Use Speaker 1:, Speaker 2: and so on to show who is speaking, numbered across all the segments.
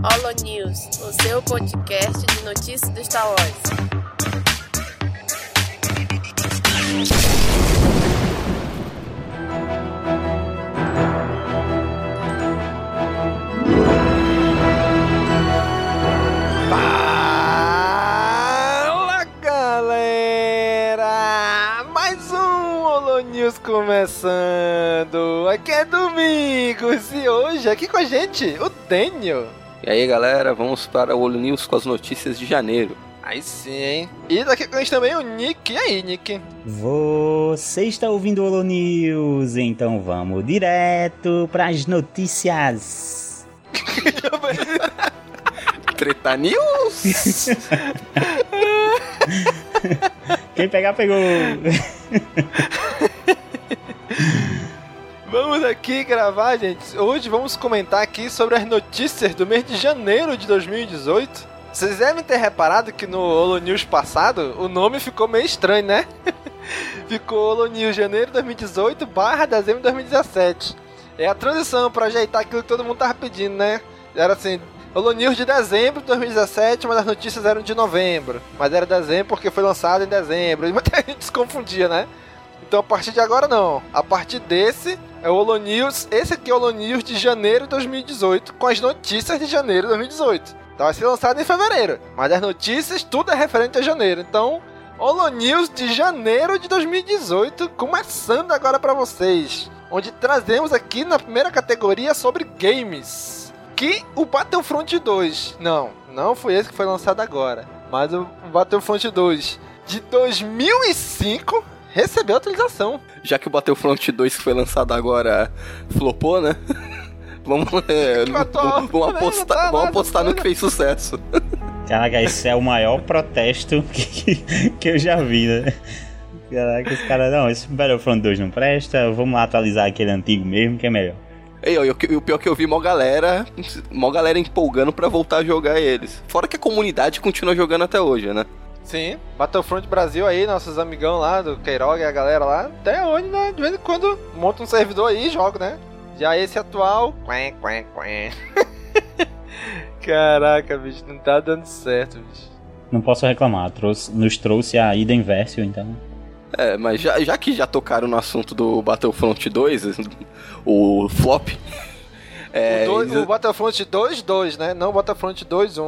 Speaker 1: Holo News, o seu podcast de notícias do Star Wars.
Speaker 2: Fala galera! Mais um Holo News começando! Aqui é Domingos e hoje aqui com a gente o Daniel.
Speaker 3: E aí galera, vamos para o Olho News com as notícias de janeiro.
Speaker 2: Aí sim, hein? E daqui com a gente também o Nick. E aí, Nick?
Speaker 4: Você está ouvindo o Holo News, então vamos direto para as notícias.
Speaker 3: Treta News!
Speaker 4: Quem pegar, pegou.
Speaker 2: Vamos aqui gravar, gente. Hoje vamos comentar aqui sobre as notícias do mês de janeiro de 2018. Vocês devem ter reparado que no Holo News passado o nome ficou meio estranho, né? ficou Holo News janeiro de 2018 barra dezembro de 2017. É a transição para ajeitar aquilo que todo mundo tava pedindo, né? Era assim, Holo News de dezembro de 2017, mas as notícias eram de novembro. Mas era dezembro porque foi lançado em dezembro. E muita gente se confundia, né? Então a partir de agora não. A partir desse é o Holo News. Esse aqui é o Holo News de janeiro de 2018, com as notícias de janeiro de 2018. Então vai ser lançado em fevereiro. Mas as notícias, tudo é referente a janeiro. Então, Holo News de janeiro de 2018, começando agora para vocês. Onde trazemos aqui na primeira categoria sobre games. Que o Battlefront 2. Não, não foi esse que foi lançado agora. Mas o Battlefront 2 de 2005 recebeu atualização.
Speaker 3: Já que o Battlefront 2 que foi lançado agora flopou, né? Vamos, é, vamos, vamos apostar,
Speaker 2: tá
Speaker 3: vamos apostar no que fez sucesso.
Speaker 4: Caraca, esse é o maior protesto que, que eu já vi, né? Caraca, os caras, não, esse Battlefront 2 não presta, vamos lá atualizar aquele antigo mesmo, que é melhor.
Speaker 3: E, e o e o pior é que eu vi mó galera, mó galera empolgando pra voltar a jogar eles. Fora que a comunidade continua jogando até hoje, né?
Speaker 2: Sim, Battlefront Brasil aí, nossos amigão lá do Queiroga e a galera lá, até hoje, né? De vez em quando monta um servidor aí e joga, né? Já esse atual. Quen, quen, quen. Caraca, bicho, não tá dando certo, bicho.
Speaker 4: Não posso reclamar, trouxe- nos trouxe a ida inverso, então.
Speaker 3: É, mas já, já que já tocaram no assunto do Battlefront 2, o flop. É,
Speaker 2: o, dois-
Speaker 3: eles-
Speaker 2: o Battlefront 2, 2, né? Não o Battlefront 2, 1.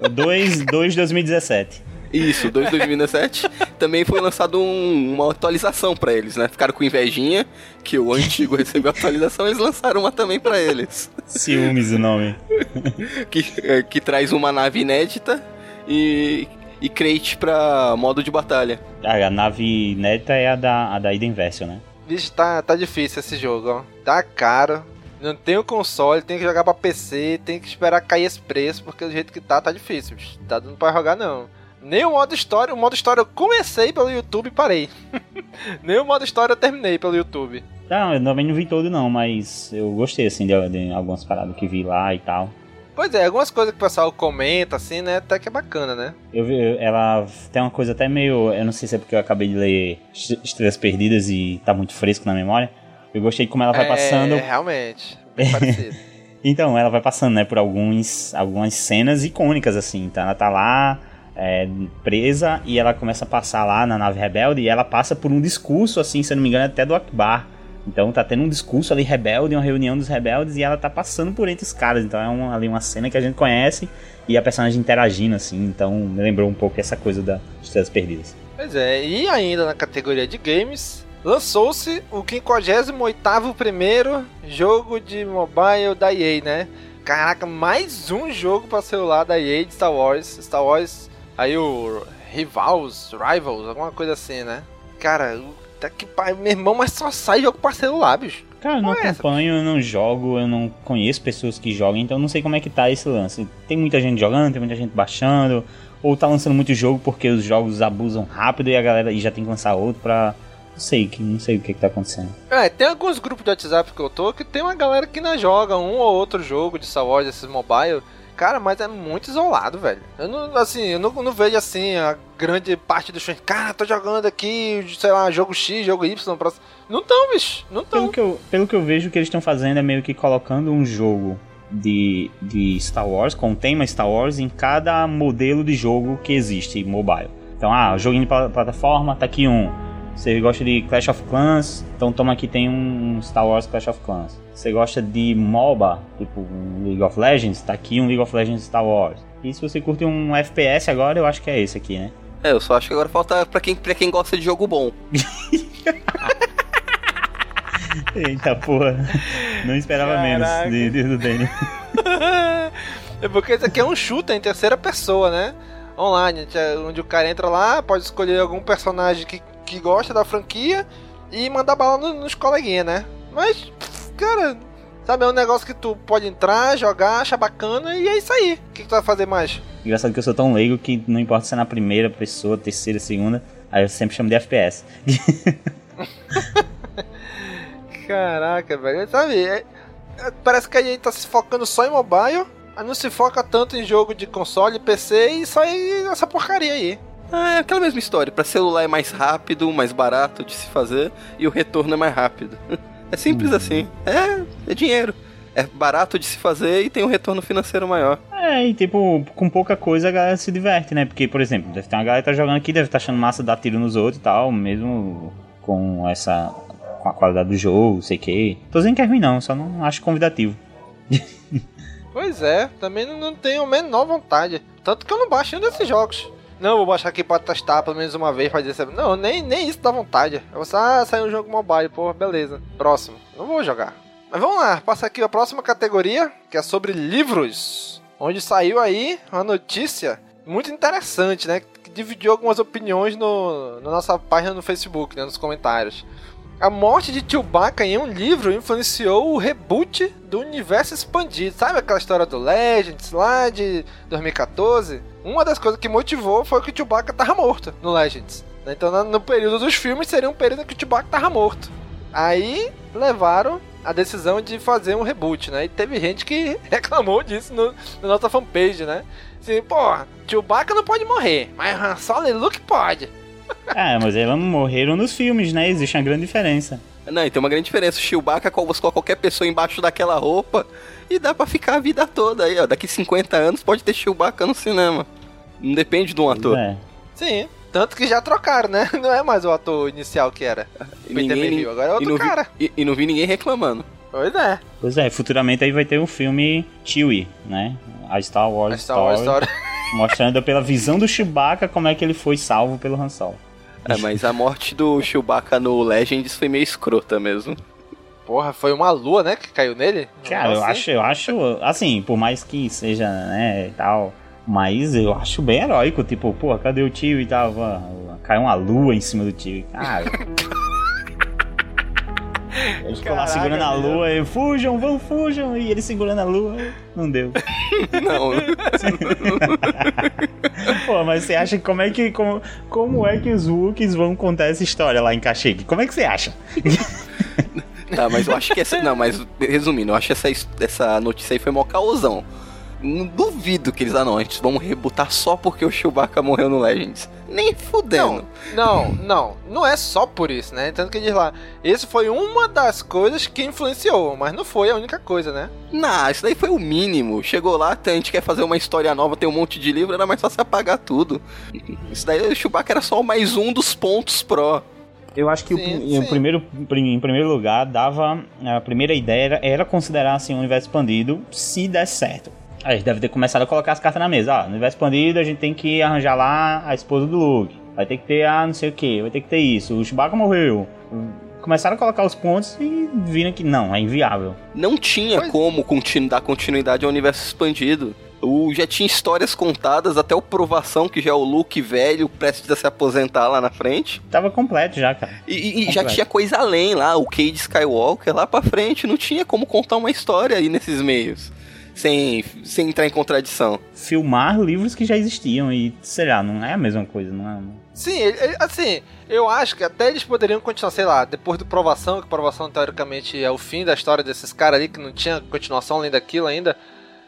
Speaker 4: O 2, 2 2017.
Speaker 3: Isso, 2 de 2017. também foi lançado um- uma atualização pra eles, né? Ficaram com invejinha que o antigo recebeu a atualização, eles lançaram uma também pra eles.
Speaker 4: Ciúmes o nome.
Speaker 3: Que, é, que traz uma nave inédita e, e crate pra modo de batalha.
Speaker 4: Ah, A nave inédita é a da, a da ida inverso, né?
Speaker 2: Bicho, tá, tá difícil esse jogo, ó. Tá caro. Não tem o console, tem que jogar pra PC, tem que esperar cair esse preço, porque do jeito que tá, tá difícil, bicho. Tá dando pra jogar, não. Nem o modo história, o modo história eu comecei pelo YouTube e parei. Nem o modo história eu terminei pelo YouTube.
Speaker 4: Não, eu também não vi todo não, mas eu gostei assim de, de algumas paradas que vi lá e tal.
Speaker 2: Pois é, algumas coisas que o pessoal comenta, assim, né, até que é bacana, né?
Speaker 4: Eu vi, ela tem uma coisa até meio, eu não sei se é porque eu acabei de ler Est- Estrelas Perdidas e tá muito fresco na memória. Eu gostei de como ela vai
Speaker 2: é,
Speaker 4: passando.
Speaker 2: realmente. Bem parecido.
Speaker 4: Então, ela vai passando, né, por alguns, algumas cenas icônicas, assim. Então, ela tá lá, é, presa, e ela começa a passar lá na nave rebelde, e ela passa por um discurso, assim, se eu não me engano, até do Akbar. Então, tá tendo um discurso ali rebelde, uma reunião dos rebeldes, e ela tá passando por entre os caras. Então, é ali uma cena que a gente conhece, e a personagem interagindo, assim. Então, me lembrou um pouco essa coisa das Estrelas Perdidas.
Speaker 2: Pois é, e ainda na categoria de games, lançou-se o 58º primeiro jogo de mobile da EA, né? Caraca, mais um jogo pra celular da EA de Star Wars. Star Wars, aí o Rivals, Rivals, alguma coisa assim, né? Cara, tá que pai, meu irmão, mas só sai jogo pra celular, bicho.
Speaker 4: Cara, eu não
Speaker 2: é essa,
Speaker 4: acompanho, eu não jogo, eu não conheço pessoas que jogam, então não sei como é que tá esse lance. Tem muita gente jogando, tem muita gente baixando, ou tá lançando muito jogo porque os jogos abusam rápido e a galera e já tem que lançar outro pra. Não sei, não sei o que, que tá acontecendo.
Speaker 2: É, tem alguns grupos de WhatsApp que eu tô que tem uma galera que não joga um ou outro jogo de Star Wars, esses mobile. Cara, mas é muito isolado, velho. Eu não, assim, eu não, não vejo assim a grande parte dos fãs. Cara, tô jogando aqui, sei lá, jogo X, jogo Y. Não tão, bicho. Não
Speaker 4: Pelo
Speaker 2: tão.
Speaker 4: que, eu, pelo que eu vejo, o que eles estão fazendo é meio que colocando um jogo de, de Star Wars, com tema Star Wars em cada modelo de jogo que existe mobile. Então, ah, joguinho de plataforma, tá aqui um. Você gosta de Clash of Clans? Então toma aqui tem um Star Wars Clash of Clans. Você gosta de MOBA, tipo League of Legends? Tá aqui um League of Legends Star Wars. E se você curte um FPS agora, eu acho que é esse aqui, né?
Speaker 3: É, eu só acho que agora falta pra quem, pra quem gosta de jogo bom.
Speaker 4: Eita porra. Não esperava Caraca. menos de, de, do Daniel.
Speaker 2: é porque esse aqui é um shooter em terceira pessoa, né? Online, onde o cara entra lá, pode escolher algum personagem que, que gosta da franquia e mandar bala no, nos coleguinhas, né? Mas, cara, sabe, é um negócio que tu pode entrar, jogar, achar bacana e é isso aí. O que, que tu vai fazer mais?
Speaker 4: Engraçado que eu sou tão leigo que não importa se é na primeira pessoa, terceira, segunda, aí eu sempre chamo de FPS.
Speaker 2: Caraca, velho. Sabe, é, é, parece que a gente tá se focando só em mobile, aí não se foca tanto em jogo de console, PC e só em essa porcaria aí.
Speaker 3: É aquela mesma história. Para celular é mais rápido, mais barato de se fazer e o retorno é mais rápido. É simples uhum. assim. É, é dinheiro. É barato de se fazer e tem um retorno financeiro maior.
Speaker 4: É, e tipo, com pouca coisa a galera se diverte, né? Porque, por exemplo, deve ter uma galera que tá jogando aqui, deve estar tá achando massa dar tiro nos outros e tal, mesmo com essa com a qualidade do jogo, sei que. Tô dizendo que é ruim não, só não acho convidativo.
Speaker 2: pois é, também não, tenho a menor vontade. Tanto que eu não baixo ainda esses jogos. Não, vou baixar aqui pra testar pelo menos uma vez pra dizer Não, nem, nem isso dá vontade. Eu vou ah, saiu um jogo mobile, pô, beleza. Próximo. Não vou jogar. Mas vamos lá, passa aqui a próxima categoria, que é sobre livros. Onde saiu aí uma notícia muito interessante, né? Que dividiu algumas opiniões no, na nossa página no Facebook, né? Nos comentários. A morte de Chewbacca em um livro influenciou o reboot do universo expandido. Sabe aquela história do Legends lá de 2014? Uma das coisas que motivou foi que o Chewbacca tava morto no Legends. Então no período dos filmes seria um período que o Chewbacca tava morto. Aí levaram a decisão de fazer um reboot, né? E teve gente que reclamou disso no, na nossa fanpage, né? Assim, pô, Chewbacca não pode morrer, mas Han Solo e Luke pode.
Speaker 4: É, mas eles morreram nos filmes, né? Existe uma grande diferença.
Speaker 3: Não, e tem uma grande diferença. O Chewbacca coloca qualquer pessoa embaixo daquela roupa e dá para ficar a vida toda aí, ó. Daqui 50 anos pode ter Chewbacca no cinema. Não depende de um ator. É.
Speaker 2: Sim. Tanto que já trocaram, né? Não é mais o ator inicial que era.
Speaker 3: E ninguém, agora é outro e cara. Vi, e, e, não vi ninguém reclamando.
Speaker 2: Pois é.
Speaker 4: Pois é, futuramente aí vai ter um filme Chewie, né? A Star Wars, a Star Wars Story. Mostrando pela visão do Chewbacca como é que ele foi salvo pelo Han Solo.
Speaker 3: É, mas a morte do Chewbacca no Legends foi meio escrota mesmo.
Speaker 2: Porra, foi uma lua, né, que caiu nele?
Speaker 4: Cara, eu acho, eu acho, assim, por mais que seja, né, e tal, mas eu acho bem heróico, tipo, pô, cadê o tio e tal? Caiu uma lua em cima do tio. Cara. Ele ficou lá segurando a lua e fujam, vão, fujam. E ele segurando a lua, não deu.
Speaker 3: Não.
Speaker 4: Pô, mas você acha que como é que. Como, como é que os Wookiees vão contar essa história lá em Kashyyyk? Como é que você acha?
Speaker 3: Tá, mas eu acho que essa. Não, mas resumindo, eu acho que essa, essa notícia aí foi mó caosão. Não duvido que eles, ah não, a gente vamos rebutar só porque o Chewbacca morreu no Legends. Nem fudendo.
Speaker 2: Não, não, não. Não é só por isso, né? Tanto que diz lá, isso foi uma das coisas que influenciou, mas não foi a única coisa, né?
Speaker 3: Não, isso daí foi o mínimo. Chegou lá, a gente quer fazer uma história nova, tem um monte de livro, era mais fácil apagar tudo. Isso daí, o Chewbacca era só mais um dos pontos pró.
Speaker 4: Eu acho que sim, o, sim. Em, primeiro, em primeiro lugar, dava. A primeira ideia era, era considerar assim, um universo expandido se der certo. A gente deve ter começado a colocar as cartas na mesa. Ó, no universo expandido a gente tem que arranjar lá a esposa do Luke. Vai ter que ter a não sei o que, vai ter que ter isso. O Chewbacca morreu. Começaram a colocar os pontos e viram que não, é inviável.
Speaker 3: Não tinha pois. como continu dar continuidade ao universo expandido. O, já tinha histórias contadas, até o Provação, que já é o Luke velho, prestes a se aposentar lá na frente.
Speaker 4: Tava completo já, cara.
Speaker 3: E, e já tinha coisa além lá, o Cade Skywalker lá pra frente. Não tinha como contar uma história aí nesses meios sem, sem entrar em contradição.
Speaker 4: Filmar livros que já existiam e, sei lá, não é a mesma coisa, não é?
Speaker 2: Sim, assim, eu acho que até eles poderiam continuar, sei lá, depois do Provação, que Provação teoricamente é o fim da história desses caras ali, que não tinha continuação além daquilo ainda.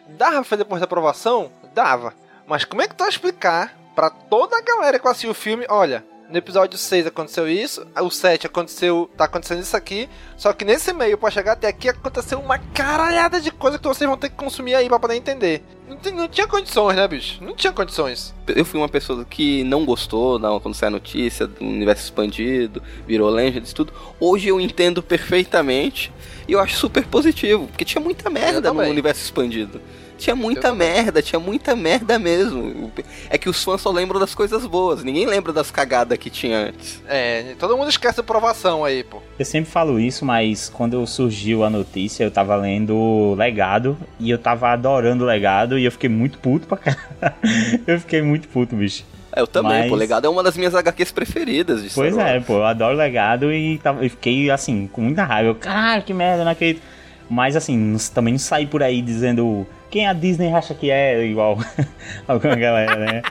Speaker 2: Dava pra fazer depois da Provação? Dava. Mas como é que tu vai explicar pra toda a galera que assistiu o filme, olha, no episódio 6 aconteceu isso, o 7 aconteceu, tá acontecendo isso aqui, só que nesse meio, para chegar até aqui, aconteceu uma caralhada de coisa que vocês vão ter que consumir aí pra poder entender. Não, não tinha condições, né, bicho? Não tinha condições.
Speaker 3: Eu fui uma pessoa que não gostou não, quando saiu a notícia do universo expandido, virou Legends e tudo. Hoje eu entendo perfeitamente e eu acho super positivo, porque tinha muita merda no universo expandido. Tinha muita merda, tinha muita merda mesmo. É que os fãs só lembram das coisas boas, ninguém lembra das cagadas que tinha antes.
Speaker 2: É, todo mundo esquece a provação aí, pô.
Speaker 4: Eu sempre falo isso, mas quando surgiu a notícia, eu tava lendo Legado e eu tava adorando o Legado e eu fiquei muito puto pra cá. eu fiquei muito puto, bicho.
Speaker 3: É, Eu também,
Speaker 4: Mas-
Speaker 3: pô, Legado é uma das minhas HQs preferidas de
Speaker 4: Pois é, pô, eu adoro Legado e tava, eu fiquei assim, com muita raiva. Eu, Caralho, que merda, não acredito. Mas assim, também não saí por aí dizendo quem a Disney acha que é, igual alguma galera, né?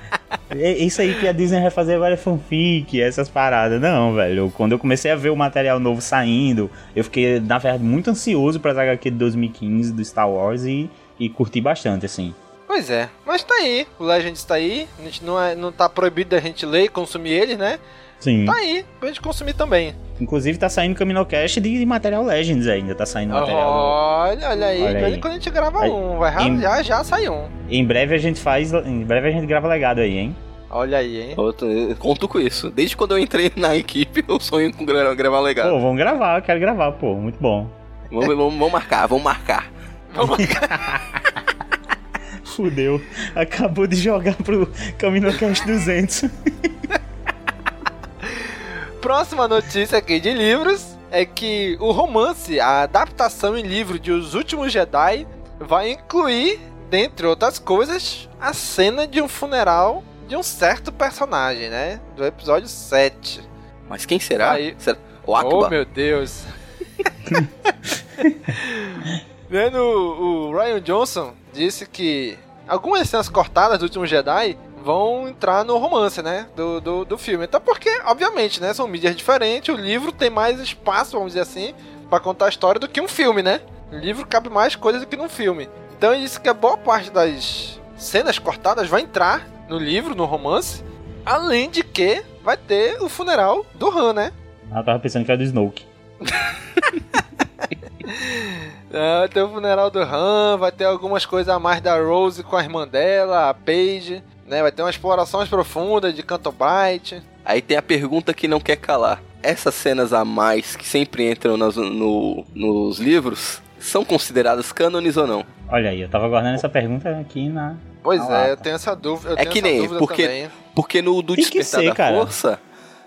Speaker 4: É Isso aí que a Disney vai fazer agora é fanfic, essas paradas. Não, velho. Quando eu comecei a ver o material novo saindo, eu fiquei, na verdade, muito ansioso para as HQ de 2015 do Star Wars e, e curti bastante, assim.
Speaker 2: Pois é, mas tá aí, o Legends tá aí, a gente não, é, não tá proibido da gente ler e consumir ele, né?
Speaker 4: Sim.
Speaker 2: Tá aí, pra gente consumir também.
Speaker 4: Inclusive tá saindo Caminocast de material Legends ainda, tá saindo material.
Speaker 2: Olha, olha aí,
Speaker 4: Olha aí.
Speaker 2: quando a gente grava
Speaker 4: Aí,
Speaker 2: um, vai, já,
Speaker 4: em-
Speaker 2: já, já sai um.
Speaker 4: Em breve a gente faz. Em breve a gente grava legado aí, hein?
Speaker 2: Olha aí, hein?
Speaker 3: Eu, tô- eu conto com isso. Desde quando eu entrei na equipe, eu sonho com gra- gravar Legado.
Speaker 4: Pô, vamos gravar, eu quero gravar, pô, muito bom.
Speaker 3: Vamos, vamos, vamos marcar, vamos marcar.
Speaker 2: Vamos
Speaker 4: Fudeu. Acabou de jogar pro Caminocast 200.
Speaker 2: Próxima notícia aqui de livros é que o romance, a adaptação em livro de Os Últimos Jedi, vai incluir, dentre outras coisas, a cena de um funeral de um certo personagem, né? Do episódio 7.
Speaker 3: Mas quem será?
Speaker 2: Aí.
Speaker 3: será? O
Speaker 2: Oh,
Speaker 3: Akba?
Speaker 2: meu Deus. Vendo o Ryan Johnson disse que algumas cenas cortadas do último Jedi vão entrar no romance, né? Do, do, do filme. Até porque, obviamente, né? São mídias diferentes. O livro tem mais espaço, vamos dizer assim, pra contar a história do que um filme, né? No livro cabe mais coisas do que num filme. Então ele disse que a boa parte das cenas cortadas vai entrar no livro, no romance. Além de que vai ter o funeral do Han, né?
Speaker 4: Ah, eu tava pensando que era do Snoke.
Speaker 2: É, vai ter o funeral do Han, vai ter algumas coisas a mais da Rose com a irmã dela, a Paige, né? Vai ter uma exploração mais profunda de Canto Bright.
Speaker 3: Aí tem a pergunta que não quer calar. Essas cenas a mais que sempre entram nas- no- nos livros são consideradas cânones ou não?
Speaker 4: Olha aí, eu tava guardando essa pergunta aqui na.
Speaker 2: Pois
Speaker 4: Ah,
Speaker 2: é, eu
Speaker 4: tá.
Speaker 2: tenho essa dúvida. Eu
Speaker 3: É
Speaker 2: tenho
Speaker 3: que
Speaker 2: essa
Speaker 3: nem,
Speaker 2: dúvida
Speaker 3: porque-
Speaker 2: também.
Speaker 3: Porque no do
Speaker 4: Tem
Speaker 3: Despertar
Speaker 4: ser,
Speaker 3: da
Speaker 4: cara.
Speaker 3: Força.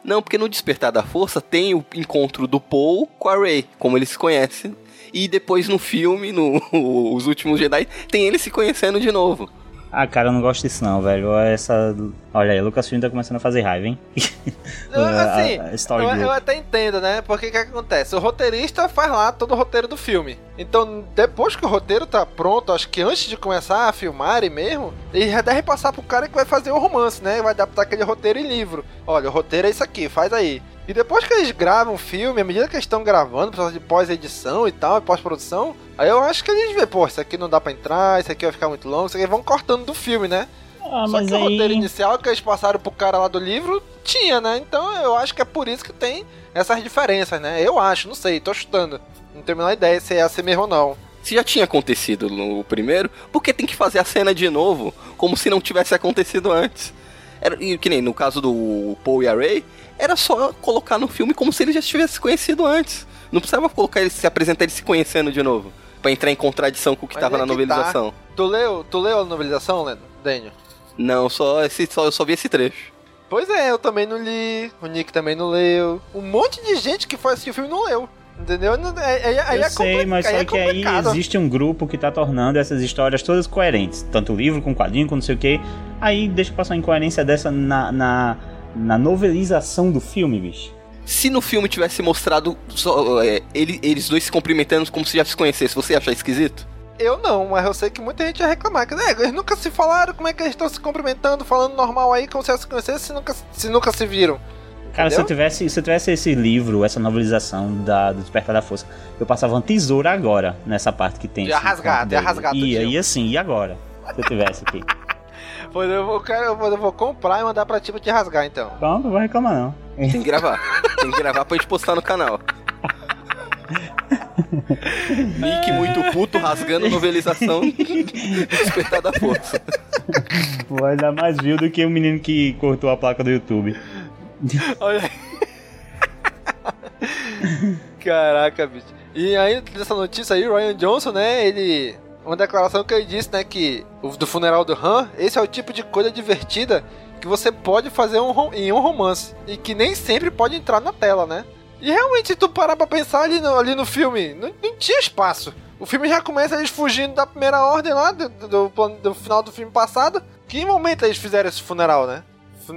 Speaker 3: Não, porque no Despertar da Força tem o encontro do Paul com a Rey, como eles se conhecem. E depois no filme, no Os Últimos Jedi, tem eles se conhecendo de novo.
Speaker 4: Ah, cara, eu não gosto disso não, velho. Essa. Olha aí, o Lucasfilm tá começando a fazer raiva, hein?
Speaker 2: Eu,
Speaker 4: A-
Speaker 2: assim,
Speaker 4: a Story
Speaker 2: eu,
Speaker 4: Group.
Speaker 2: eu até entendo, né? Porque o que, que acontece? O roteirista faz lá todo o roteiro do filme. Então, depois que o roteiro tá pronto, acho que antes de começar a filmar mesmo, ele já deve passar pro cara que vai fazer o romance, né? Vai adaptar aquele roteiro em livro. Olha, o roteiro é isso aqui, faz aí. E depois que eles gravam o filme, à medida que eles estão gravando, processo de pós-edição e tal, e pós-produção, aí eu acho que eles veem, pô, isso aqui não dá pra entrar, isso aqui vai ficar muito longo, isso aqui vão cortando do filme, né?
Speaker 4: Ah,
Speaker 2: Só
Speaker 4: mas
Speaker 2: que o roteiro
Speaker 4: aí.
Speaker 2: inicial que eles passaram pro cara lá do livro tinha, né? Então eu acho que é por isso que tem essas diferenças, né? Eu acho, não sei, tô chutando. Não tenho a menor ideia se é assim mesmo ou não.
Speaker 3: Se já tinha acontecido no primeiro, por que tem que fazer a cena de novo, como se não tivesse acontecido antes? Era, e que nem no caso do Paul e a Ray, era só colocar no filme como se eles já tivessem se conhecido antes. Não precisava colocar eles, se apresentar eles se conhecendo de novo. Pra entrar em contradição com o que
Speaker 2: Mas
Speaker 3: tava
Speaker 2: é
Speaker 3: na
Speaker 2: que
Speaker 3: novelização.
Speaker 2: Tu leu, tu leu a novelização, Leno? Daniel?
Speaker 3: Não, só, esse, só eu só vi esse trecho.
Speaker 2: Pois é, eu também não li, o Nick também não leu. Um monte de gente que foi assistir o filme não leu. Entendeu? Não- é- é- Aí
Speaker 4: eu
Speaker 2: é
Speaker 4: sei,
Speaker 2: compli-
Speaker 4: mas
Speaker 2: aí
Speaker 4: só
Speaker 2: é
Speaker 4: que aí existe um grupo que tá tornando essas histórias todas coerentes. Tanto o livro com o quadrinho, com não sei o que. Aí deixa passar uma incoerência dessa na, na, na novelização do filme, bicho.
Speaker 3: Se no filme tivesse mostrado só, é, ele- eles dois se cumprimentando como se já se conhecessem, você ia achar esquisito?
Speaker 2: Eu não, mas eu sei que muita gente ia reclamar. Que, né, eles nunca se falaram, como é que eles estão se cumprimentando, falando normal aí, como se eles se conhecessem, se nunca se, nunca se viram.
Speaker 4: Cara, se eu, tivesse, se eu tivesse esse livro, essa novelização da, do Despertar da Força, eu passava uma tesoura agora, nessa parte que tem.
Speaker 2: Ia
Speaker 4: esse
Speaker 2: rasgar, ia rasgar
Speaker 4: Ia, ia assim, e agora? Se eu tivesse aqui.
Speaker 2: Pois eu vou, eu vou, eu vou comprar e mandar pra ti pra te rasgar, então.
Speaker 4: Pronto, não vou reclamar não.
Speaker 3: Tem que gravar. Tem que gravar pra gente postar no canal. Nick muito puto rasgando novelização Despertar da Força.
Speaker 4: Pô, ainda mais viu do que o menino que cortou a placa do YouTube.
Speaker 2: Olha aí. Caraca, bicho. E aí, nessa notícia aí, Ryan Johnson, né, ele... Uma declaração que ele disse, né, que do funeral do Han, esse é o tipo de coisa divertida que você pode fazer um em um romance. E que nem sempre pode entrar na tela, né? E realmente, se tu parar pra pensar ali no, ali no filme, não, não tinha espaço. O filme já começa eles fugindo da primeira ordem lá, do, do, do final do filme passado. Que momento eles fizeram esse funeral, né?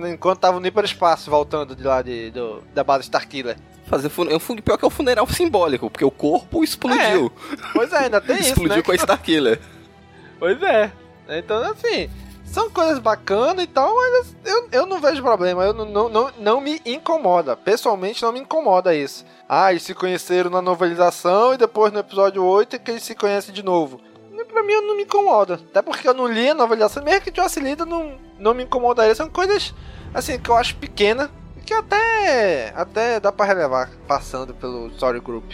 Speaker 2: Enquanto estavam no hiperespaço, voltando de lá de, do, da base Starkiller.
Speaker 3: Fazer fun... é um pior que é um funeral simbólico, porque o corpo explodiu.
Speaker 2: Pois é, ainda tem isso,
Speaker 3: explodiu
Speaker 2: né?
Speaker 3: com a Starkiller.
Speaker 2: Pois é. Então, assim, são coisas bacanas e tal, mas eu, eu não vejo problema. Eu não, não, não, não me incomoda. Pessoalmente, não me incomoda isso. Ah, eles se conheceram na novelização e depois no episódio 8 é que eles se conhecem de novo. Pra mim, não me incomoda. Até porque eu não li a novelização, mesmo que tivesse lido, não, não me incomodaria. São coisas, assim, que eu acho pequena que até, até dá pra relevar passando pelo Story Group.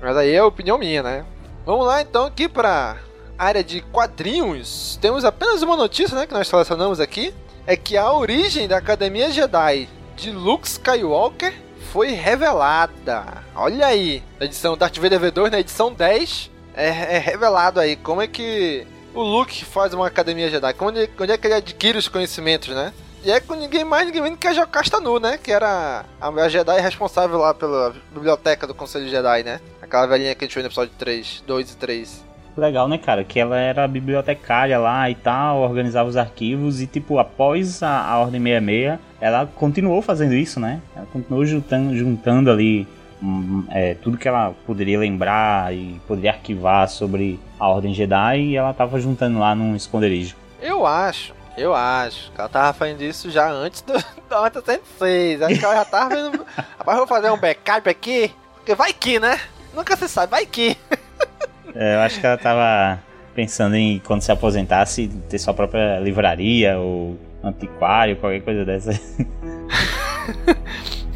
Speaker 2: Mas aí é opinião minha, né? Vamos lá então aqui pra área de quadrinhos. Temos apenas uma notícia, né, que nós selecionamos aqui, é que a origem da Academia Jedi de Luke Skywalker foi revelada. Olha aí, na edição Darth Vader V2, na edição 10, é, é revelado aí como é que o Luke faz uma Academia Jedi, ele- onde é que ele adquire os conhecimentos, né? E é com ninguém mais, ninguém menos que a Jocasta Nu, né? Que era a Jedi responsável lá pela biblioteca do Conselho Jedi, né? Aquela velhinha que a gente viu no episódio 3, 2 e 3.
Speaker 4: Legal, né, cara? Que ela era bibliotecária lá e tal, organizava os arquivos e, tipo, após a, a Ordem 66, ela continuou fazendo isso, né? Ela continuou juntando, juntando ali é, tudo que ela poderia lembrar e poderia arquivar sobre a Ordem Jedi e ela tava juntando lá num esconderijo.
Speaker 2: Eu acho, eu acho que ela tava fazendo isso já antes do, da Order 106. Acho que ela já tava vendo. Rapaz, vou fazer um backup aqui, porque vai que, né? Nunca se sabe, vai que.
Speaker 4: É, eu acho que ela tava pensando em, quando se aposentasse, ter sua própria livraria ou antiquário, qualquer coisa dessa.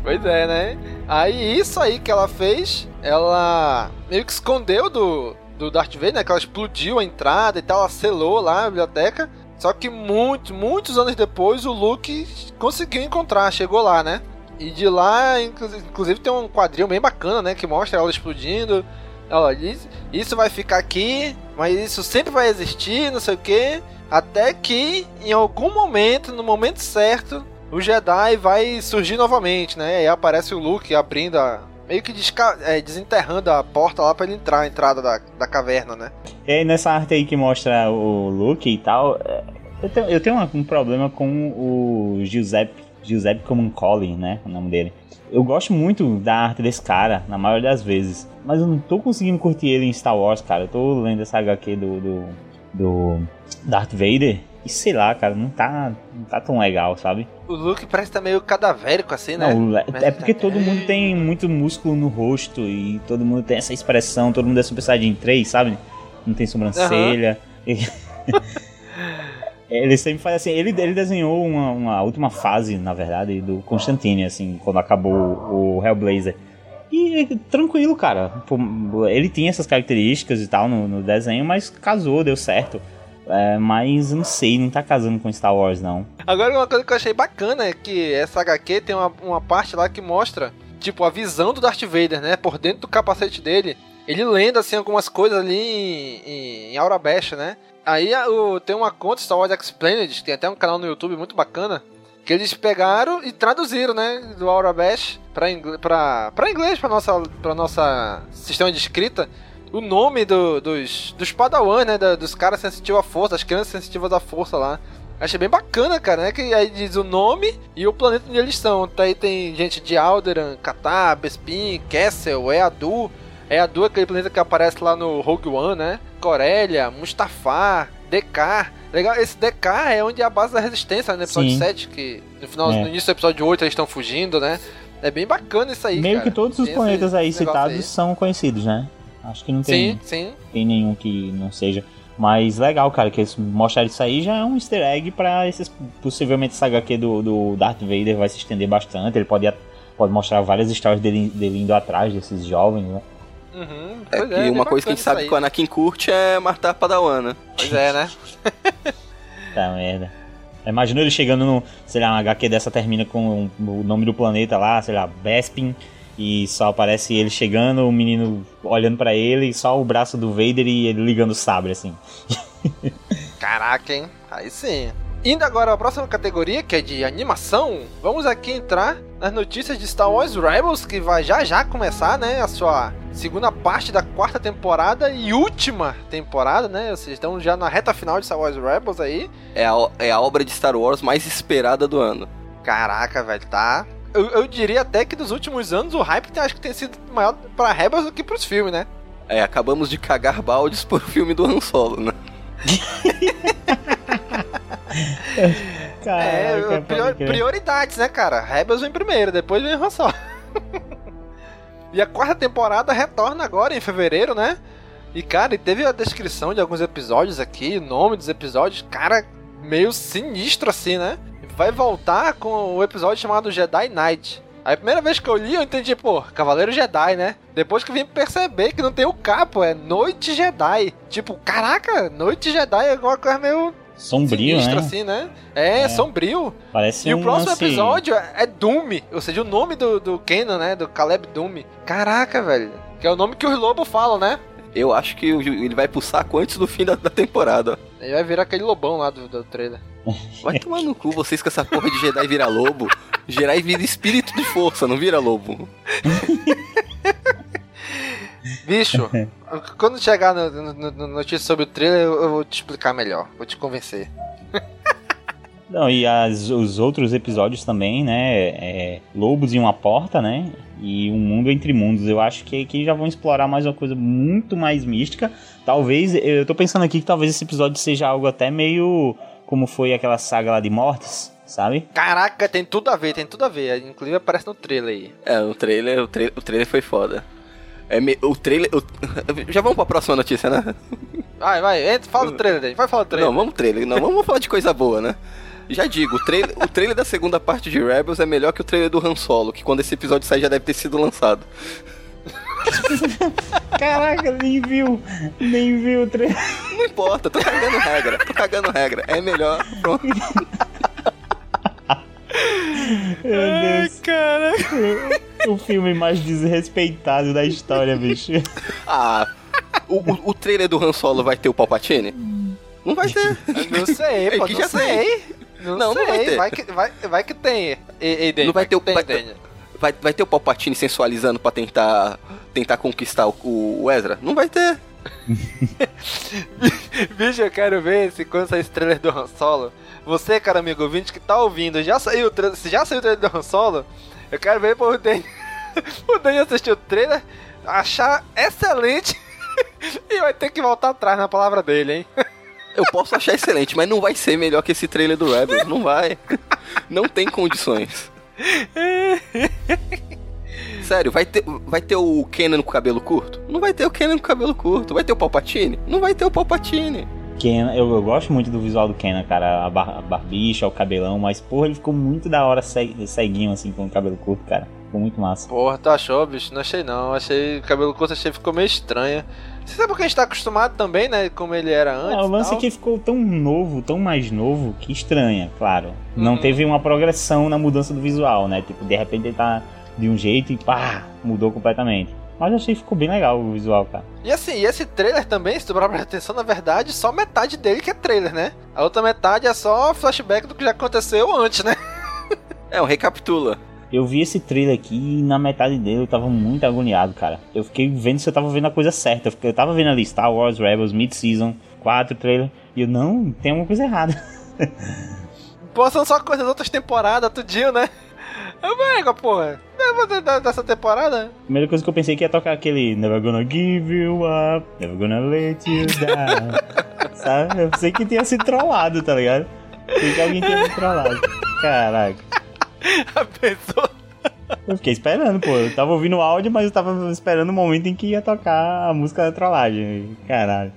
Speaker 2: Pois é, né? Aí isso aí que ela fez, ela meio que escondeu do, do Darth Vader, né? Que ela explodiu a entrada e tal, ela selou lá a biblioteca. Só que muitos, muitos anos depois o Luke conseguiu encontrar, chegou lá, né? E de lá, inclu- inclusive, tem um quadrinho bem bacana, né? Que mostra ela explodindo. Ó, isso, isso vai ficar aqui, mas isso sempre vai existir, não sei o que. Até que, em algum momento, no momento certo, o Jedi vai surgir novamente, né? Aí aparece o Luke abrindo a. meio que é, desenterrando a porta lá pra ele entrar, a entrada da, da caverna, né?
Speaker 4: E aí nessa arte aí que mostra o Luke e tal, é, eu tenho, eu tenho uma- um problema com o Giuseppe, Giuseppe Comuncoli, né, o nome dele. Eu gosto muito da arte desse cara, na maioria das vezes, mas eu não tô conseguindo curtir ele em Star Wars, cara. Eu tô lendo essa HQ do, do, do Darth Vader e sei lá, cara, não tá, não tá tão legal, sabe?
Speaker 2: O Luke parece estar meio cadavérico assim, né?
Speaker 4: Não, é-
Speaker 2: Mas
Speaker 4: é porque
Speaker 2: tá-
Speaker 4: todo mundo tem muito músculo no rosto e todo mundo tem essa expressão, todo mundo é Super Saiyajin 3, sabe? Não tem sobrancelha. Ele sempre faz assim, ele, ele desenhou uma, uma última fase, na verdade, do Constantine, assim, quando acabou o Hellblazer. E tranquilo, cara. Ele tinha essas características e tal no, no desenho, mas casou, deu certo. É, mas não sei, não tá casando com Star Wars, não.
Speaker 2: Agora, uma coisa que eu achei bacana é que essa HQ tem uma, uma parte lá que mostra, tipo, a visão do Darth Vader, né? Por dentro do capacete dele. Ele lendo, assim, algumas coisas ali em, em, em Aura Baixa, né? Aí o, tem uma conta Star Wars Explained, tem até um canal no YouTube muito bacana, que eles pegaram e traduziram, né? Do Aura Bash pra, ingle, pra, pra inglês, pra nossa, pra nossa sistema de escrita, o nome do- dos, dos Padawan, né? da- dos caras sensitivos à força, das crianças sensitivas à força lá. Achei bem bacana, cara, né? Que aí diz o nome e o planeta onde eles estão. Tá Aí tem gente de Alderan, Katar, Bespin, Kessel, Eadu. Eadu é aquele planeta que aparece lá no Rogue One, né? Corélia, Mustafar, DK. Legal, esse DK é onde é a base da resistência, né? No episódio
Speaker 4: Sim.
Speaker 2: 7, que no final,
Speaker 4: É.
Speaker 2: no início do episódio 8 eles estão fugindo, né? É bem bacana isso aí,
Speaker 4: Meio
Speaker 2: cara.
Speaker 4: que todos os
Speaker 2: Tem
Speaker 4: planetas aí citados são conhecidos, né? Acho que não
Speaker 2: aí.
Speaker 4: tem,
Speaker 2: Sim, sim.
Speaker 4: tem nenhum que não seja. Mas legal, cara, que eles mostraram isso aí já é um easter egg pra esses. Possivelmente essa HQ do, do Darth Vader vai se estender bastante. Ele pode, pode mostrar várias histórias dele, dele indo atrás desses jovens, né?
Speaker 2: Uhum,
Speaker 3: É
Speaker 2: pois
Speaker 3: que
Speaker 2: bem
Speaker 3: uma coisa que a gente sabe
Speaker 2: isso
Speaker 3: que o Anakin curte é matar a Padawana.
Speaker 2: Pois é, né?
Speaker 4: Tá merda. Imagina ele chegando no, sei lá, uma HQ dessa termina com o nome do planeta lá, sei lá, Bespin, e só aparece ele chegando, o menino olhando pra ele, e só o braço do Vader e ele ligando o sabre, assim.
Speaker 2: Caraca, hein? Aí sim. Indo agora à próxima categoria, que é de animação, vamos aqui entrar nas notícias de Star Wars Rebels, que vai já já começar, né? A sua segunda parte da quarta temporada e última temporada, né? Vocês estão já na reta final de Star Wars Rebels aí.
Speaker 3: É a, é a obra de Star Wars mais esperada do ano.
Speaker 2: Caraca, velho, tá. Eu, eu diria até que nos últimos anos o hype tem, acho que tem sido maior pra Rebels do que pros filmes, né?
Speaker 3: É, acabamos de cagar baldes por filme do Han Solo, né?
Speaker 2: é,
Speaker 4: Caraca,
Speaker 2: prior-
Speaker 4: pode crer.
Speaker 2: prioridades, né, cara? Rebels vem primeiro, depois vem Han Solo. e a quarta temporada retorna agora em fevereiro, né? E, cara, e teve a descrição de alguns episódios aqui, o nome dos episódios, cara, meio sinistro assim, né? Vai voltar com o episódio chamado Jedi Knight. Aí, A primeira vez que eu li, eu entendi, pô, Cavaleiro Jedi, né? Depois que eu vim perceber que não tem o capo, é Noite Jedi. Tipo, caraca, Noite Jedi é alguma coisa meio
Speaker 4: Sombrio,
Speaker 2: sinistra,
Speaker 4: né?
Speaker 2: assim, né? É,
Speaker 4: É.
Speaker 2: sombrio.
Speaker 4: Parece
Speaker 2: E
Speaker 4: um
Speaker 2: o próximo
Speaker 4: lance-
Speaker 2: episódio é Doom, ou seja, o nome do, do Kenan, né? Do Caleb Doom. Caraca, velho. Que é o nome que os lobos falam, né?
Speaker 3: Eu acho que ele vai pro saco antes do fim da, da temporada.
Speaker 2: Ele vai virar aquele lobão lá do, do trailer.
Speaker 3: Vai tomar no cu vocês com essa porra de Jedi vira lobo. Jedi vira espírito de força, não vira lobo.
Speaker 2: Bicho, quando chegar no, no- no notícia sobre o trailer, eu, eu vou te explicar melhor. Vou te convencer.
Speaker 4: Não, e as- os outros episódios também, né? é, Lobos em uma porta, né? E um mundo entre mundos. Eu acho que, que já vão explorar mais uma coisa muito mais mística. Talvez, eu tô pensando aqui que talvez esse episódio seja algo até meio como foi aquela saga lá de mortes, sabe?
Speaker 2: Caraca, tem tudo a ver, tem tudo a ver. Inclusive aparece no trailer aí.
Speaker 3: É, o trailer, o trailer, o trailer foi foda. É, me- o trailer. o- já vamos pra próxima notícia, né?
Speaker 2: Vai, vai, entra, fala do trailer aí. Vai falar do trailer.
Speaker 3: Não, vamos trailer. Não, vamos falar de coisa boa, né? Já digo, o trailer, o trailer da segunda parte de Rebels é melhor que o trailer do Han Solo, que quando esse episódio sair já deve ter sido lançado.
Speaker 4: Caraca, nem viu, nem viu o trailer.
Speaker 3: Não importa, tô cagando regra, tô cagando regra. É melhor. Pronto.
Speaker 4: Meu Deus.
Speaker 2: cara.
Speaker 4: O filme mais desrespeitado da história, bicho.
Speaker 3: Ah, o, o, o trailer do Han Solo vai ter o Palpatine? Não vai ter.
Speaker 2: Não sei,
Speaker 3: É
Speaker 2: pô,
Speaker 3: que
Speaker 2: não
Speaker 3: já
Speaker 2: sei. Não,
Speaker 3: Não, não
Speaker 2: sei,
Speaker 3: vai ter.
Speaker 2: vai que, vai, vai que tem. Ei, ei, Daniel,
Speaker 3: Não vai ter o-
Speaker 2: tem,
Speaker 3: vai-
Speaker 2: Daniel.
Speaker 3: Vai, vai ter o Palpatine sensualizando pra tentar, tentar conquistar o, o Ezra? Não vai ter.
Speaker 2: Bicho, eu quero ver se quando sair esse trailer do Han Solo, você, cara amigo ouvinte que tá ouvindo, já saiu se já saiu o trailer do Han Solo, eu quero ver pro Daniel, o Daniel assistir o trailer, achar excelente e vai ter que voltar atrás na palavra dele, hein?
Speaker 3: Eu posso achar excelente, mas não vai ser melhor que esse trailer do Rebels. Não vai. Não tem condições. Sério, vai ter, vai ter o Kenan com cabelo curto? Não vai ter o Kenan com cabelo curto. Vai ter o Palpatine? Não vai ter o Palpatine.
Speaker 4: Kenan, eu, eu gosto muito do visual do Kenan, cara. A, bar, a barbicha, o cabelão, mas porra, ele ficou muito da hora ce- ceguinho, assim, com o cabelo curto, cara. Ficou muito massa.
Speaker 2: Porra, tu achou, bicho? Não achei não, achei o cabelo curto, achei ficou meio estranho. Você sabe porque a gente tá acostumado também, né, como ele era antes
Speaker 4: É, o lance é
Speaker 2: tal?
Speaker 4: que ficou tão novo, tão mais novo, que estranha, claro. Não
Speaker 2: Uhum.
Speaker 4: teve uma progressão na mudança do visual, né? Tipo, de repente ele tá de um jeito e pá, mudou completamente. Mas eu achei que ficou bem legal o visual, cara.
Speaker 2: E assim, e esse trailer também, se tu prestar atenção, na verdade, só metade dele que é trailer, né? A outra metade é só flashback do que já aconteceu antes, né?
Speaker 3: É, um recapitula.
Speaker 4: Eu vi esse trailer aqui e na metade dele eu tava muito agoniado, cara. Eu fiquei vendo se eu tava vendo a coisa certa. Eu, fiquei- eu tava vendo ali Star Wars Rebels Mid-Season 4 trailer e eu, não, tem alguma coisa errada.
Speaker 2: Pô, são só coisas outras temporadas, tudinho, né? Eu pego, porra. Dessa temporada?
Speaker 4: Primeira coisa que eu pensei que ia tocar aquele Never gonna give you up, never gonna let you down. Sabe? Eu pensei que tinha sido trollado, tá ligado? Pensei que alguém tinha me trollado. Caraca.
Speaker 2: A pessoa.
Speaker 4: Eu fiquei esperando, pô. Eu tava ouvindo o áudio, mas eu tava esperando o momento em que ia tocar a música da trollagem. Caralho.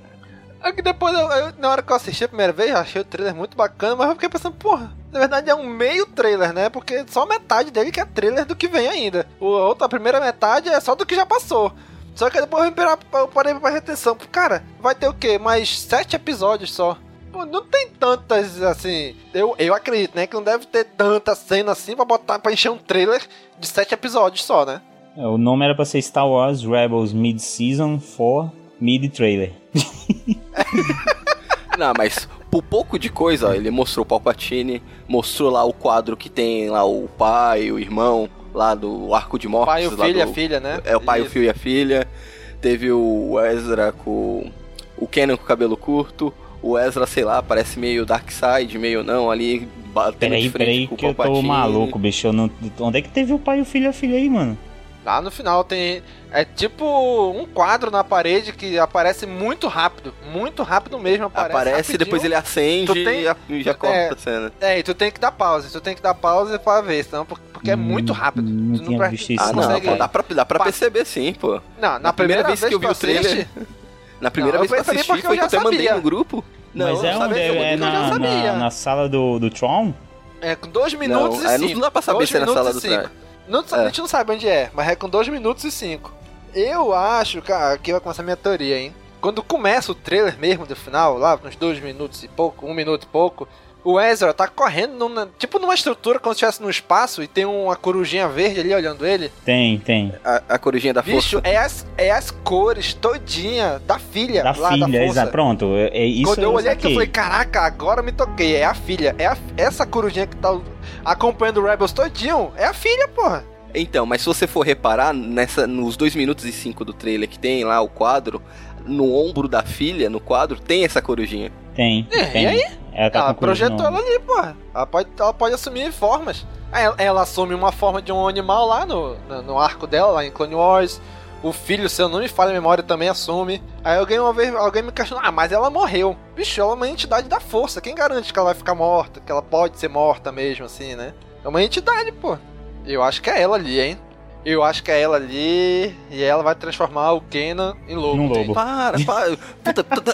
Speaker 2: É que depois, eu- eu- na hora que eu assisti a primeira vez, eu achei o trailer muito bacana, mas eu fiquei pensando, porra, na verdade é um meio trailer, né? Porque só metade dele que é trailer do que vem ainda. O, a outra, a primeira metade é só do que já passou. Só que depois eu parei- pra prestar atenção. Cara, vai ter o quê? Mais sete episódios só. Pô, não tem tantas, assim... Eu, eu acredito, né? Que não deve ter tanta cena assim pra botar, pra encher um trailer de sete episódios só, né?
Speaker 4: É, O nome era pra ser Star Wars Rebels Mid-Season for Mid-Trailer.
Speaker 3: Não, mas por pouco de coisa, ó, ele mostrou o Palpatine, mostrou lá o quadro que tem lá o pai, o irmão, lá do Arco de Mortes.
Speaker 2: Pai, o filho e a filha, né?
Speaker 3: É o pai, o
Speaker 2: Isso.
Speaker 3: filho e a filha. Teve o Ezra com o Kenan com o cabelo curto. O Ezra, sei lá, parece meio Darkseid, meio não, ali batendo
Speaker 4: Peraí,
Speaker 3: de frente
Speaker 4: peraí,
Speaker 3: com o
Speaker 4: que eu tô
Speaker 3: Palpatine.
Speaker 4: maluco, bicho. Eu não... Onde é que teve o pai e o filho e a filha aí, mano?
Speaker 2: Lá no final tem. É tipo um quadro na parede que aparece muito rápido. Muito rápido mesmo. Aparece,
Speaker 3: Aparece, depois ele acende
Speaker 2: Tu tem-
Speaker 3: e e já corta
Speaker 2: É.
Speaker 3: a cena.
Speaker 2: É, e tu tem que dar pausa. Tu tem que dar pausa pra ver, senão, por- porque é muito rápido.
Speaker 4: Não
Speaker 2: tu
Speaker 4: tinha
Speaker 2: pre-
Speaker 4: visto isso,
Speaker 3: Ah, não,
Speaker 2: consegue-
Speaker 3: pô, dá pra, dá pra perceber sim, pô.
Speaker 2: Não, na,
Speaker 3: Na
Speaker 2: primeira, vez que eu vi o
Speaker 3: tu assiste-
Speaker 2: trailer.
Speaker 3: Na primeira
Speaker 2: Não,
Speaker 3: vez que eu assisti,
Speaker 2: porque
Speaker 3: foi
Speaker 2: eu
Speaker 3: que eu
Speaker 2: já
Speaker 3: até mandei
Speaker 2: sabia.
Speaker 3: no grupo. Não,
Speaker 4: Mas é
Speaker 3: não
Speaker 4: onde? É,
Speaker 3: mandei
Speaker 4: é
Speaker 3: no
Speaker 2: eu já
Speaker 4: na,
Speaker 2: sabia.
Speaker 4: na, na sala do, do Tron?
Speaker 2: É com 2 minutos
Speaker 3: Não,
Speaker 2: e
Speaker 3: é, não
Speaker 2: 5.
Speaker 3: dá pra saber se é na sala do
Speaker 2: cinco.
Speaker 3: trás.
Speaker 2: Não,
Speaker 3: É.
Speaker 2: A gente não sabe onde é, mas é com 2 minutos e 5. Eu acho, cara, aqui vai começar a minha teoria, hein? Quando começa o trailer mesmo do final, lá uns 2 minutos e pouco, 1 um minuto e pouco, o Ezra tá correndo, numa- tipo numa estrutura como se estivesse no espaço e tem uma corujinha verde ali olhando ele.
Speaker 4: Tem, tem.
Speaker 3: A, a corujinha da
Speaker 2: Bicho,
Speaker 3: força.
Speaker 2: é as, é as cores todinha da filha
Speaker 4: Da
Speaker 2: lá
Speaker 4: filha,
Speaker 2: da força.
Speaker 4: exato. Pronto, é, é isso
Speaker 2: Quando eu olhei aqui, eu falei, caraca, agora eu me toquei. É a filha. É a- essa corujinha que tá acompanhando o Rebels todinho. É a filha, porra.
Speaker 3: Então, mas se você for reparar, nessa, nos 2 minutos e 5 do trailer que tem lá o quadro, no ombro da filha, no quadro, tem essa corujinha.
Speaker 4: Tem,
Speaker 2: É,
Speaker 4: tem.
Speaker 2: e aí?
Speaker 4: Ela tá
Speaker 2: ela projetou ela ali, porra. Ela pode, ela pode assumir formas. Ela, ela assume uma forma de um animal lá no, no, no arco dela, lá em Clone Wars. O filho, se eu não me falha a memória, também assume. Aí alguém uma vez, alguém me questionou, ah, mas ela morreu. Bicho, ela é uma entidade da força. Quem garante que ela vai ficar morta? Que ela pode ser morta mesmo, assim, né? É uma entidade, pô. Eu acho que é ela ali, hein? Eu acho que é ela ali e ela vai transformar o Kenan em lobo.
Speaker 4: Num lobo.
Speaker 3: Para, para. Puta, puta.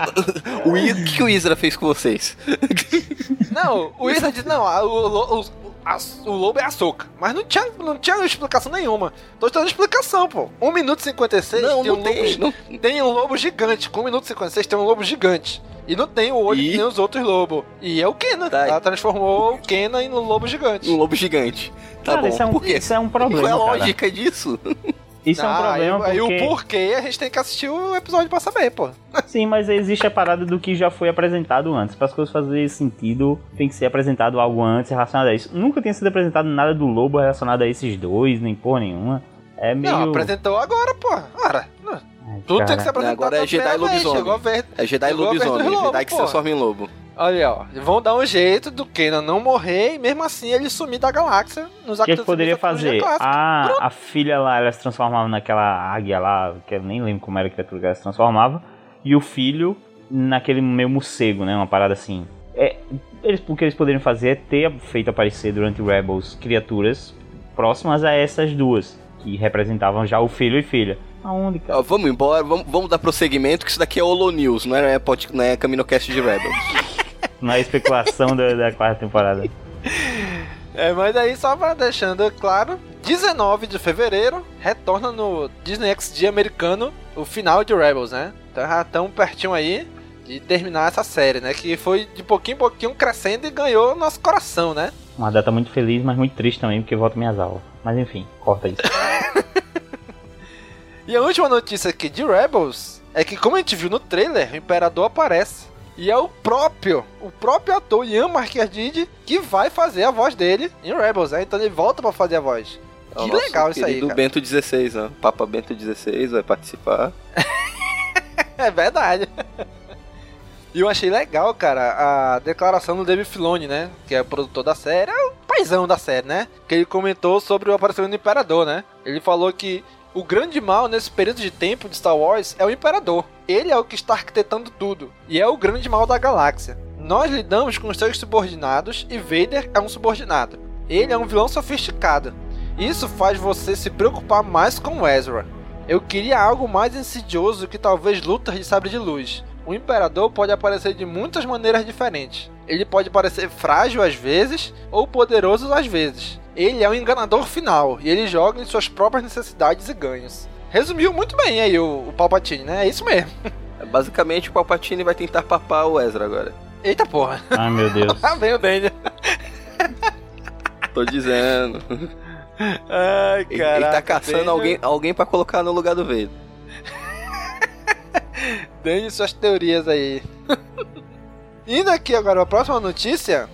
Speaker 3: O, I- o que, o Isra fez com vocês?
Speaker 2: Não, o Isra diz, não, a- o, o, a- o lobo é açúcar. Mas não tinha, não tinha explicação nenhuma. Tô te dando explicação, pô. 1 minuto e 56
Speaker 3: Não,
Speaker 2: tem
Speaker 3: não
Speaker 2: um
Speaker 3: tem.
Speaker 2: lobo,
Speaker 3: Não,
Speaker 2: tem um lobo gigante. Com 1 minuto e 56 tem um lobo gigante. E não tem o olho
Speaker 3: E?
Speaker 2: que tem os outros lobos. E é o Kenan.
Speaker 3: Tá.
Speaker 2: Ela transformou o Kenan em um lobo gigante.
Speaker 3: um lobo gigante. Tá
Speaker 4: Cara,
Speaker 3: bom.
Speaker 4: isso é um,
Speaker 3: Por quê?
Speaker 4: isso é um
Speaker 3: Qual
Speaker 4: problema,
Speaker 3: é a
Speaker 4: cara.
Speaker 3: lógica disso?
Speaker 4: Isso é um
Speaker 2: Ah,
Speaker 4: problema
Speaker 2: aí, aí
Speaker 4: porque...
Speaker 2: o porquê a gente tem que assistir o episódio pra saber, pô.
Speaker 4: Sim, mas existe a parada do que já foi apresentado antes. Para as coisas fazerem sentido, tem que ser apresentado algo antes relacionado a isso. Nunca tinha sido apresentado nada do Lobo relacionado a esses dois, nem porra nenhuma. É meio...
Speaker 2: Não, apresentou agora, pô. Ora,
Speaker 4: Ai,
Speaker 2: tudo
Speaker 4: cara.
Speaker 2: tem que ser apresentado
Speaker 3: Agora é Jedi lobisomem.
Speaker 2: chegou a ver-
Speaker 3: É Jedi
Speaker 2: Chegou
Speaker 3: lobisomem.
Speaker 2: lobo,
Speaker 3: Jedi que se transforma em lobo.
Speaker 2: Olha, ó, vão dar um jeito do Kenan não morrer e mesmo assim ele sumir da galáxia nos
Speaker 4: O que, que poderia fazer?
Speaker 2: clássica.
Speaker 4: A, filha lá, ela se transformava naquela águia lá, que eu nem lembro como era a criatura que ela se transformava. E o filho naquele meio morcego, né? Uma parada assim. É, eles, o que eles poderiam fazer é ter feito aparecer durante Rebels criaturas próximas a essas duas, que representavam já o filho e filha. Aonde, cara?
Speaker 3: Ó, vamos embora, vamos, vamos dar prosseguimento, que isso daqui é Holo News, não é, pod, não é CaminoCast de Rebels.
Speaker 4: Na especulação da, da quarta temporada.
Speaker 2: É, mas aí só pra deixando claro, 19 de fevereiro retorna no Disney XD americano o final de Rebels, né? Então já tão pertinho aí de terminar essa série, né? Que foi de pouquinho em pouquinho crescendo e ganhou nosso coração, né?
Speaker 4: Uma data muito feliz, mas muito triste também, porque volta minhas aulas. Mas enfim, corta isso.
Speaker 2: E a última notícia aqui de Rebels é que, como a gente viu no trailer, o Imperador aparece. E é o próprio, o próprio ator Ian Marquardid que vai fazer a voz dele em Rebels, né? Então ele volta pra fazer a voz.
Speaker 3: É
Speaker 2: Que legal isso aí, cara.
Speaker 3: Bento XVI, ó. Papa Bento XVI vai participar.
Speaker 2: É verdade. E eu achei legal, cara, a declaração do David Filoni, né? Que é o produtor da série, é o paizão da série, né? Que ele comentou sobre o aparecimento do Imperador, né? Ele falou que o grande mal nesse período de tempo de Star Wars é o Imperador. Ele é o que está arquitetando tudo. E é o grande mal da galáxia. Nós lidamos com os seus subordinados e Vader é um subordinado. Ele é um vilão sofisticado. Isso faz você se preocupar mais com Ezra. Eu queria algo mais insidioso que talvez lutas de sabre de luz. O Imperador pode aparecer de muitas maneiras diferentes. Ele pode parecer frágil às vezes ou poderoso às vezes. Ele é um enganador final e ele joga em suas próprias necessidades e ganhos. resumiu muito bem aí o, o Palpatine, né? É isso mesmo.
Speaker 3: Basicamente, o Palpatine vai tentar papar o Ezra agora.
Speaker 2: Eita porra.
Speaker 4: Ai, meu Deus.
Speaker 2: Lá vem o Daniel.
Speaker 3: Tô dizendo.
Speaker 2: Ai,
Speaker 3: Ele-
Speaker 2: cara.
Speaker 3: Ele tá caçando alguém, alguém pra colocar no lugar do Vader.
Speaker 2: Dane suas teorias aí. Indo aqui agora, a próxima notícia.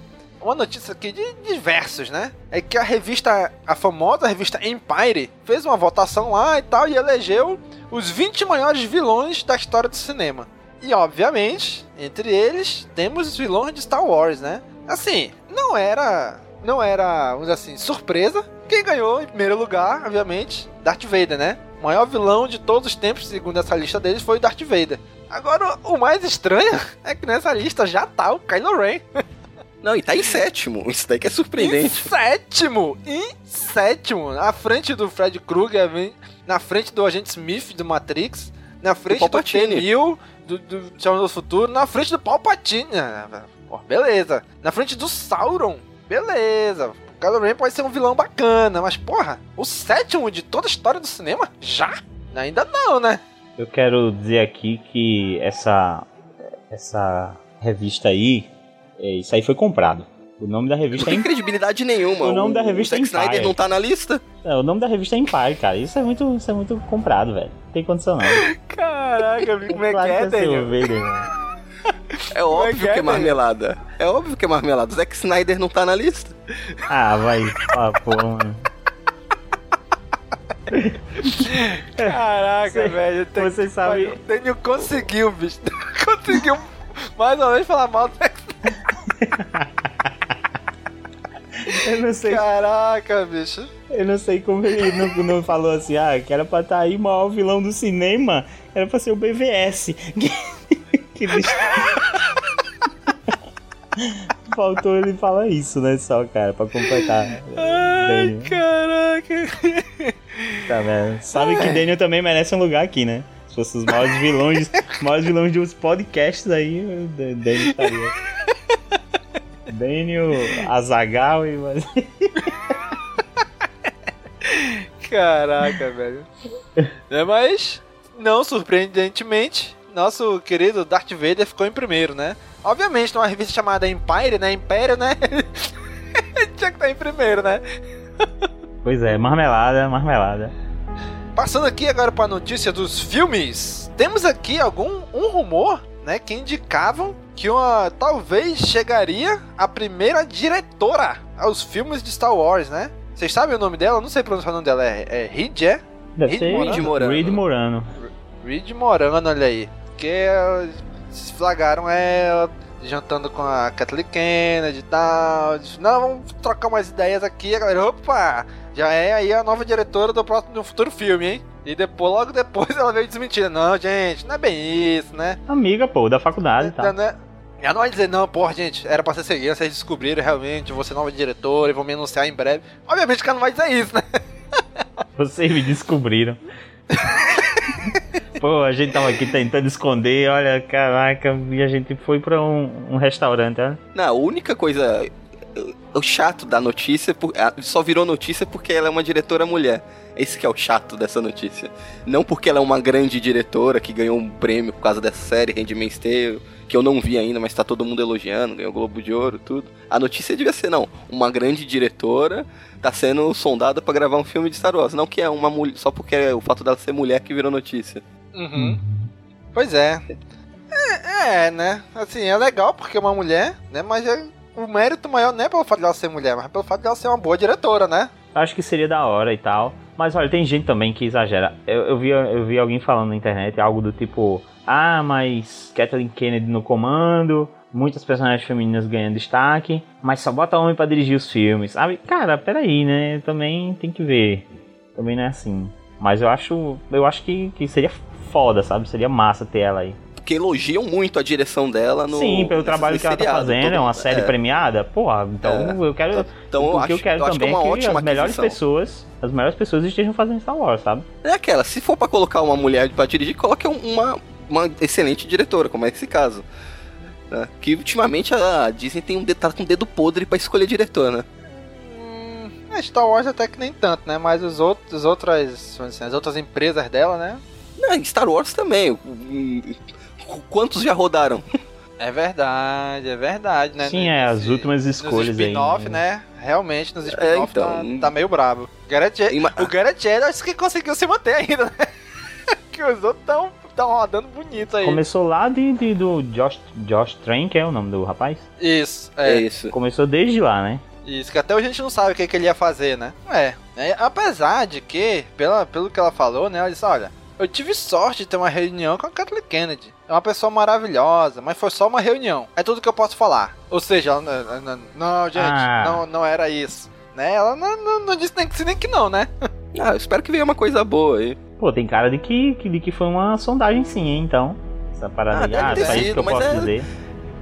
Speaker 2: Uma notícia aqui de diversos, né? É que a revista, a famosa revista Empire, fez uma votação lá e tal e elegeu os 20 maiores vilões da história do cinema. E obviamente, entre eles, temos os vilões de Star Wars, né? Assim, não era. Não era, vamos dizer assim, surpresa. Quem ganhou em primeiro lugar, obviamente, Darth Vader, né? O maior vilão de todos os tempos, segundo essa lista deles, foi o Darth Vader. Agora, o mais estranho é que nessa lista já tá o Kylo Ren.
Speaker 3: Não, e tá em sétimo. Isso daí que é
Speaker 2: Em
Speaker 3: surpreendente.
Speaker 2: sétimo! Em sétimo! Na frente do Fred Krueger, vem- na frente do Agente Smith do Matrix, na frente do. T-1000 do, do do Futuro, na frente do Palpatine. Ah, Pô, beleza. Na frente do Sauron. Beleza. O Kylo Ren pode ser um vilão bacana, mas porra, o sétimo de toda a história do cinema? Já? Ainda não, né?
Speaker 4: Eu quero dizer aqui que essa essa revista aí, isso aí foi comprado. O nome da
Speaker 3: Não
Speaker 4: revista é
Speaker 3: tem
Speaker 4: Empire.
Speaker 3: credibilidade nenhuma.
Speaker 4: O nome da revista
Speaker 3: o Zack
Speaker 4: é Empire.
Speaker 3: Snyder não tá na lista.
Speaker 4: É, o nome da revista é Empire, cara. Isso é muito, isso é muito comprado, velho. Não tem condição não.
Speaker 2: Caraca, como é
Speaker 4: Claro
Speaker 2: que é,
Speaker 4: o
Speaker 2: Daniel?
Speaker 3: É óbvio
Speaker 2: que é,
Speaker 3: que é marmelada. É óbvio que é marmelada. O Zack Snyder não tá na lista.
Speaker 4: Ah, vai. Ah, pô, mano.
Speaker 2: Caraca,
Speaker 4: Você-
Speaker 2: velho. Tem...
Speaker 4: Você sabe.
Speaker 2: O Daniel conseguiu, bicho. conseguiu mais uma vez falar mal do Zack
Speaker 4: Eu não sei,
Speaker 2: Caraca, bicho.
Speaker 4: eu não sei como ele não, não falou assim, ah, que era pra estar aí o maior vilão do cinema. Era pra ser o BVS. que bicho. Faltou ele falar isso, né? Só, cara, pra completar. Daniel.
Speaker 2: Caraca.
Speaker 4: Tá vendo? Sabe que Daniel também merece um lugar aqui, né? Se fosse os maiores vilões, maiores vilões dos podcasts aí, o Dan- Daniel estaria. Daniel, Azagal e.
Speaker 2: Caraca, velho. É, mas, não surpreendentemente, nosso querido Darth Vader ficou em primeiro, né? Obviamente, numa revista chamada Empire, né? Império, né? Tinha que estar em primeiro, né?
Speaker 4: Pois é, marmelada, marmelada.
Speaker 2: Passando aqui agora para a notícia dos filmes, temos aqui algum um rumor, né, que indicavam que uma talvez chegaria a primeira diretora aos filmes de Star Wars, né? Vocês sabem o nome dela? Eu não sei pronunciar o nome dela. É, é Reed, é?
Speaker 4: Deve
Speaker 2: Reed
Speaker 4: ser
Speaker 2: Morano?
Speaker 3: Morano.
Speaker 4: Reed Morano.
Speaker 2: Reed Morano, olha aí. Que eh, se flagaram ela jantando com a Kathleen Kennedy e tal. Disse, Não, vamos trocar umas ideias aqui. A galera, opa, já é aí a nova diretora do próximo do futuro filme, hein? E depois, logo depois ela veio desmentindo. Não, gente, não é bem isso, né?
Speaker 4: Amiga, pô, da faculdade e
Speaker 2: Não,
Speaker 4: tal.
Speaker 2: Né? Ela não vai dizer, não, porra, gente, era pra ser seguida, vocês descobriram realmente, ser nova diretora e vão me anunciar em breve. Obviamente que ela não vai dizer isso, né?
Speaker 4: Vocês me descobriram. Pô, a gente tava aqui tentando esconder, olha, caraca, e a gente foi pra um, um restaurante, olha.
Speaker 3: Não, a única coisa. O chato da notícia só virou notícia porque ela é uma diretora mulher. Esse que é o chato dessa notícia. Não porque ela é uma grande diretora que ganhou um prêmio por causa dessa série, Handmaid's Tale, que eu não vi ainda, mas tá todo mundo elogiando, ganhou o Globo de Ouro, tudo. A notícia devia ser, não, uma grande diretora tá sendo sondada pra gravar um filme de Star Wars. Não que é uma mulher, só porque é o fato dela ser mulher que virou notícia.
Speaker 2: Uhum. Pois é. é. É, né? Assim, é legal porque é uma mulher, né? Mas é- o mérito maior não é pelo fato dela ser mulher, mas pelo fato dela ser uma boa diretora, né?
Speaker 4: Acho que seria da hora e tal. Mas olha, tem gente também que exagera. Eu, eu, vi, eu vi alguém falando na internet algo do tipo: Ah, mas Kathleen Kennedy no comando, muitas personagens femininas ganhando destaque, mas só bota homem pra dirigir os filmes. Sabe? Cara, peraí, né? Também tem que ver. Também não é assim. Mas eu acho. Eu acho que, que seria foda, sabe? Seria massa ter ela aí.
Speaker 3: Porque elogiam muito a direção dela no.
Speaker 4: Sim, pelo trabalho que ela tá fazendo, é uma série
Speaker 3: É.
Speaker 4: premiada. Porra, então eu quero.
Speaker 3: Então
Speaker 4: o
Speaker 3: eu
Speaker 4: que
Speaker 3: acho,
Speaker 4: eu quero
Speaker 3: eu acho que é
Speaker 4: também
Speaker 3: uma
Speaker 4: é que
Speaker 3: ótima
Speaker 4: as melhores
Speaker 3: aquisição.
Speaker 4: pessoas, as melhores pessoas estejam fazendo Star Wars, sabe?
Speaker 3: É aquela, se for pra colocar uma mulher pra dirigir, coloque uma, uma excelente diretora, como é esse caso. né? Que ultimamente a Disney tem um dedo, tá com um dedo podre pra escolher diretor, né?
Speaker 2: Hum, É, Star Wars até que nem tanto, né? Mas os outros, as outras, dizer, as outras empresas dela, né?
Speaker 3: Não, Star Wars também. Quantos já rodaram?
Speaker 2: É verdade, é verdade, né?
Speaker 4: Sim, é, as
Speaker 2: Nesse-
Speaker 4: últimas
Speaker 2: nos
Speaker 4: escolhas aí.
Speaker 2: spin-off, né? Realmente, nos spin-off
Speaker 3: então.
Speaker 2: tá, tá meio brabo.
Speaker 3: Ima-
Speaker 2: O Garrett Ed, acho que conseguiu se manter ainda, né? que os outros tão, tão rodando bonito aí.
Speaker 4: Começou lá de, de- do Josh, Josh Train, que é o nome do rapaz.
Speaker 2: Isso,
Speaker 3: É
Speaker 2: é,
Speaker 3: isso.
Speaker 4: Começou desde lá, né?
Speaker 2: Isso, que até hoje a gente não sabe o que, que ele ia fazer, né? É, é, apesar de que, pela, pelo que ela falou, né? Ela disse, olha, eu tive sorte de ter uma reunião com a Kathleen Kennedy. É uma pessoa maravilhosa, mas foi só uma reunião. É tudo que eu posso falar. Ou seja, ela, não, não, não, gente,
Speaker 4: Ah.
Speaker 2: não, não era isso. Né? Ela não, não, não disse nem que nem que não, né?
Speaker 3: Ah, eu espero que venha uma coisa boa aí.
Speaker 4: Pô, tem cara de que, de que foi uma sondagem sim, hein, então. Essa parada
Speaker 3: Ah, deve
Speaker 4: ah, só isso que eu posso
Speaker 3: é-
Speaker 4: dizer.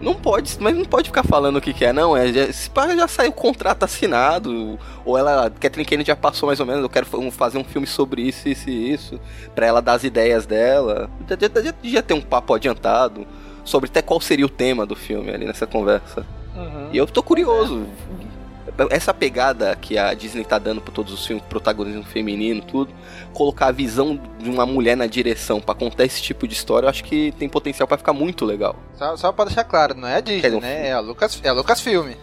Speaker 3: Não pode, mas não pode ficar falando o que quer, não. É, já, se pá, já saiu o contrato assinado, ou ela, Kathleen Kennedy já passou mais ou menos, eu quero fa- fazer um filme sobre isso, isso e isso, pra ela dar as ideias dela. Já, já, já, já ter um papo adiantado sobre até qual seria o tema do filme ali nessa conversa. E eu tô curioso. Essa pegada que a Disney tá dando pra todos os filmes, protagonismo feminino, tudo, colocar a visão de uma mulher na direção pra contar esse tipo de história, eu acho que tem potencial pra ficar muito legal.
Speaker 2: Só, só pra deixar claro, não é a Disney,
Speaker 3: dizer, um
Speaker 2: né? É a Lucas, é a Lucasfilm.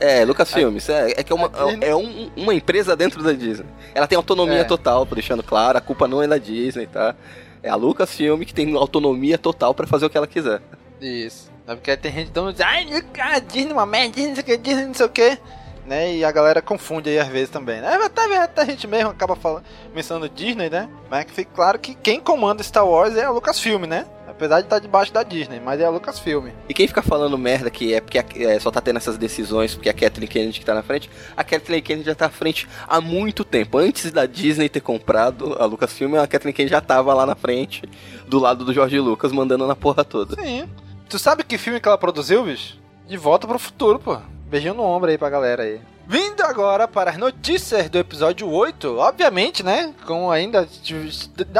Speaker 3: É, Lucas Filmes, é, é que é uma, é um- uma empresa dentro da Disney. Ela tem autonomia
Speaker 2: É.
Speaker 3: total, deixando claro, a culpa não é da Disney, tá? É a Lucas Filme que tem autonomia total pra fazer o que ela quiser.
Speaker 2: Isso. É porque tem gente dando ai, a Disney é uma merda, Disney não sei o que, Disney não sei o que. Né? E a galera confunde aí às vezes também. Né? Até, até a gente mesmo acaba falando, mencionando Disney, né? Mas que fique claro que quem comanda Star Wars é a Lucasfilm, né? Apesar de estar debaixo da Disney, mas é a Lucasfilm.
Speaker 3: E quem fica falando merda que é porque a- é, só tá tendo essas decisões porque a Kathleen Kennedy que tá na frente, a Kathleen Kennedy já tá à frente há muito tempo. Antes da Disney ter comprado a Lucasfilm, a Kathleen Kennedy já tava lá na frente, do lado do Jorge Lucas, mandando na porra toda.
Speaker 2: Sim. Tu sabe que filme que ela produziu, bicho? De volta pro futuro, pô. Beijinho no ombro aí pra galera aí. Vindo agora para as notícias do episódio 8, obviamente, né? Com ainda.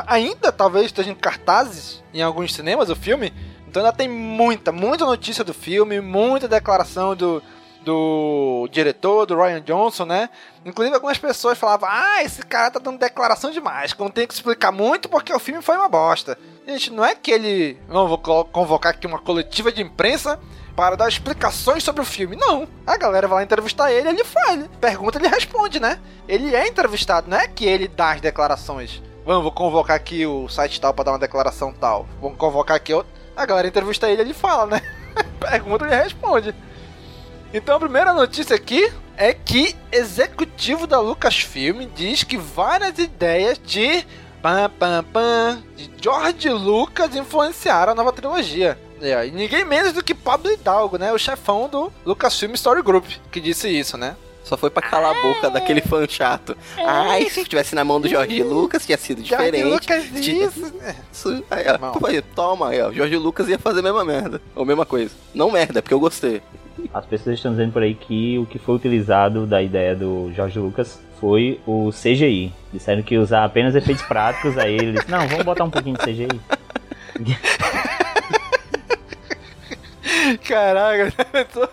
Speaker 2: Ainda talvez esteja em cartazes em alguns cinemas o filme. Então ainda tem muita, muita notícia do filme, muita declaração do, do diretor, do Ryan Johnson, né? Inclusive algumas pessoas falavam: Ah, esse cara tá dando declaração demais, que não tem que explicar muito porque o filme foi uma bosta. Gente, não é que ele. Não, vou co- convocar aqui uma coletiva de imprensa para dar explicações sobre o filme. Não. A galera vai lá entrevistar ele, ele fala. Pergunta, ele responde, né? Ele é entrevistado, não é que ele dá as declarações. Vamos, vou convocar aqui o site tal para dar uma declaração tal. Vamos convocar aqui outro. A galera entrevista ele, ele fala, né? Pergunta, ele responde. Então a primeira notícia aqui é que executivo da Lucasfilm diz que várias ideias de pam, pam, pam, de George Lucas influenciaram a nova trilogia. É, e ninguém menos do que Pablo Hidalgo, né? O chefão do Lucasfilm Story Group, que disse isso, né?
Speaker 3: Só foi pra calar a boca daquele fã chato. Ai, se tivesse na mão do Jorge Lucas, tinha sido diferente.
Speaker 2: Lucas
Speaker 3: Tinha-
Speaker 2: isso. É.
Speaker 3: Isso, aí, ó, aí, toma aí, ó. Jorge Lucas ia fazer a mesma merda. Ou a mesma coisa. Não merda, porque eu gostei.
Speaker 4: As pessoas estão dizendo por aí que o que foi utilizado da ideia do Jorge Lucas foi o CGI. Disseram que ia usar apenas efeitos práticos, aí ele disse, não, vamos botar um pouquinho de CGI.
Speaker 2: Caraca, tô-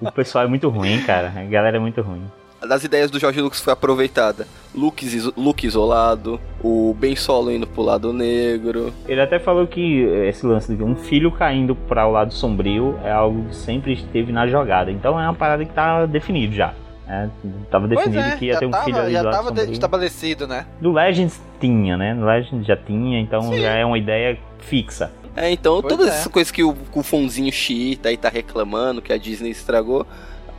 Speaker 4: O pessoal é muito ruim, cara. A galera é muito ruim.
Speaker 3: Das ideias do Jorge Lucas foi aproveitada. Luke, Luke isolado, o Ben Solo indo pro lado negro.
Speaker 4: Ele até falou que esse lance de um filho caindo para o lado sombrio é algo que sempre esteve na jogada. Então é uma parada que tá definido já. né? Tava definido
Speaker 2: é,
Speaker 4: que ia ter um
Speaker 2: tava,
Speaker 4: filho ali
Speaker 2: já
Speaker 4: do lado
Speaker 2: tava
Speaker 4: sombrio.
Speaker 2: estabelecido, né?
Speaker 4: Do Legends tinha, né? No Legends já tinha, então
Speaker 2: Sim.
Speaker 4: já é uma ideia fixa.
Speaker 3: É, então
Speaker 2: Pois
Speaker 3: todas
Speaker 2: é.
Speaker 3: essas coisas que o, que o Fonzinho xiita aí tá reclamando, que a Disney estragou,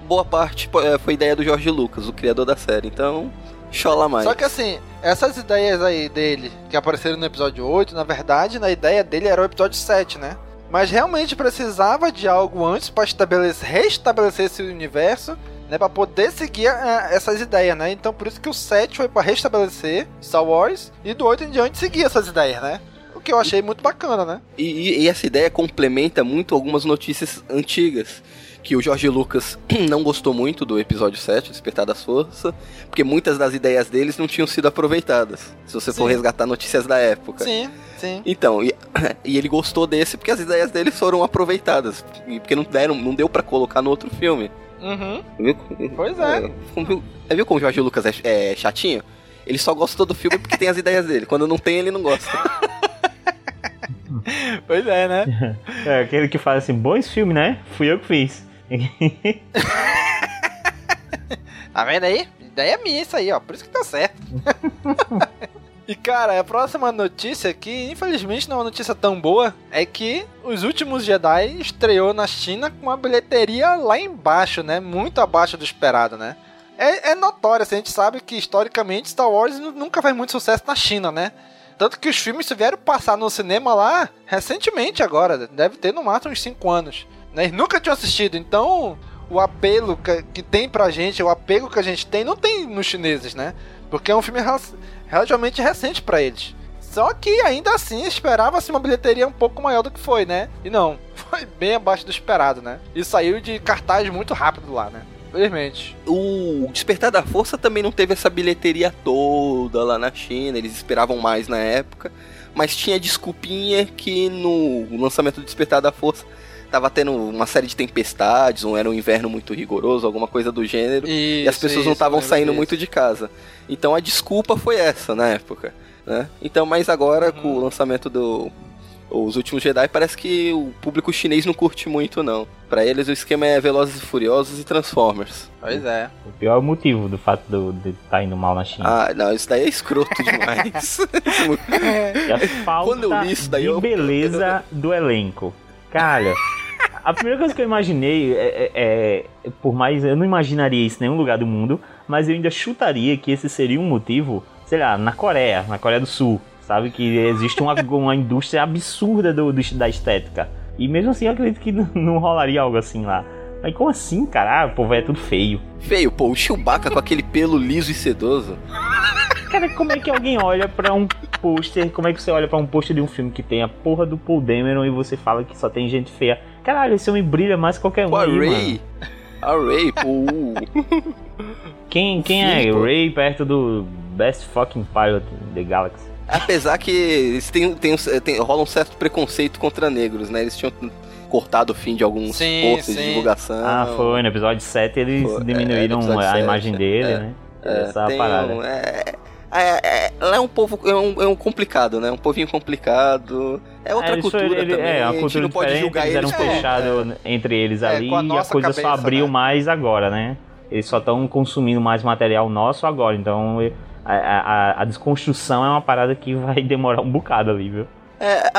Speaker 3: boa parte é, foi ideia do Jorge Lucas, o criador da série. Então, chola mais.
Speaker 2: Só que assim, essas ideias aí dele, que apareceram no episódio 8, na verdade, na ideia dele era o episódio 7, né? Mas realmente precisava de algo antes pra estabelecer, restabelecer esse universo, né? Pra poder seguir ah, essas ideias, né? Então por isso que o 7 foi pra restabelecer Star Wars e do 8 em diante seguir essas ideias, né? Que eu achei muito bacana, né?
Speaker 3: E, e- essa ideia complementa muito algumas notícias antigas. Que o Jorge Lucas não gostou muito do episódio 7, Despertar das Forças, porque muitas das ideias deles não tinham sido aproveitadas. Se você for
Speaker 2: Sim.
Speaker 3: resgatar notícias da época.
Speaker 2: Sim, sim.
Speaker 3: Então, e, e ele gostou desse porque as ideias dele foram aproveitadas. E porque não deram, não deu pra colocar no outro filme.
Speaker 2: Uhum.
Speaker 3: Viu?
Speaker 2: Pois é.
Speaker 3: Viu, viu como o Jorge Lucas é, é chatinho? Ele só gostou do filme porque tem as ideias dele. Quando não tem, ele não gosta.
Speaker 2: Pois é, né?
Speaker 4: É aquele que fala assim, bom esse filme, né? Fui eu que fiz.
Speaker 2: Tá vendo aí? Ideia minha isso aí, ó. Por isso que tá certo. E cara, a próxima notícia que infelizmente não é uma notícia tão boa é que Os Últimos Jedi estreou na China com uma bilheteria lá embaixo, né? Muito abaixo do esperado, né? É, é notório, assim, a gente sabe que historicamente Star Wars nu- nunca faz muito sucesso na China, né? Tanto que os filmes vieram passar no cinema lá recentemente agora, deve ter no máximo uns 5 anos. Né? Nunca tinham assistido, então o apelo que, que tem pra gente, o apego que a gente tem, não tem nos chineses, né? Porque é um filme rela- relativamente recente pra eles. Só que ainda assim esperava-se uma bilheteria um pouco maior do que foi, né? E não, foi bem abaixo do esperado, né? E saiu de cartaz muito rápido lá, né? Infelizmente.
Speaker 3: O Despertar da Força também não teve essa bilheteria toda lá na China, eles esperavam mais na época, mas tinha desculpinha que no lançamento do Despertar da Força tava tendo uma série de tempestades, ou era um inverno muito rigoroso, alguma coisa do gênero, e as pessoas não estavam saindo muito de casa. Então a desculpa foi essa na época, né? Então, mas agora com o lançamento do os últimos Jedi parece que o público chinês não curte muito não. Pra eles o esquema é Velozes e Furiosos e Transformers.
Speaker 2: Pois é.
Speaker 4: O pior motivo do fato do- de estar indo mal na China.
Speaker 3: Ah, não, isso daí é escroto demais.
Speaker 4: E a falta
Speaker 3: Quando eu li isso daí,
Speaker 4: de
Speaker 3: eu-
Speaker 4: beleza do elenco. Cara, a primeira coisa que eu imaginei é, é- é- Por mais. Eu não imaginaria isso em nenhum lugar do mundo, mas eu ainda chutaria que esse seria um motivo, sei lá, na Coreia, na Coreia do Sul. Sabe? Que existe uma, uma indústria absurda do, do- da estética. E mesmo assim eu acredito que não, não rolaria algo assim lá. Mas como assim, cara? Ah, o povo é tudo feio.
Speaker 3: Feio, pô, o Chewbacca com aquele pelo liso e sedoso.
Speaker 4: Cara, como é que alguém olha pra um pôster? Como é que você olha pra um pôster de um filme que tem a porra do Paul Dameron e você fala que só tem gente feia? Caralho, esse homem brilha mais que qualquer um.
Speaker 3: Pô,
Speaker 4: aí,
Speaker 3: Ray.
Speaker 4: mano.
Speaker 3: A Ray, pô.
Speaker 4: Quem, quem é
Speaker 3: Sim, pô.
Speaker 4: Ray perto do Best Fucking Pilot the Galaxy?
Speaker 3: Apesar que eles têm, têm, um- tem, rola um certo preconceito contra negros, né? Eles tinham cortado o fim de alguns
Speaker 2: Sim,
Speaker 3: posters de
Speaker 2: sim.
Speaker 3: divulgação.
Speaker 4: Ah, foi. No episódio 7 eles
Speaker 3: Foi, é,
Speaker 4: diminuíram
Speaker 3: episódio
Speaker 4: a
Speaker 3: 7,
Speaker 4: imagem dele,
Speaker 3: é.
Speaker 4: né?
Speaker 3: É,
Speaker 4: Essa
Speaker 3: tem
Speaker 4: parada.
Speaker 3: um- é, é, é, ela é um povo. É um, é um complicado, né? Um povinho complicado. É outra
Speaker 4: eles
Speaker 3: cultura
Speaker 4: ele-
Speaker 3: também.
Speaker 4: É,
Speaker 3: a
Speaker 4: uma
Speaker 3: gente
Speaker 4: cultura
Speaker 3: não pode julgar
Speaker 4: eles
Speaker 3: eles.
Speaker 4: eram fechados entre eles
Speaker 2: É,
Speaker 4: ali
Speaker 2: a
Speaker 4: e a coisa só
Speaker 2: cabeça,
Speaker 4: abriu
Speaker 2: né?
Speaker 4: mais agora, né? Eles só estão consumindo mais material nosso agora, então a, a- a desconstrução é uma parada que vai demorar um bocado ali, viu?
Speaker 3: É,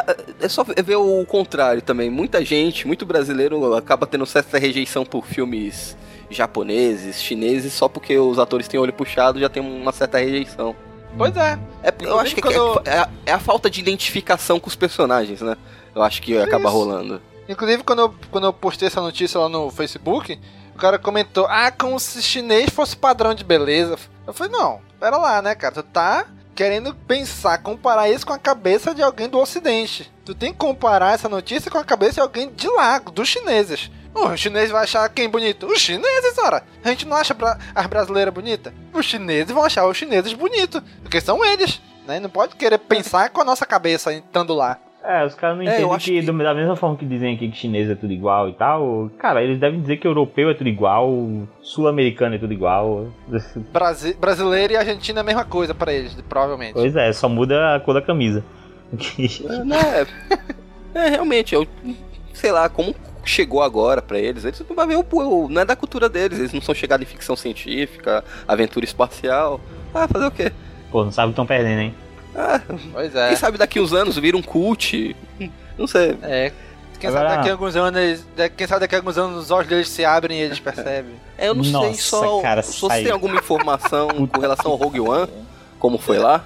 Speaker 3: é só ver o contrário também. Muita gente, muito brasileiro, acaba tendo certa rejeição por filmes japoneses, chineses, só porque os atores têm olho puxado já tem uma certa rejeição.
Speaker 2: Pois é.
Speaker 3: É, eu acho que é-
Speaker 2: quando-
Speaker 3: é, a- é a falta de identificação com os personagens, né? Eu acho que acaba
Speaker 2: Isso.
Speaker 3: rolando.
Speaker 2: Inclusive, quando eu, quando eu postei essa notícia lá no Facebook, o cara comentou: Ah, como se chinês fosse padrão de beleza. Eu falei: Não, pera lá, né, cara? Tu tá querendo pensar, comparar isso com a cabeça de alguém do Ocidente. Tu tem que comparar essa notícia com a cabeça de alguém de lá, dos chineses. Oh, o chinês vai achar quem bonito? Os chineses, ora! A gente não acha bra- as brasileiras bonitas? Os chineses vão achar os chineses bonitos, porque são eles. Né? Não pode querer pensar com a nossa cabeça estando lá.
Speaker 4: É, os caras não
Speaker 3: É, eu
Speaker 4: entendem
Speaker 3: acho
Speaker 4: que,
Speaker 3: que-
Speaker 4: da mesma forma que dizem aqui que chinês é tudo igual e tal, cara, eles devem dizer que europeu é tudo igual, sul-americano é tudo igual.
Speaker 2: Brasi brasileiro e Argentina é a mesma coisa pra eles, provavelmente.
Speaker 4: Pois é, só muda a cor da camisa.
Speaker 3: É, é, realmente, eu sei lá, como chegou agora pra eles, eles não vai ver o, o- não é da cultura deles, eles não são chegados em ficção científica, aventura espacial. Ah, fazer o quê?
Speaker 4: Pô, não sabe o que estão perdendo, hein?
Speaker 3: Ah,
Speaker 2: Pois
Speaker 3: quem
Speaker 2: é.
Speaker 3: sabe daqui uns anos vira um cult. Não sei.
Speaker 2: É. Quem
Speaker 4: Agora-
Speaker 2: sabe daqui a alguns anos, quem sabe daqui a alguns anos os olhos deles se abrem e eles percebem.
Speaker 3: É, eu não sei
Speaker 4: Nossa,
Speaker 3: só
Speaker 4: cara,
Speaker 3: se você
Speaker 4: sai.
Speaker 3: tem alguma informação com relação ao Rogue One, como foi lá.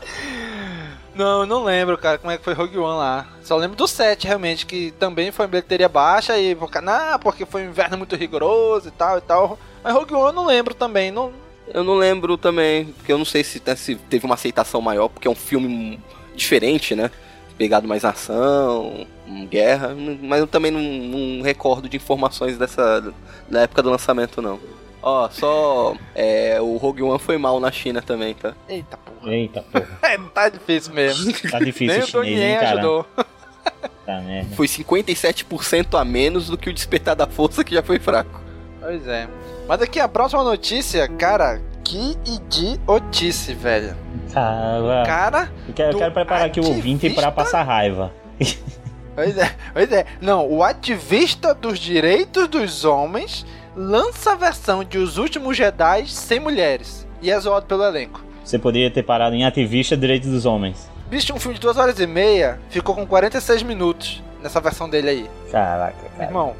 Speaker 2: Não, eu não lembro, cara, como é que foi Rogue One lá. Só lembro do 7, realmente, que também foi em bilheteria baixa e por não, porque foi um inverno muito rigoroso e tal e tal. Mas Rogue One eu não lembro também. Não...
Speaker 3: Eu não lembro também, porque eu não sei se, né, se teve uma aceitação maior, porque é um filme diferente, né? Pegado mais ação, guerra, mas eu também não, não recordo de informações dessa da época do lançamento, não. Ó, só é, o Rogue One foi mal na China também, tá?
Speaker 2: Eita porra.
Speaker 4: Eita, porra.
Speaker 2: É, tá difícil mesmo.
Speaker 4: Tá difícil
Speaker 2: Nem
Speaker 4: o chinês, hein, cara?
Speaker 2: ajudou.
Speaker 4: Tá merda.
Speaker 3: Foi 57% a menos do que o Despertar da Força, que já foi fraco.
Speaker 2: Pois é. Mas aqui a próxima notícia, cara, que idiotice, velho.
Speaker 4: Cara,
Speaker 2: Cara,
Speaker 4: eu quero, eu quero preparar aqui o ouvinte
Speaker 2: ativista-
Speaker 4: pra passar raiva.
Speaker 2: pois é, pois é. Não, o ativista dos direitos dos homens lança a versão de Os Últimos Jedi sem mulheres. E é zoado pelo elenco.
Speaker 4: Você poderia ter parado em ativista direitos dos homens.
Speaker 2: Bicho, um filme de 2 horas e meia ficou com 46 minutos nessa versão dele aí.
Speaker 4: Caraca, cara.
Speaker 2: Irmão,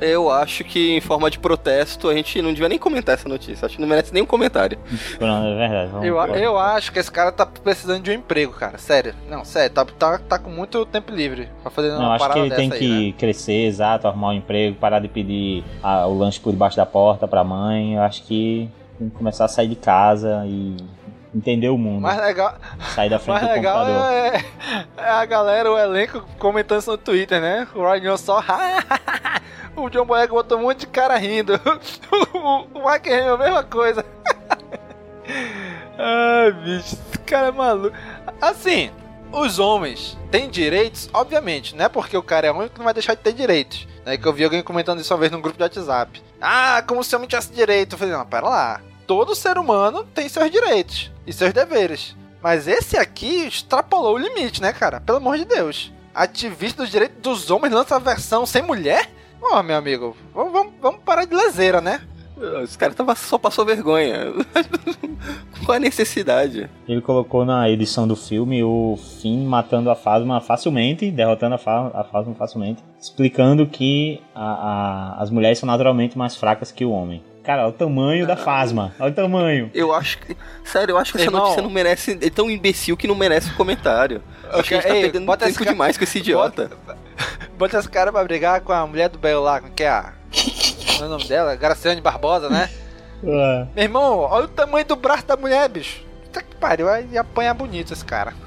Speaker 3: Eu acho que em forma de protesto a gente não devia nem comentar essa notícia. Acho que não merece nenhum comentário.
Speaker 4: Pronto, é verdade. Vamos,
Speaker 2: eu,
Speaker 4: vamos.
Speaker 2: eu acho que esse cara tá precisando de um emprego, cara. Sério. Não, sério, tá, tá, tá com muito tempo livre pra fazer uma
Speaker 4: Não, acho que ele tem
Speaker 2: dessa
Speaker 4: que
Speaker 2: aí, né?
Speaker 4: crescer, exato, arrumar um emprego, parar de pedir ah, o lanche por debaixo da porta pra mãe. Eu acho que tem que começar a sair de casa e entender o mundo.
Speaker 2: Mais legal,
Speaker 4: sair da frente
Speaker 2: mais
Speaker 4: do
Speaker 2: legal
Speaker 4: computador.
Speaker 2: é, é a galera, o elenco comentando isso no Twitter, né? O Ryan só. o John Boyega botou um monte de cara rindo. o, Mike Hamill, a mesma coisa. Ai, bicho, esse cara é maluco. Assim, os homens têm direitos, obviamente, não é porque o cara é homem que não vai deixar de ter direitos. É que eu vi alguém comentando isso uma vez num grupo de WhatsApp. Ah, como se o homem tivesse direito. Eu falei, não, pera lá. Todo ser humano tem seus direitos e seus deveres. Mas esse aqui extrapolou o limite, né, cara? Pelo amor de Deus. Ativista dos direitos dos homens lança a versão sem mulher? Ó, meu amigo, vamos, parar de leseira, né?
Speaker 3: Esse cara tava, só passou vergonha. Qual a necessidade?
Speaker 4: Ele colocou na edição do filme o Finn matando a Phasma facilmente, derrotando a, Fa a Phasma facilmente, explicando que a- a- as mulheres são naturalmente mais fracas que o homem. Cara, olha o tamanho da Phasma, olha o tamanho.
Speaker 3: Eu acho que. Sério, eu acho que essa
Speaker 2: Irmão.
Speaker 3: notícia não merece. É tão imbecil que não merece comentário. Acho que a gente tá
Speaker 2: Ei,
Speaker 3: pegando
Speaker 2: esse
Speaker 3: tempo
Speaker 2: ca-
Speaker 3: demais com esse idiota.
Speaker 2: Bota esse cara pra brigar com a mulher do Bel lá, que é a. Qual é o nome dela? Graciane Barbosa, né?
Speaker 4: Ah,
Speaker 2: Meu irmão, olha o tamanho do braço da mulher, bicho. Puta que pariu, ia apanhar bonito esse cara.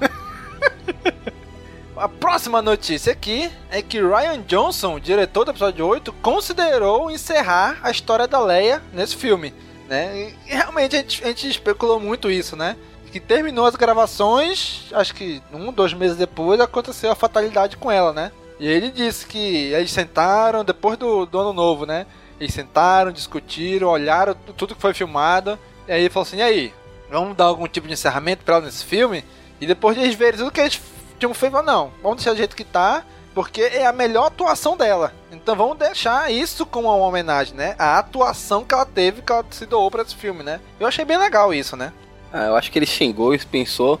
Speaker 2: A próxima notícia aqui é que Ryan Johnson, diretor do episódio 8, considerou encerrar a história da Leia nesse filme. Né? E realmente a gente, a gente especulou muito isso, né? Que terminou as gravações, acho que um, dois meses depois aconteceu a fatalidade com ela, né? E ele disse que eles sentaram depois do, do ano novo, né? Eles sentaram, discutiram, olharam tu- tudo que foi filmado. E aí ele falou assim: e aí, vamos dar algum tipo de encerramento pra ela nesse filme? E depois de eles verem tudo que eles tinham feito, não, vamos deixar do jeito que tá, porque é a melhor atuação dela. Então vamos deixar isso como uma homenagem, né? A atuação que ela teve, que ela se doou pra esse filme, né? Eu achei bem legal isso, né?
Speaker 3: Ah, eu acho que ele xingou e pensou.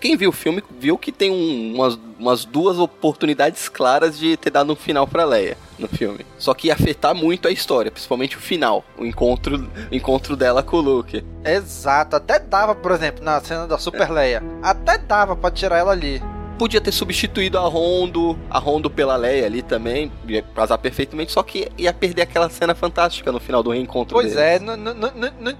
Speaker 3: Quem viu o filme viu que tem um- umas, umas duas oportunidades claras de ter dado um final pra Leia no filme. Só que ia afetar muito a história, principalmente o final, o encontro, o encontro dela com o Luke.
Speaker 2: Exato, até dava, por exemplo, na cena da Super Leia, até dava pra tirar ela ali.
Speaker 3: Podia ter substituído a Rondo, a Rondo pela Leia ali também, ia casar perfeitamente, só que ia perder aquela cena fantástica no final do reencontro
Speaker 2: Pois
Speaker 3: deles.
Speaker 2: é, não, não, não,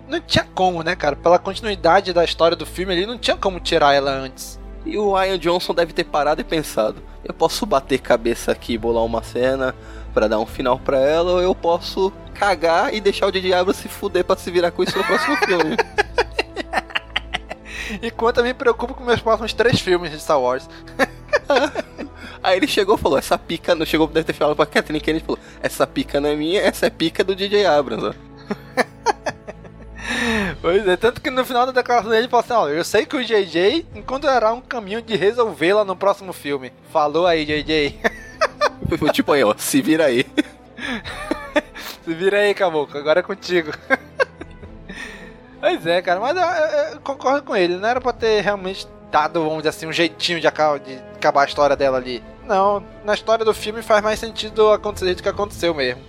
Speaker 2: não, tinha como, né, cara? Pela continuidade da história do filme ali, não tinha como tirar ela antes.
Speaker 3: E o Ryan Johnson deve ter parado e pensado: eu posso bater cabeça aqui e bolar uma cena pra dar um final pra ela, ou eu posso cagar e deixar o J.J. Abrams se fuder pra se virar com isso no próximo filme.
Speaker 2: Enquanto eu me preocupo com meus próximos três filmes de Star Wars.
Speaker 3: Aí ele chegou e falou: essa pica, não chegou, deve ter falado pra Kathleen Kennedy, falou: essa pica não é minha, essa é pica do J.J. Abrams. Ó.
Speaker 2: Pois é, tanto que no final da declaração dele ele falou assim: ó, eu sei que o JJ encontrará um caminho de resolvê-la no próximo filme. Falou aí, JJ.
Speaker 3: Tipo aí, ó, se vira aí.
Speaker 2: Se vira aí, caboclo, agora é contigo. Pois é, cara, mas eu, eu- eu concordo com ele. Não era pra ter realmente dado, vamos dizer assim, um jeitinho de acabar, de acabar a história dela ali. Não, na história do filme faz mais sentido acontecer do que aconteceu mesmo.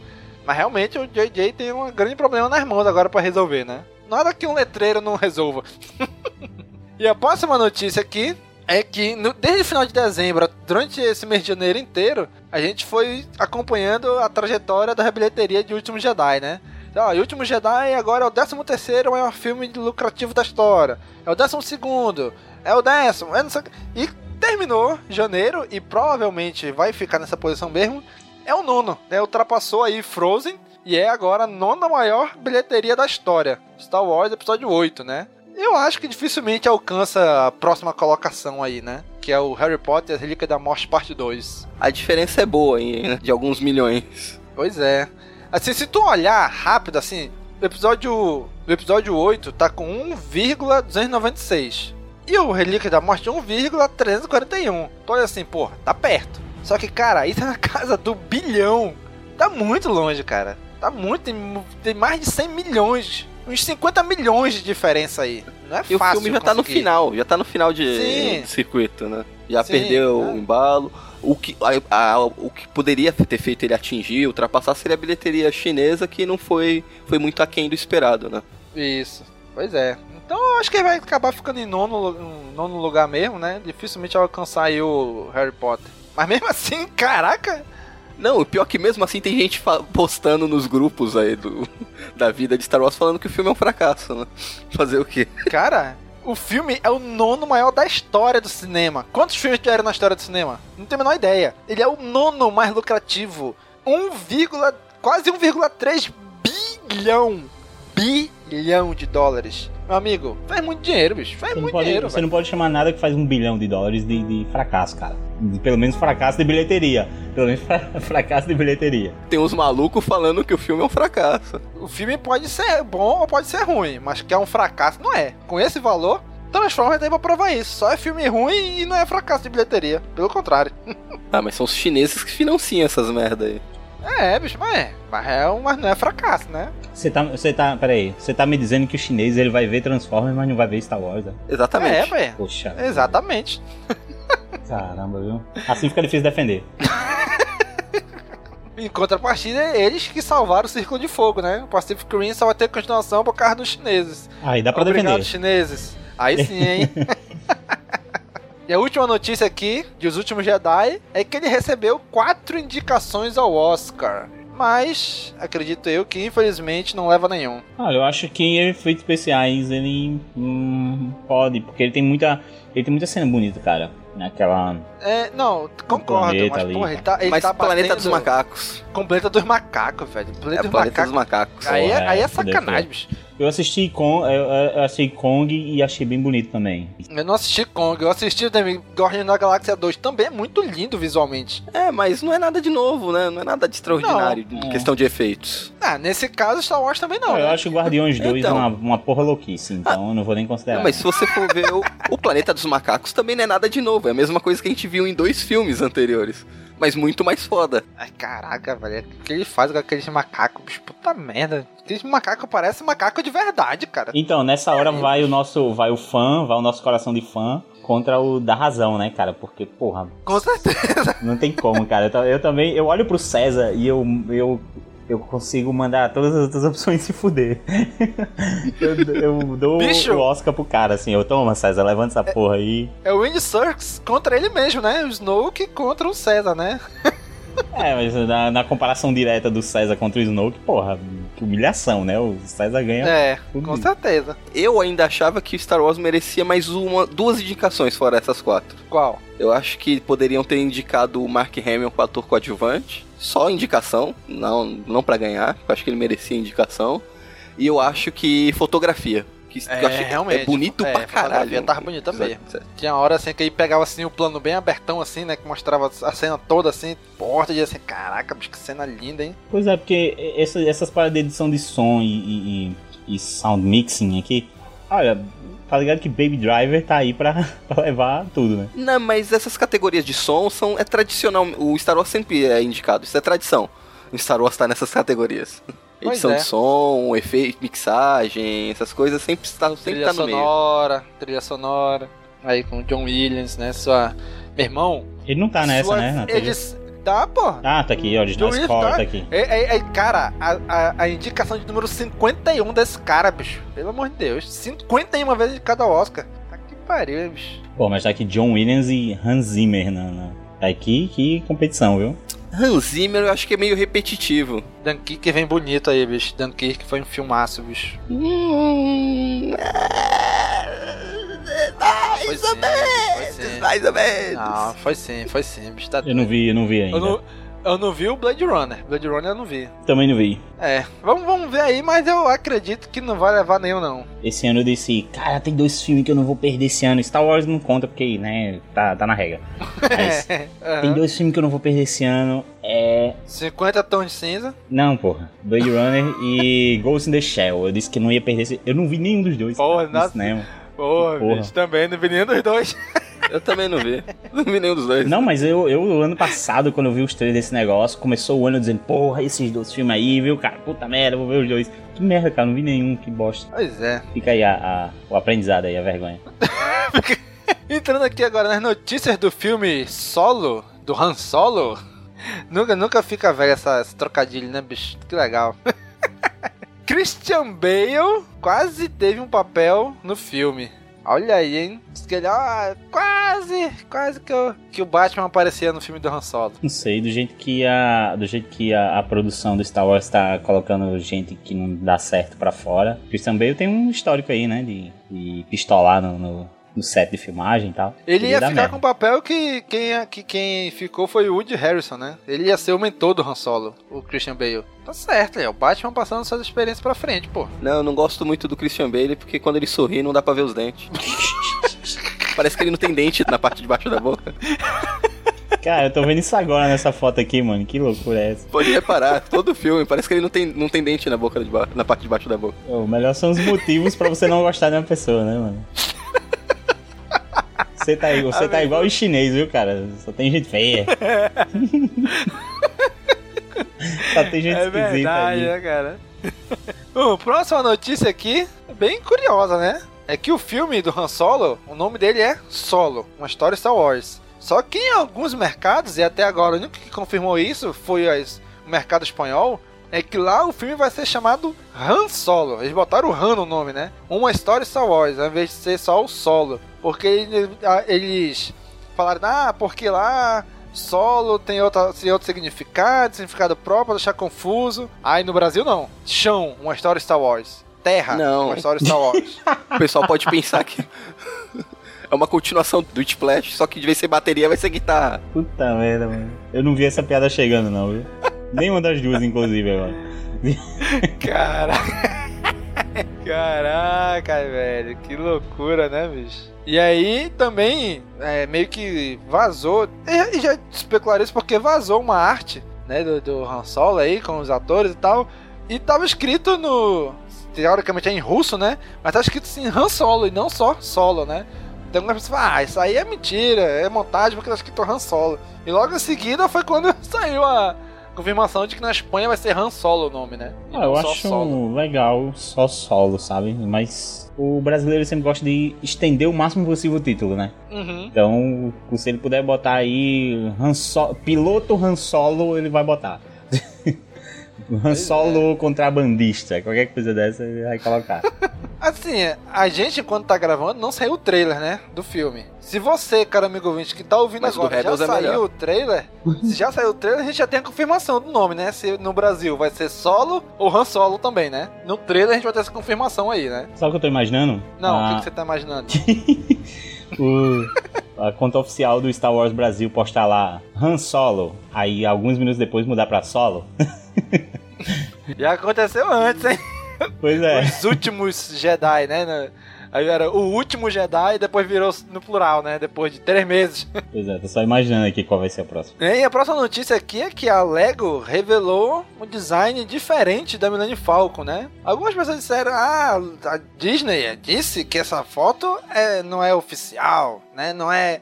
Speaker 2: Mas realmente o JJ tem um grande problema nas mãos agora pra resolver, né? Nada que um letreiro não resolva. e a próxima notícia aqui é que no- desde o final de dezembro, durante esse mês de janeiro inteiro, a gente foi acompanhando a trajetória da bilheteria de Último Jedi, né? Ó, e Último Jedi agora é o 13 terceiro maior filme lucrativo da história. É o 12 segundo, é o décimo, é não sei o. E terminou janeiro e provavelmente vai ficar nessa posição mesmo. É o nono, né? Ultrapassou aí Frozen e é agora a nona maior bilheteria da história. Star Wars Episódio 8, né? Eu acho que dificilmente alcança a próxima colocação aí, né? Que é o Harry Potter e as Relíquias da Morte Parte 2.
Speaker 3: A diferença é boa, hein, de alguns milhões.
Speaker 2: Pois é. Assim, se tu olhar rápido, assim, o episódio, o episódio 8 tá com 1,296. E o Relíquia da Morte 1,341. Então olha assim, pô, tá perto. Só que, cara, isso é na casa do bilhão. Tá muito longe, cara. Tá muito, tem, tem mais de 100 milhões. Uns 50 milhões de diferença aí. Não é
Speaker 3: E o
Speaker 2: fácil
Speaker 3: filme já tá no
Speaker 2: conseguir.
Speaker 3: final, já tá no final de,
Speaker 2: Sim.
Speaker 3: circuito, né? Já
Speaker 2: Sim,
Speaker 3: perdeu
Speaker 2: é.
Speaker 3: o embalo. O que, a- a- o que poderia ter feito ele atingir, ultrapassar, seria a bilheteria chinesa, que não foi, foi muito aquém do esperado, né?
Speaker 2: Isso. Pois é. Então eu acho que ele vai acabar ficando em nono, nono lugar mesmo, né? Dificilmente alcançar aí o Harry Potter. Mas mesmo assim, caraca!
Speaker 3: Não, o pior que mesmo assim tem gente postando nos grupos aí do, da vida de Star Wars falando que o filme é um fracasso, né? Fazer o quê?
Speaker 2: Cara, o filme é o nono maior da história do cinema. Quantos filmes tiveram na história do cinema? Não tenho a menor ideia. Ele é o nono mais lucrativo. 1, quase 1,3 bilhão. Bilhão de dólares. Meu amigo, faz muito dinheiro, bicho. Faz
Speaker 4: Você
Speaker 2: muito
Speaker 4: pode,
Speaker 2: dinheiro,
Speaker 4: você
Speaker 2: velho.
Speaker 4: não pode chamar nada que faz um bilhão de dólares de, de fracasso, cara. De- pelo menos fracasso de bilheteria. Pelo menos fra- fracasso de bilheteria.
Speaker 3: Tem uns malucos falando que o filme é um fracasso.
Speaker 2: O filme pode ser bom ou pode ser ruim, mas que é um fracasso, não é. Com esse valor, Transformers tem pra provar isso. Só é filme ruim e não é fracasso de bilheteria. Pelo contrário.
Speaker 3: Ah, mas são os chineses que financiam essas merda aí.
Speaker 2: É, bicho, mas é. Mas, é um- mas não é fracasso, né?
Speaker 4: Você tá, você tá, peraí, você tá me dizendo que o chinês ele vai ver Transformers, mas não vai ver Star Wars, né?
Speaker 2: É,
Speaker 3: Exatamente.
Speaker 2: velho.
Speaker 4: Poxa.
Speaker 2: Exatamente.
Speaker 4: Caramba, viu? Assim fica difícil defender.
Speaker 2: Em contrapartida, é eles que salvaram o Círculo de Fogo, né? O Pacific Rim só vai ter continuação por causa dos chineses.
Speaker 4: Aí dá pra
Speaker 2: Obrigado,
Speaker 4: defender.
Speaker 2: chineses. Aí sim, hein? e a última notícia aqui, de Os Últimos Jedi, é que ele recebeu quatro indicações ao Oscar. Mas, acredito eu que infelizmente não leva nenhum.
Speaker 4: Olha, eu acho que em efeitos especiais ele hum, pode, porque ele tem muita. Ele tem muita cena bonita, cara. Naquela.
Speaker 2: É, não, concordo, mas
Speaker 4: ali,
Speaker 2: porra, ele tá, ele
Speaker 3: Mas
Speaker 2: tá
Speaker 3: Planeta
Speaker 2: batendo
Speaker 3: dos Macacos.
Speaker 2: com Planeta dos Macacos, velho. Planeta
Speaker 3: É
Speaker 2: dos
Speaker 3: Planeta dos
Speaker 2: Macacos.
Speaker 3: Macacos.
Speaker 2: Aí, é,
Speaker 4: Porra,
Speaker 2: aí é
Speaker 4: é,
Speaker 2: sacanagem, bicho.
Speaker 4: Eu assisti Kong, eu, eu- assisti Kong e achei bem bonito também.
Speaker 2: Eu não assisti Kong, eu assisti também Guardiões da Galáxia 2. Também é muito lindo visualmente.
Speaker 3: É, mas não é nada de novo, né? Não é nada de extraordinário
Speaker 2: Não.
Speaker 3: em
Speaker 4: É.
Speaker 3: questão de efeitos.
Speaker 2: Ah, nesse caso Star Wars também não.
Speaker 4: eu
Speaker 2: né?
Speaker 4: acho o Guardiões 2
Speaker 3: Então.
Speaker 4: uma, uma porra louquice, então eu não vou nem considerar.
Speaker 3: Não, mas se você for ver o, o Planeta dos Macacos também não é nada de novo. É a mesma coisa que a gente viu em dois filmes anteriores. Mas muito mais foda.
Speaker 2: Ai, caraca, velho. O que ele faz com aqueles macacos, bicho? Puta merda. Aqueles macacos parecem macaco de verdade, cara.
Speaker 4: Então, nessa hora vai o nosso. Vai o fã, vai o nosso coração de fã contra o da razão, né, cara? Porque, porra,
Speaker 2: Com certeza.
Speaker 4: não tem como, cara. Eu, eu também. Eu olho pro César e eu. eu eu consigo mandar todas as outras opções se fuder. eu, eu dou
Speaker 2: Bicho.
Speaker 4: o Oscar pro cara, assim. Eu toma, César, levanta essa porra aí.
Speaker 2: É o Andy Serkis contra ele mesmo, né? O Snoke contra o César, né?
Speaker 4: É, mas na, na comparação direta do César contra o Snoke, porra, que humilhação, né? O César ganha.
Speaker 2: É,
Speaker 4: tudo
Speaker 2: com certeza.
Speaker 3: Eu ainda achava que Star Wars merecia mais uma, duas indicações fora essas quatro.
Speaker 2: Qual?
Speaker 3: Eu acho que poderiam ter indicado o Mark Hamill com ator coadjuvante. Só indicação, não, não para ganhar. Eu acho que ele merecia indicação. E eu acho que fotografia. Que,
Speaker 2: É,
Speaker 3: eu achei
Speaker 2: realmente.
Speaker 3: é bonito
Speaker 2: É,
Speaker 3: pra
Speaker 2: a fotografia
Speaker 3: caralho.
Speaker 2: tava bonita mesmo.
Speaker 3: Certo.
Speaker 2: Tinha hora assim que ele pegava assim o plano bem abertão assim, né? Que mostrava a cena toda assim, porta, e assim, caraca, bicho, que cena linda, hein?
Speaker 4: Pois é, porque essa- essas paradas de edição de som e, e- e- e sound mixing aqui, olha, tá ligado que Baby Driver tá aí pra, pra levar tudo, né?
Speaker 3: Não, mas essas categorias de som são é tradicional. O Star Wars sempre é indicado, isso é tradição. O Star Wars tá nessas categorias.
Speaker 2: Pois
Speaker 3: Edição
Speaker 2: é.
Speaker 3: de som, efeito, mixagem, essas coisas sempre está sempre
Speaker 2: trilha
Speaker 3: tá no meio.
Speaker 2: sonora, trilha sonora. Aí com o John Williams, né? Sua. Meu irmão.
Speaker 4: Ele não tá nessa,
Speaker 2: sua-
Speaker 4: né? na trilha?
Speaker 2: Eles. Tá, pô.
Speaker 4: Ah, tá aqui, ó, original
Speaker 2: John Williams
Speaker 4: score,
Speaker 2: tá-
Speaker 4: tá aqui.
Speaker 2: É, é- é, cara, a, a- a indicação de número 51 desse cara, bicho. Pelo amor de Deus. 51 vezes de cada Oscar. Tá que pariu, bicho.
Speaker 4: Pô, mas tá aqui John Williams e Hans Zimmer na, na- Tá aqui, que competição, viu?
Speaker 3: Hans Zimmer eu acho que é meio repetitivo.
Speaker 2: Dunkirk vem bonito aí, bicho. Dunkirk foi um filmaço, bicho.
Speaker 3: Hum, mais
Speaker 2: Foi
Speaker 3: ou
Speaker 2: sim, foi
Speaker 3: menos,
Speaker 2: sim.
Speaker 3: mais ou menos.
Speaker 2: Não, foi sim, foi sim, bicho. Tá
Speaker 4: Eu não vi, eu não vi ainda.
Speaker 2: Eu não- Eu não vi o Blade Runner. Blade Runner eu não vi.
Speaker 4: Também não vi.
Speaker 2: É, vamos, vamos ver aí, mas eu acredito que não vai levar nenhum, não.
Speaker 4: Esse ano eu disse, cara, tem dois filmes que eu não vou perder esse ano. Star Wars não conta porque, né, tá, tá na regra. Mas
Speaker 2: Aham.
Speaker 4: tem dois filmes que eu não vou perder esse ano. É.
Speaker 2: 50 tons de cinza.
Speaker 4: Não, porra. Blade Runner e Ghost in the Shell. Eu disse que não ia perder esse. Eu não vi nenhum dos dois.
Speaker 2: Porra, nada-. Porra,
Speaker 4: Porra.
Speaker 2: bicho, também não vi nenhum dos dois.
Speaker 3: Eu também não vi. Não vi nenhum dos dois.
Speaker 4: Não, mas eu, eu, ano passado, quando eu vi os trailers desse negócio, começou o ano dizendo, porra, esses dois filmes aí, viu, cara? Puta merda, vou ver os dois. Que merda, cara, não vi nenhum, que bosta.
Speaker 2: Pois é.
Speaker 4: Fica aí a, a- o aprendizado aí, a vergonha.
Speaker 2: Entrando aqui agora nas notícias do filme Solo, do Han Solo. Nunca, nunca fica velho essa, esse trocadilho, né, bicho? Que legal. Christian Bale quase teve um papel no filme. Olha aí, hein? Quase, quase que, eu- que o Batman aparecia no filme do Han Solo.
Speaker 4: Não sei, do jeito que a, do jeito que a, a produção do Star Wars tá colocando gente que não dá certo pra fora. Christian Bale tem um histórico aí, né, de, de pistolar no, no, no set de filmagem e tal.
Speaker 2: Ele ia ficar
Speaker 4: merda.
Speaker 2: com o papel que quem, que quem ficou foi o Woody Harrison, né? Ele ia ser o mentor do Han Solo, o Christian Bale. Tá certo, é o Batman passando suas experiências pra frente, pô.
Speaker 3: Não, eu não gosto muito do Christian Bale porque quando ele sorri não dá pra ver os dentes. Parece que ele não tem dente na parte de baixo da boca.
Speaker 4: Cara, eu tô vendo isso agora nessa foto aqui, mano. Que loucura é essa?
Speaker 3: Pode reparar, todo filme, parece que ele não tem, não tem dente na boca de ba- na parte de baixo da boca.
Speaker 4: O melhor são os motivos pra você não gostar de uma pessoa, né, mano? Você tá, aí- você tá igual o chinês, viu, cara? Só tem gente feia. Só tem gente
Speaker 2: É
Speaker 4: esquisita
Speaker 2: verdade,
Speaker 4: ali.
Speaker 2: né, cara? Bom, próxima notícia aqui, bem curiosa, né? É que o filme do Han Solo, o nome dele é Solo, uma história Star Wars. Só que em alguns mercados, e até agora o único que confirmou isso foi as- o mercado espanhol, é que lá o filme vai ser chamado Han Solo. Eles botaram o Han no nome, né? Uma história Star Wars, ao invés de ser só o Solo. Porque eles falaram, ah, porque lá solo tem, outra, tem outro significado, significado próprio, pra deixar confuso. Aí no Brasil não. Chão, uma história Star Wars. Terra,
Speaker 3: Não.
Speaker 2: uma história Star Wars.
Speaker 3: O pessoal pode pensar que é uma continuação do Splash, só que de vez de ser bateria vai ser guitarra.
Speaker 4: Puta merda, mano. Eu não vi essa piada chegando, não, viu? Nenhuma das duas, inclusive, agora.
Speaker 2: Caraca. Caraca, velho. Que loucura, né, bicho? E aí também, é, meio que vazou. E já especularam isso porque vazou uma arte, né, do, do Han Solo aí, com os atores e tal. E tava escrito no. Teoricamente é em russo, né? Mas tá escrito assim Han Solo e não só Solo, né? Então algumas pessoas falam, ah, isso aí é mentira, é montagem porque tá escrito Han Solo. E logo em seguida foi quando saiu a confirmação de que na Espanha vai ser Han Solo o nome, né?
Speaker 4: Ah, eu acho
Speaker 2: Solo.
Speaker 4: legal só solo, sabe? Mas o brasileiro sempre gosta de estender o máximo possível o título, né?
Speaker 2: Uhum.
Speaker 4: Então, se ele puder botar aí Han So- piloto Han Solo, ele vai botar. Han Solo contrabandista, qualquer coisa dessa ele vai colocar.
Speaker 2: Assim, a gente, quando tá gravando, não saiu o trailer, né? Do filme. Se você, cara amigo ouvinte, que tá ouvindo
Speaker 3: Mas o
Speaker 2: agora, já
Speaker 3: é
Speaker 2: saiu
Speaker 3: melhor.
Speaker 2: o trailer, se já saiu o trailer, a gente já tem a confirmação do nome, né? Se no Brasil vai ser Solo ou Han Solo também, né? No trailer a gente vai ter essa confirmação aí, né?
Speaker 4: Sabe o que eu tô imaginando?
Speaker 2: Não, o que,
Speaker 4: Ah,
Speaker 2: que você tá imaginando?
Speaker 4: o- a conta oficial do Star Wars Brasil postar lá Han Solo, aí alguns minutos depois mudar pra Solo.
Speaker 2: já aconteceu antes, hein?
Speaker 4: Pois é.
Speaker 2: Os últimos Jedi, né? Aí era o último Jedi e depois virou no plural, né? Depois de três meses.
Speaker 4: Pois é, tô só imaginando aqui qual vai ser a próxima.
Speaker 2: E a próxima notícia aqui é que a Lego revelou um design diferente da Millennium Falcon, né? Algumas pessoas disseram, ah, a Disney disse que essa foto é, não é oficial, né? Não é...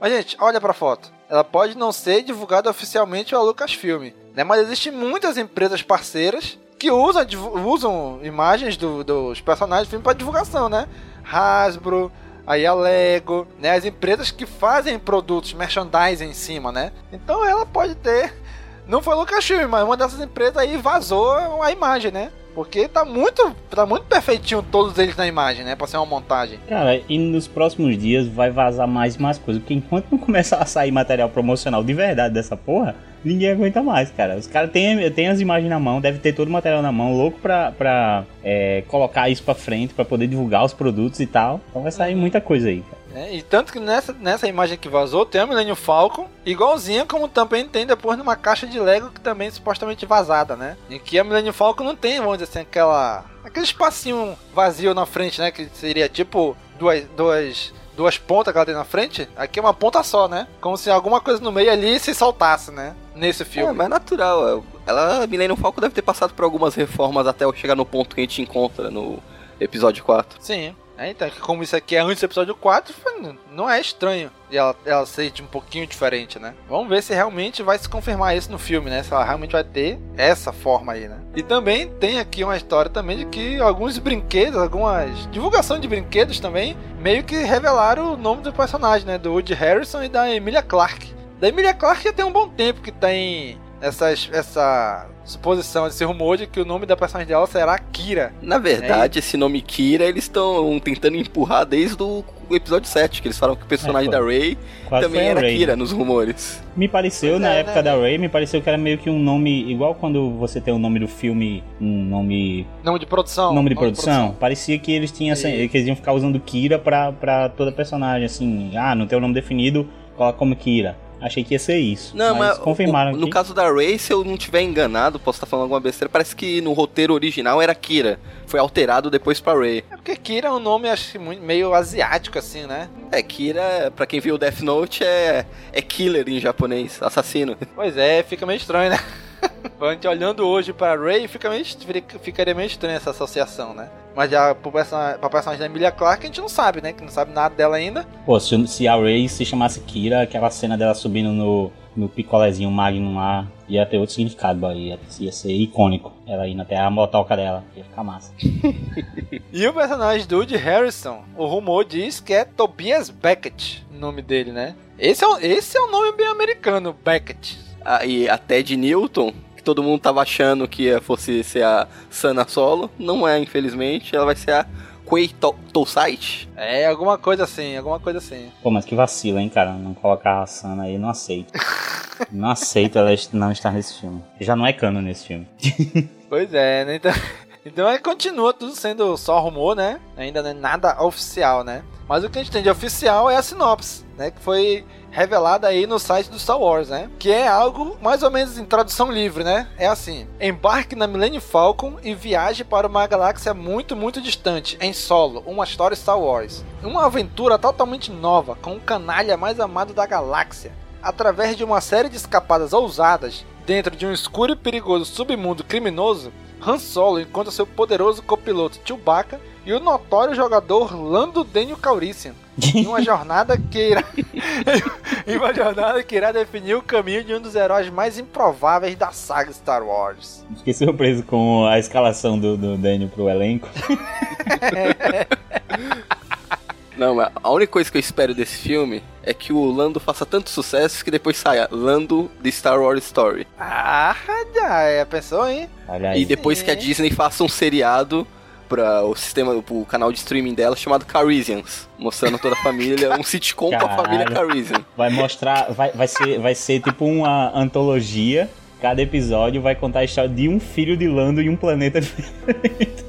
Speaker 2: Mas, gente, olha pra foto. Ela pode não ser divulgada oficialmente ao Lucasfilm, né? Mas existem muitas empresas parceiras que usam, usam imagens do- dos personagens do filme para divulgação, né? Hasbro, aí a Lego, né? As empresas que fazem produtos, merchandising em cima, né? Então ela pode ter. Não foi Lucasfilm, mas uma dessas empresas aí vazou a imagem, né? Porque tá muito, tá muito perfeitinho todos eles na imagem, né? Pra ser uma montagem.
Speaker 4: Cara, e nos próximos dias vai vazar mais e mais coisas. Porque enquanto não começar a sair material promocional de verdade dessa porra, ninguém aguenta mais, cara. Os caras têm, têm as imagens na mão, deve ter todo o material na mão, louco pra, pra é, colocar isso pra frente, pra poder divulgar os produtos e tal. Então vai sair muita coisa aí, cara.
Speaker 2: É, e tanto que nessa, nessa imagem que vazou tem a Millennium Falcon, igualzinha como também tem depois numa caixa de Lego que também é supostamente vazada, né? Em que a Millennium Falcon não tem, vamos dizer assim, aquela. aquele espacinho vazio na frente, né? Que seria tipo duas, duas, duas pontas que ela tem na frente. Aqui é uma ponta só, né? Como se alguma coisa no meio ali se saltasse, né? Nesse filme.
Speaker 3: É, mas é natural. Ela, a Millennium Falcon deve ter passado por algumas reformas até chegar no ponto que a gente encontra no episódio 4.
Speaker 2: Sim. É, então, como isso aqui é antes do episódio 4, não é estranho e ela, ela ser um pouquinho diferente, né? Vamos ver se realmente vai se confirmar isso no filme, né? Se ela realmente vai ter essa forma aí, né? E também tem aqui uma história também de que alguns brinquedos, algumas divulgação de brinquedos também, meio que revelaram o nome do personagem, né? Do Woody Harrison e da Emilia Clarke. Da Emilia Clarke já tem um bom tempo que tem essas, essa suposição, esse rumor de que o nome da personagem dela será Kira.
Speaker 3: Na verdade, é esse nome Kira eles estão tentando empurrar desde o episódio 7, que eles falam que o personagem é, da Ray também era Ray, Kira né? nos rumores.
Speaker 4: Me pareceu, pois na é, época né? da Ray, me pareceu que era meio que um nome, igual quando você tem o nome do filme, um nome...
Speaker 2: Nome de produção.
Speaker 4: Nome de, nome produção. de produção. Parecia que eles tinham, assim, que eles iam ficar usando Kira pra, pra toda personagem, assim, ah, não tem o nome definido, coloca como Kira. Achei que ia ser isso.
Speaker 3: Não, mas, mas confirmaram. O, no caso da Ray, se eu não tiver enganado, posso estar falando alguma besteira, parece que no roteiro original era Kira. Foi alterado depois pra Ray.
Speaker 2: É porque Kira é um nome, acho meio asiático, assim, né?
Speaker 3: É, Kira, pra quem viu o Death Note, é, é killer em japonês, assassino.
Speaker 2: Pois é, fica meio estranho, né? a gente olhando hoje para Ray, fica meio, ficaria meio estranha essa associação, né? Mas já pro personagem, pra personagem da Emilia Clarke, a gente não sabe, né? Que não sabe nada dela ainda.
Speaker 4: Pô, se, se a Ray se chamasse Kira, aquela cena dela subindo no, no picolézinho Magnum lá, ia ter outro significado, ia, ia ser icônico. Ela indo até a motoca dela, ia ficar massa.
Speaker 2: e o personagem do Woody Harrison, o rumor diz que é Tobias Beckett, o nome dele, né? Esse é, esse é um nome bem americano, Beckett.
Speaker 3: Ah, e a Ted Newton, todo mundo tava achando que fosse ser a Sana Solo, não é, infelizmente, ela vai ser a Quay Toussaint.
Speaker 2: É, alguma coisa assim, alguma coisa assim.
Speaker 4: Pô, mas que vacilo, hein, cara, não colocar a Sana aí, não aceito. não aceito ela não estar nesse filme. Já não é cano nesse filme.
Speaker 2: pois é, né, então... Então é, continua tudo sendo só rumor, né? Ainda não é nada oficial, né? Mas o que a gente tem de oficial é a sinopse, né? Que foi revelada aí no site do Star Wars, né? Que é algo mais ou menos em tradução livre, né? É assim: embarque na Millennium Falcon e viaje para uma galáxia muito, muito distante, em solo, uma história Star Wars. Uma aventura totalmente nova, com o canalha mais amado da galáxia. Através de uma série de escapadas ousadas, dentro de um escuro e perigoso submundo criminoso, Han Solo encontra seu poderoso copiloto Chewbacca e o notório jogador Lando Daniel Calrissian em uma jornada que irá em uma jornada que irá definir o caminho de um dos heróis mais improváveis da saga Star Wars.
Speaker 4: Fiquei surpreso com a escalação do, do Daniel pro elenco.
Speaker 3: Não, a única coisa que eu espero desse filme é que o Lando faça tanto sucesso que depois saia Lando The Star Wars Story.
Speaker 2: Ah, já é, pensou, hein?
Speaker 3: E depois que a Disney faça um seriado para o sistema, pro canal de streaming dela chamado Carisians, mostrando toda a família, um sitcom Caralho. com a família Carisian.
Speaker 4: Vai mostrar, vai, vai, ser, vai ser tipo uma antologia. Cada episódio vai contar a história de um filho de Lando em um planeta diferente.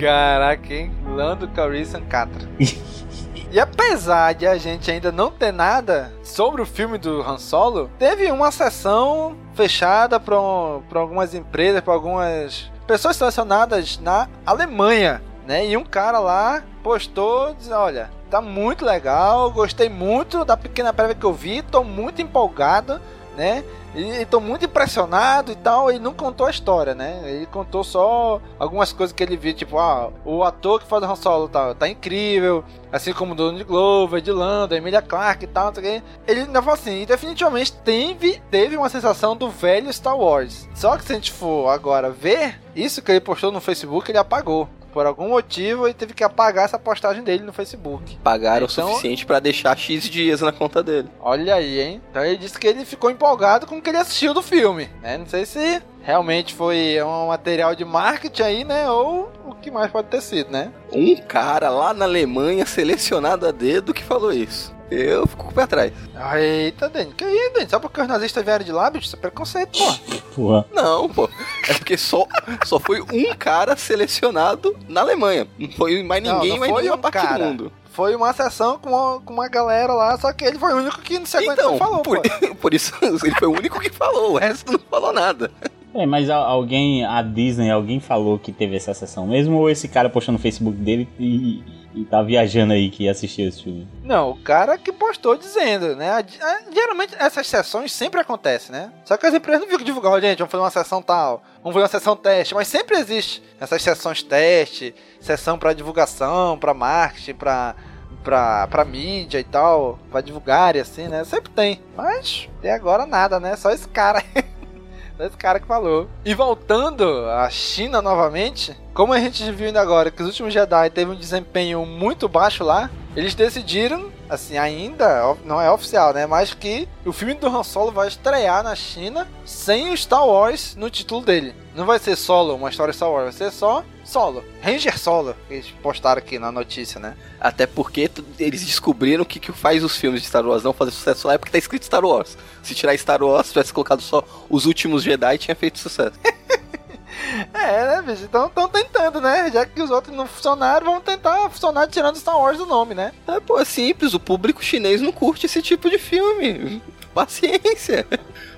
Speaker 2: Caraca, hein? Lando Calrissian Catra. E apesar de a gente ainda não ter nada sobre o filme do Han Solo, teve uma sessão fechada para algumas empresas, para algumas pessoas selecionadas na Alemanha, né? E um cara lá postou, diz, olha, tá muito legal, gostei muito da pequena prévia que eu vi, tô muito empolgado, né? E, tô muito impressionado e tal. Ele não contou a história, né? Ele contou só algumas coisas que ele viu, tipo, ah, o ator que faz o Han Solo tá, tá incrível, assim como o Donald Glover, de Lando, Emilia Clarke e tal, Ele ainda falou assim, e definitivamente teve, teve uma sensação do velho Star Wars. Só que se a gente for agora ver, isso que ele postou no Facebook, ele apagou por algum motivo ele teve que apagar essa postagem dele no Facebook.
Speaker 3: Pagaram então, o suficiente para deixar X dias na conta dele.
Speaker 2: Olha aí, hein? Então ele disse que ele ficou empolgado com o que ele assistiu do filme, né? Não sei se realmente foi um material de marketing aí, né? Ou o que mais pode ter sido, né?
Speaker 3: Um cara lá na Alemanha selecionado a dedo que falou isso. Eu fico com o pé atrás.
Speaker 2: Eita, Dani, que aí, Dani? Só porque os nazistas vieram de lá, bicho? Isso é preconceito, pô.
Speaker 3: Porra. Não, pô. É porque só, só foi um cara selecionado na Alemanha. Não foi mais ninguém, não, não mais nenhuma um parte cara. do mundo.
Speaker 2: foi uma sessão com uma, com uma galera lá, só que ele foi o único que não se aguentou
Speaker 3: Então,
Speaker 2: e falou,
Speaker 3: por,
Speaker 2: pô.
Speaker 3: por isso ele foi o único que falou, o resto não falou nada.
Speaker 4: É, mas alguém, a Disney, alguém falou que teve essa sessão mesmo? Ou esse cara postou no Facebook dele e, e tá viajando aí que assistiu esse filme?
Speaker 2: Não, o cara que postou dizendo, né? Geralmente essas sessões sempre acontecem, né? Só que as empresas não ficam divulgando, "Ó, gente, vamos fazer uma sessão tal, vamos fazer uma sessão teste, mas sempre existe essas sessões teste, sessão pra divulgação, pra marketing, pra, pra, pra mídia e tal, pra divulgar e assim, né? Sempre tem. Mas até agora nada, né? Só esse cara. Só esse cara que falou. E voltando à China novamente, como a gente viu ainda agora que os últimos Jedi teve um desempenho muito baixo lá, eles decidiram, assim, ainda não é oficial, né? Mas que o filme do Han Solo vai estrear na China sem o Star Wars no título dele. Não vai ser solo, uma história Star Wars, vai ser só solo. Ranger Solo, que eles postaram aqui na notícia, né?
Speaker 3: Até porque eles descobriram que que faz os filmes de Star Wars não fazer sucesso lá é porque tá escrito Star Wars. Se tirar Star Wars, se tivesse colocado só os últimos Jedi, tinha feito sucesso.
Speaker 2: É, né, bicho? Então estão tentando, né? Já que os outros não funcionaram, vamos tentar funcionar tirando Star Wars do nome, né?
Speaker 3: Ah, pô, é simples, o público chinês não curte esse tipo de filme. Paciência.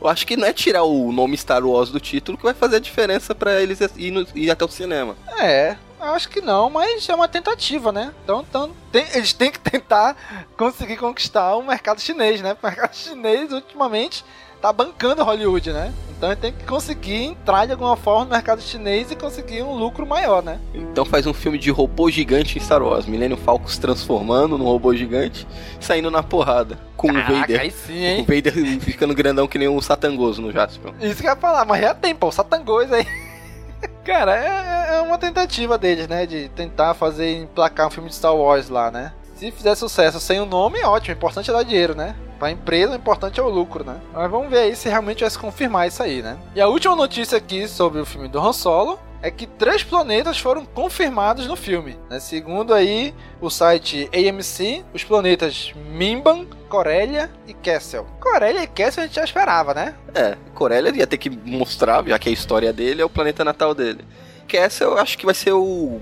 Speaker 3: Eu acho que não é tirar o nome Star Wars do título que vai fazer a diferença pra eles ir, no- ir até o cinema.
Speaker 2: É, acho que não, mas é uma tentativa, né? Então, então tem- eles têm que tentar conseguir conquistar o mercado chinês, né? O mercado chinês, ultimamente, tá bancando Hollywood, né? Então ele tem que conseguir entrar de alguma forma no mercado chinês e conseguir um lucro maior, né?
Speaker 3: Então faz um filme de robô gigante em Star Wars. Millennium Falcon se transformando num robô gigante, saindo na porrada. Com o
Speaker 2: Caraca,
Speaker 3: Vader.
Speaker 2: aí sim,
Speaker 3: O
Speaker 2: hein?
Speaker 3: Vader ficando grandão que nem um satangoso no Jasper.
Speaker 2: Isso que eu ia falar, mas já tem, pô, o Satangos aí. Cara, é, é uma tentativa deles, né? De tentar fazer emplacar um filme de Star Wars lá, né? Se fizer sucesso sem o nome, ótimo. O importante é dar dinheiro, né? Pra empresa, o importante é o lucro, né? Mas vamos ver aí se realmente vai se confirmar isso aí, né? E a última notícia aqui sobre o filme do Han Solo é que três planetas foram confirmados no filme. Né? Segundo aí o site AMC, os planetas Mimban, Corelia e Kessel. Corelia e Kessel a gente já esperava, né?
Speaker 3: É, Corelia ia ter que mostrar, já que a história dele é o planeta natal dele. Castle eu acho que vai ser o,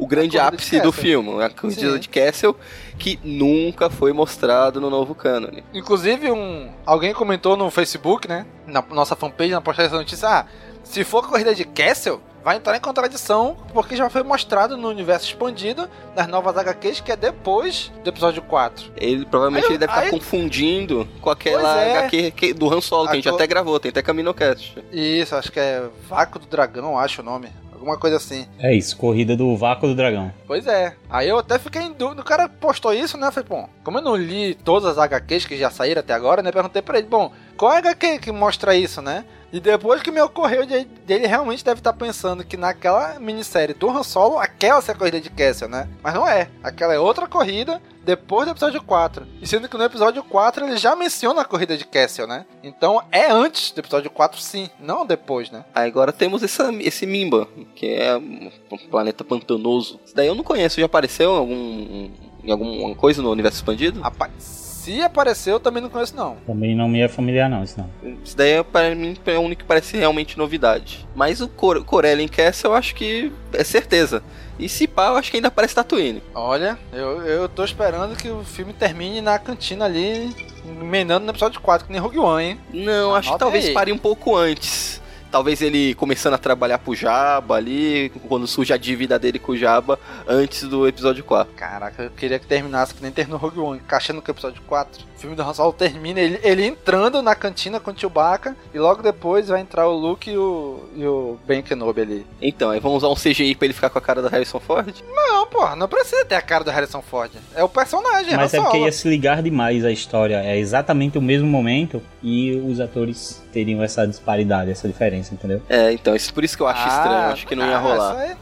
Speaker 3: o grande ápice do filme, a corrida de Castle, que nunca foi mostrado no novo cânone.
Speaker 2: Inclusive, um, alguém comentou no Facebook, né? Na nossa fanpage, na postagem dessa notícia, ah, se for corrida de Castle, vai entrar em contradição, porque já foi mostrado no universo expandido, nas novas HQs, que é depois do episódio 4.
Speaker 3: Ele provavelmente
Speaker 2: Aí
Speaker 3: ele deve estar
Speaker 2: aí-
Speaker 3: confundindo com aquela
Speaker 2: é.
Speaker 3: HQ que- do Han Solo, que a gente
Speaker 2: Agora-
Speaker 3: até gravou, tem até Caminocast.
Speaker 2: Isso, acho que é Vácuo do Dragão, acho o nome. Alguma coisa assim.
Speaker 4: É isso, corrida do vácuo do dragão.
Speaker 2: Pois é. Aí eu até fiquei em dúvida. O cara postou isso, né? Eu falei, bom, como eu não li todas as HQs que já saíram até agora, né? Perguntei pra ele, bom, qual é a HQ que mostra isso, né? E depois que me ocorreu ele realmente deve estar pensando que naquela minissérie do Han Solo, aquela é a corrida de Castle, né? Mas não é. Aquela é outra corrida depois do episódio 4. E sendo que no episódio 4 ele já menciona a corrida de Castle, né? Então é antes do episódio 4, sim. Não depois, né?
Speaker 3: Aí agora temos essa, esse Mimba, que é um planeta pantanoso. Isso daí eu não conheço, já apareceu em algum, em alguma coisa no universo expandido?
Speaker 2: Rapaz, se apareceu, eu também não conheço, não.
Speaker 4: Também não me é familiar não, isso não.
Speaker 3: Isso daí é, para mim é o único que parece realmente novidade. Mas o Cor Corellian Castle eu acho que é certeza. E se pá, eu acho que ainda parece Tatooine.
Speaker 2: Olha, eu, eu tô esperando que o filme termine na cantina ali, emendando no episódio 4, que nem Rogue One, hein?
Speaker 3: Não, acho que talvez
Speaker 2: aí.
Speaker 3: pare um pouco antes. Talvez ele começando a trabalhar pro Jabba ali, quando surge a dívida dele com o Jabba, antes do episódio 4.
Speaker 2: Caraca, eu queria que terminasse que nem terminou Rogue One, encaixando com o episódio 4. O filme do Han Solo termina ele, ele entrando na cantina com o Chewbacca, e logo depois vai entrar o Luke e o, e o Ben Kenobi ali.
Speaker 3: Então, aí vamos usar um CGI pra ele ficar com a cara da Harrison Ford?
Speaker 2: Não, porra, não precisa ter a cara do Harrison Ford. É o personagem,
Speaker 4: Mas
Speaker 2: Han
Speaker 4: é porque ia se ligar demais a história. É exatamente o mesmo momento e os atores teriam essa disparidade, essa diferença, entendeu?
Speaker 3: É, então, isso, por isso que eu acho
Speaker 2: Ah,
Speaker 3: estranho, acho que não ia
Speaker 2: ah,
Speaker 3: rolar.
Speaker 2: isso aí-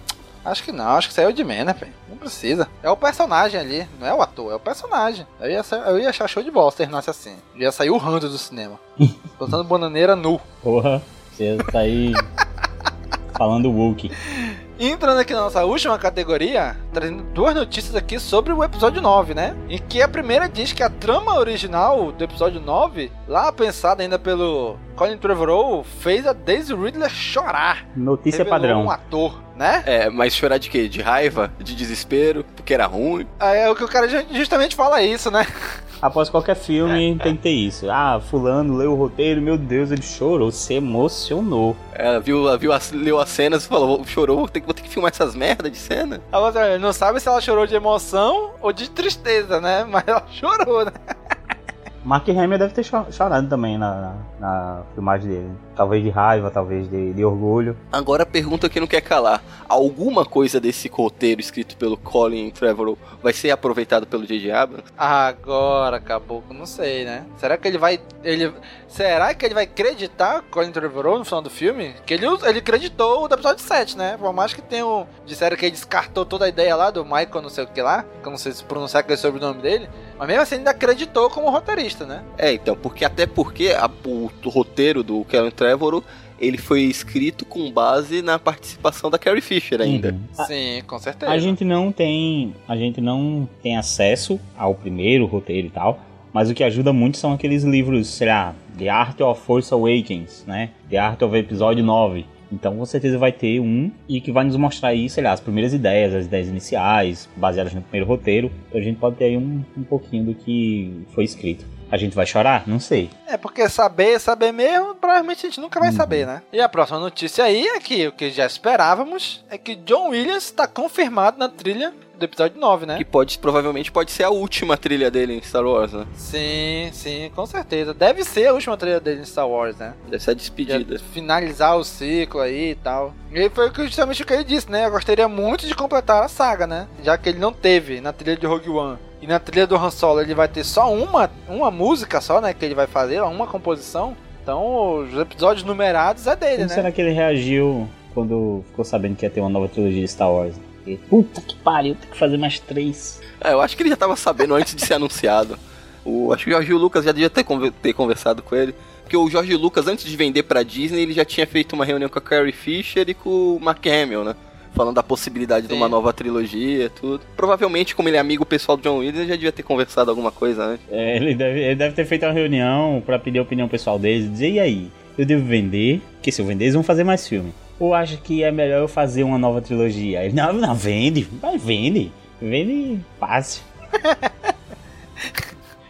Speaker 2: acho que não, acho que saiu de menos, velho. Não precisa. É o personagem ali, não é o ator, é o personagem. Eu ia, eu ia achar show de bola se terminasse assim. Ia sair urrando do cinema. Botando bananeira nu.
Speaker 4: Porra, você tá aí falando Wookie.
Speaker 2: E entrando aqui na nossa última categoria, trazendo duas notícias aqui sobre o episódio 9, né? Em que a primeira diz que a trama original do episódio 9, lá pensada ainda pelo Colin Trevorrow, fez a Daisy Ridley chorar.
Speaker 4: Notícia
Speaker 2: Revelou
Speaker 4: padrão.
Speaker 2: um ator, né?
Speaker 3: É, mas chorar de quê? De raiva? De desespero? Porque era ruim?
Speaker 2: Aí é o que o cara ju- justamente fala isso, né?
Speaker 4: Após qualquer filme tem que ter isso. Ah, fulano leu o roteiro, meu Deus, ele chorou, se emocionou.
Speaker 3: Ela viu, viu as, leu as cenas e falou, chorou, vou ter, que- vou ter que filmar essas merdas de cena.
Speaker 2: A outra não sabe se ela chorou de emoção ou de tristeza, né? Mas ela chorou, né?
Speaker 4: Mark Hamill deve ter cho- chorado também na, na, na filmagem dele. Talvez de raiva, talvez de, de orgulho.
Speaker 3: Agora a pergunta que não quer calar. Alguma coisa desse roteiro escrito pelo Colin Trevorrow vai ser aproveitado pelo J.J. Abrams?
Speaker 2: Agora, caboclo, não sei, né? Será que ele vai. Ele, será que ele vai acreditar Colin Trevorrow no final do filme? Que ele, ele acreditou o do episódio 7, né? Por mais que tenham. Disseram que ele descartou toda a ideia lá do Michael, não sei o que lá. Que eu não sei se pronunciar aquele sobrenome dele. Mas mesmo assim, ainda acreditou como roteirista, né?
Speaker 3: É, então, porque até porque a- o, o roteiro do Colin Trevorrow ele foi escrito com base na participação da Carrie Fisher ainda.
Speaker 4: Uhum. A-
Speaker 2: Sim, com certeza.
Speaker 4: A gente não tem, a gente não tem acesso ao primeiro roteiro e tal, mas o que ajuda muito são aqueles livros, sei lá, The Art of Force Awakens, né? The Art of Episódio 9. Então com certeza vai ter um e que vai nos mostrar aí, sei lá, as primeiras ideias, as ideias iniciais, baseadas no primeiro roteiro. Então a gente pode ter aí um, um pouquinho do que foi escrito. A gente vai chorar? Não sei.
Speaker 2: É, porque saber, saber mesmo, provavelmente a gente nunca vai
Speaker 4: Uhum.
Speaker 2: saber, né? E a próxima notícia aí é que o que já esperávamos é que John Williams está confirmado na trilha do episódio 9, né?
Speaker 3: Que pode, provavelmente pode ser a última trilha dele em Star Wars, né?
Speaker 2: Sim, sim, com certeza. Deve ser a última trilha dele em Star Wars, né?
Speaker 3: Deve ser a despedida.
Speaker 2: finalizar o ciclo aí e tal. E foi justamente o que ele disse, né? Eu gostaria muito de completar a saga, né? Já que ele não teve na trilha de Rogue One. E na trilha do Han Solo ele vai ter só uma, uma música só, né? Que ele vai fazer, uma composição. Então os episódios numerados é dele,
Speaker 4: Como
Speaker 2: né?
Speaker 4: será que ele reagiu quando ficou sabendo que ia ter uma nova trilogia de Star Wars? Porque, Puta que pariu, tem que fazer mais três.
Speaker 3: É, eu acho que ele já tava sabendo antes de ser anunciado. O, acho que o Jorge Lucas já devia ter, conver- ter conversado com ele. Porque o Jorge Lucas, antes de vender pra Disney, ele já tinha feito uma reunião com a Carrie Fisher e com o Mark Hamill, né? Falando da possibilidade de
Speaker 2: Sim.
Speaker 3: uma nova trilogia e tudo. Provavelmente, como ele é amigo pessoal do John Williams, ele já devia ter conversado alguma coisa antes.
Speaker 4: É, ele, deve, ele deve ter feito uma reunião pra pedir a opinião pessoal deles e dizer, e aí, eu devo vender? Porque se eu vender, eles vão fazer mais filme. Ou acha que é melhor eu fazer uma nova trilogia? Ele, não, não, vende, vai, vende. Vende fácil.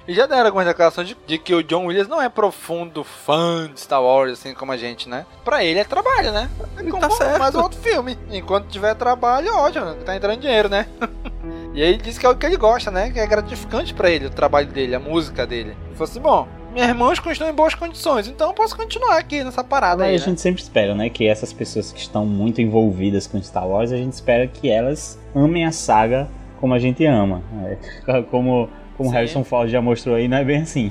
Speaker 2: E já deram algumas declarações de, de que o John Williams não é profundo fã de Star Wars, assim como a gente, né? Pra ele é trabalho, né? É como
Speaker 3: Tá certo.
Speaker 2: mais um outro filme. Enquanto tiver trabalho, ótimo, tá entrando dinheiro, né? e aí ele disse que é o que ele gosta, né? Que é gratificante pra ele o trabalho dele, a música dele. Ele falou assim: bom, meus irmãos continuam em boas condições, então eu posso continuar aqui nessa parada
Speaker 4: Aí
Speaker 2: aí.
Speaker 4: a
Speaker 2: né?
Speaker 4: gente sempre espera, né, que essas pessoas que estão muito envolvidas com Star Wars, a gente espera que elas amem a saga como a gente ama. É, como como
Speaker 2: Sim.
Speaker 4: Harrison Ford já mostrou aí, não é bem assim.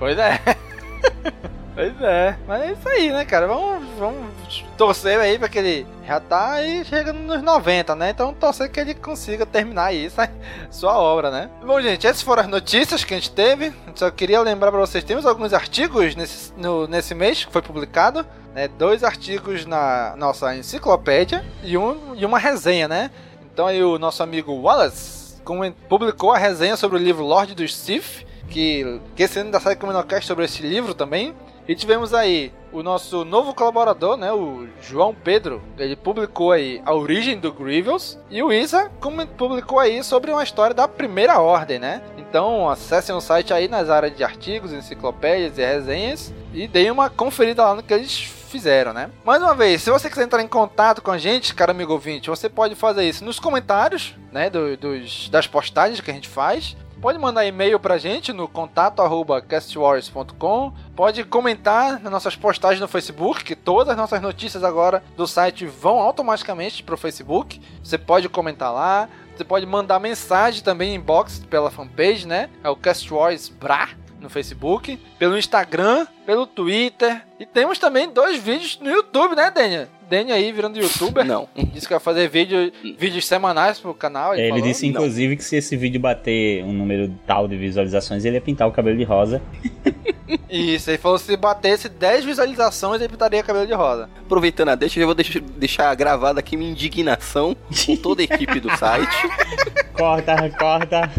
Speaker 2: Pois é. pois é. Mas é isso aí, né, cara? Vamos, vamos torcer aí pra que ele já tá aí chegando nos 90, né? Então torcer que ele consiga terminar aí sua obra, né? Bom, gente, essas foram as notícias que a gente teve. Só queria lembrar pra vocês, temos alguns artigos nesse, no- nesse mês que foi publicado. Né? Dois artigos na nossa enciclopédia e, um, e uma resenha, né? Então aí o nosso amigo Wallace publicou a resenha sobre o livro Lorde dos Sith, que, que esse ano ainda sai Comunocast sobre esse livro também. E tivemos aí o nosso novo colaborador, né, o João Pedro, ele publicou aí A Origem do Grievous, e o Isa publicou aí sobre uma história da Primeira Ordem, né? Então acessem o site aí nas áreas de artigos, enciclopédias e resenhas e deem uma conferida lá no que eles fizeram, né? Mais uma vez, se você quiser entrar em contato com a gente, cara amigo ouvinte, você pode fazer isso nos comentários, né, do- dos, das postagens que a gente faz. Pode mandar e-mail pra gente no contato arroba castwars.com. Pode comentar nas nossas postagens no Facebook, que todas as nossas notícias agora do site vão automaticamente pro Facebook. Você pode comentar lá. Você pode mandar mensagem também em pela fanpage, né? É o Cast Wars Bra no Facebook, pelo Instagram, pelo Twitter. E temos também dois vídeos no YouTube, né, Daniel? Daniel aí virando youtuber.
Speaker 3: Não.
Speaker 2: Disse que vai fazer vídeo, vídeos semanais pro canal.
Speaker 4: Ele
Speaker 2: falou.
Speaker 4: disse, inclusive, que se esse vídeo bater um número tal de visualizações, ele ia pintar o cabelo de rosa.
Speaker 2: Isso, ele falou que se batesse 10 visualizações, ele pintaria cabelo de rosa.
Speaker 3: Aproveitando a deixa, eu vou deixar, deixar gravada aqui minha indignação com toda a equipe do site.
Speaker 4: Corta, corta.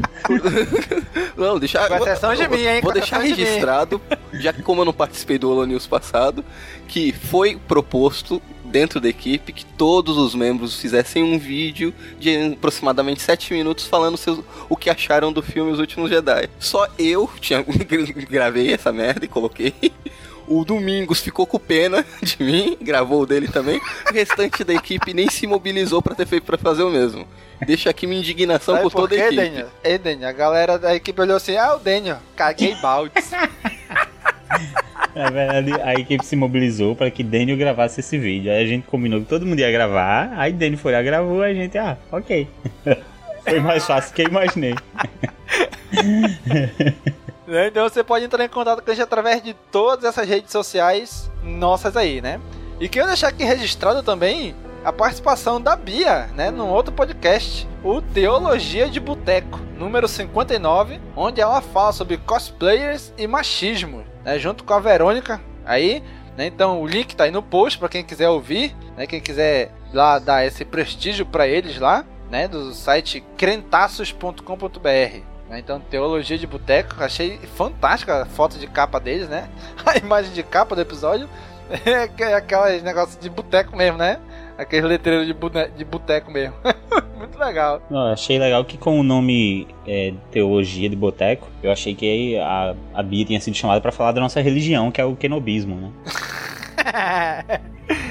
Speaker 3: Não, deixar.
Speaker 2: Com exceção de
Speaker 3: vou,
Speaker 2: mim, hein?
Speaker 3: Vou deixar
Speaker 2: de
Speaker 3: registrado, já que como eu não participei do Holo News passado, que foi proposto dentro da equipe que todos os membros fizessem um vídeo de aproximadamente 7 minutos falando seus, o que acharam do filme Os Últimos Jedi. Só eu tinha, gravei essa merda e coloquei. O Domingos ficou com pena de mim, gravou o dele também. O restante da equipe nem se mobilizou pra ter feito para fazer o mesmo. Deixa aqui minha indignação
Speaker 2: Sabe
Speaker 3: por
Speaker 2: por
Speaker 3: toda
Speaker 2: quê,
Speaker 3: a equipe.
Speaker 2: Daniel? Ei, Daniel, a galera da equipe olhou assim, ah, o Daniel, caguei baldes.
Speaker 4: Na verdade, a equipe se mobilizou para que Daniel gravasse esse vídeo. Aí a gente combinou que todo mundo ia gravar. Aí Daniel foi lá, gravou. A gente, ah, ok. Foi mais fácil que eu imaginei.
Speaker 2: Né? Então você pode entrar em contato com a gente através de todas essas redes sociais nossas aí, né? E quero deixar aqui registrado também a participação da Bia, né, num outro podcast, o Teologia de Boteco, número 59, onde ela fala sobre cosplayers e machismo, né, junto com a Verônica aí, né? Então o link tá aí no post para quem quiser ouvir, né, quem quiser lá dar esse prestígio para eles lá, né, do site crentaços.com.br. né? Então, Teologia de Boteco, achei fantástica a foto de capa deles, né? A imagem de capa do episódio é que- aquelas negócios de boteco mesmo, né? Aqueles letreiros de, de boteco mesmo. Muito legal.
Speaker 4: Não, achei legal que com o nome é, Teologia de Boteco, eu achei que a, a Bia tinha sido chamada para falar da nossa religião, que é o kenobismo, né?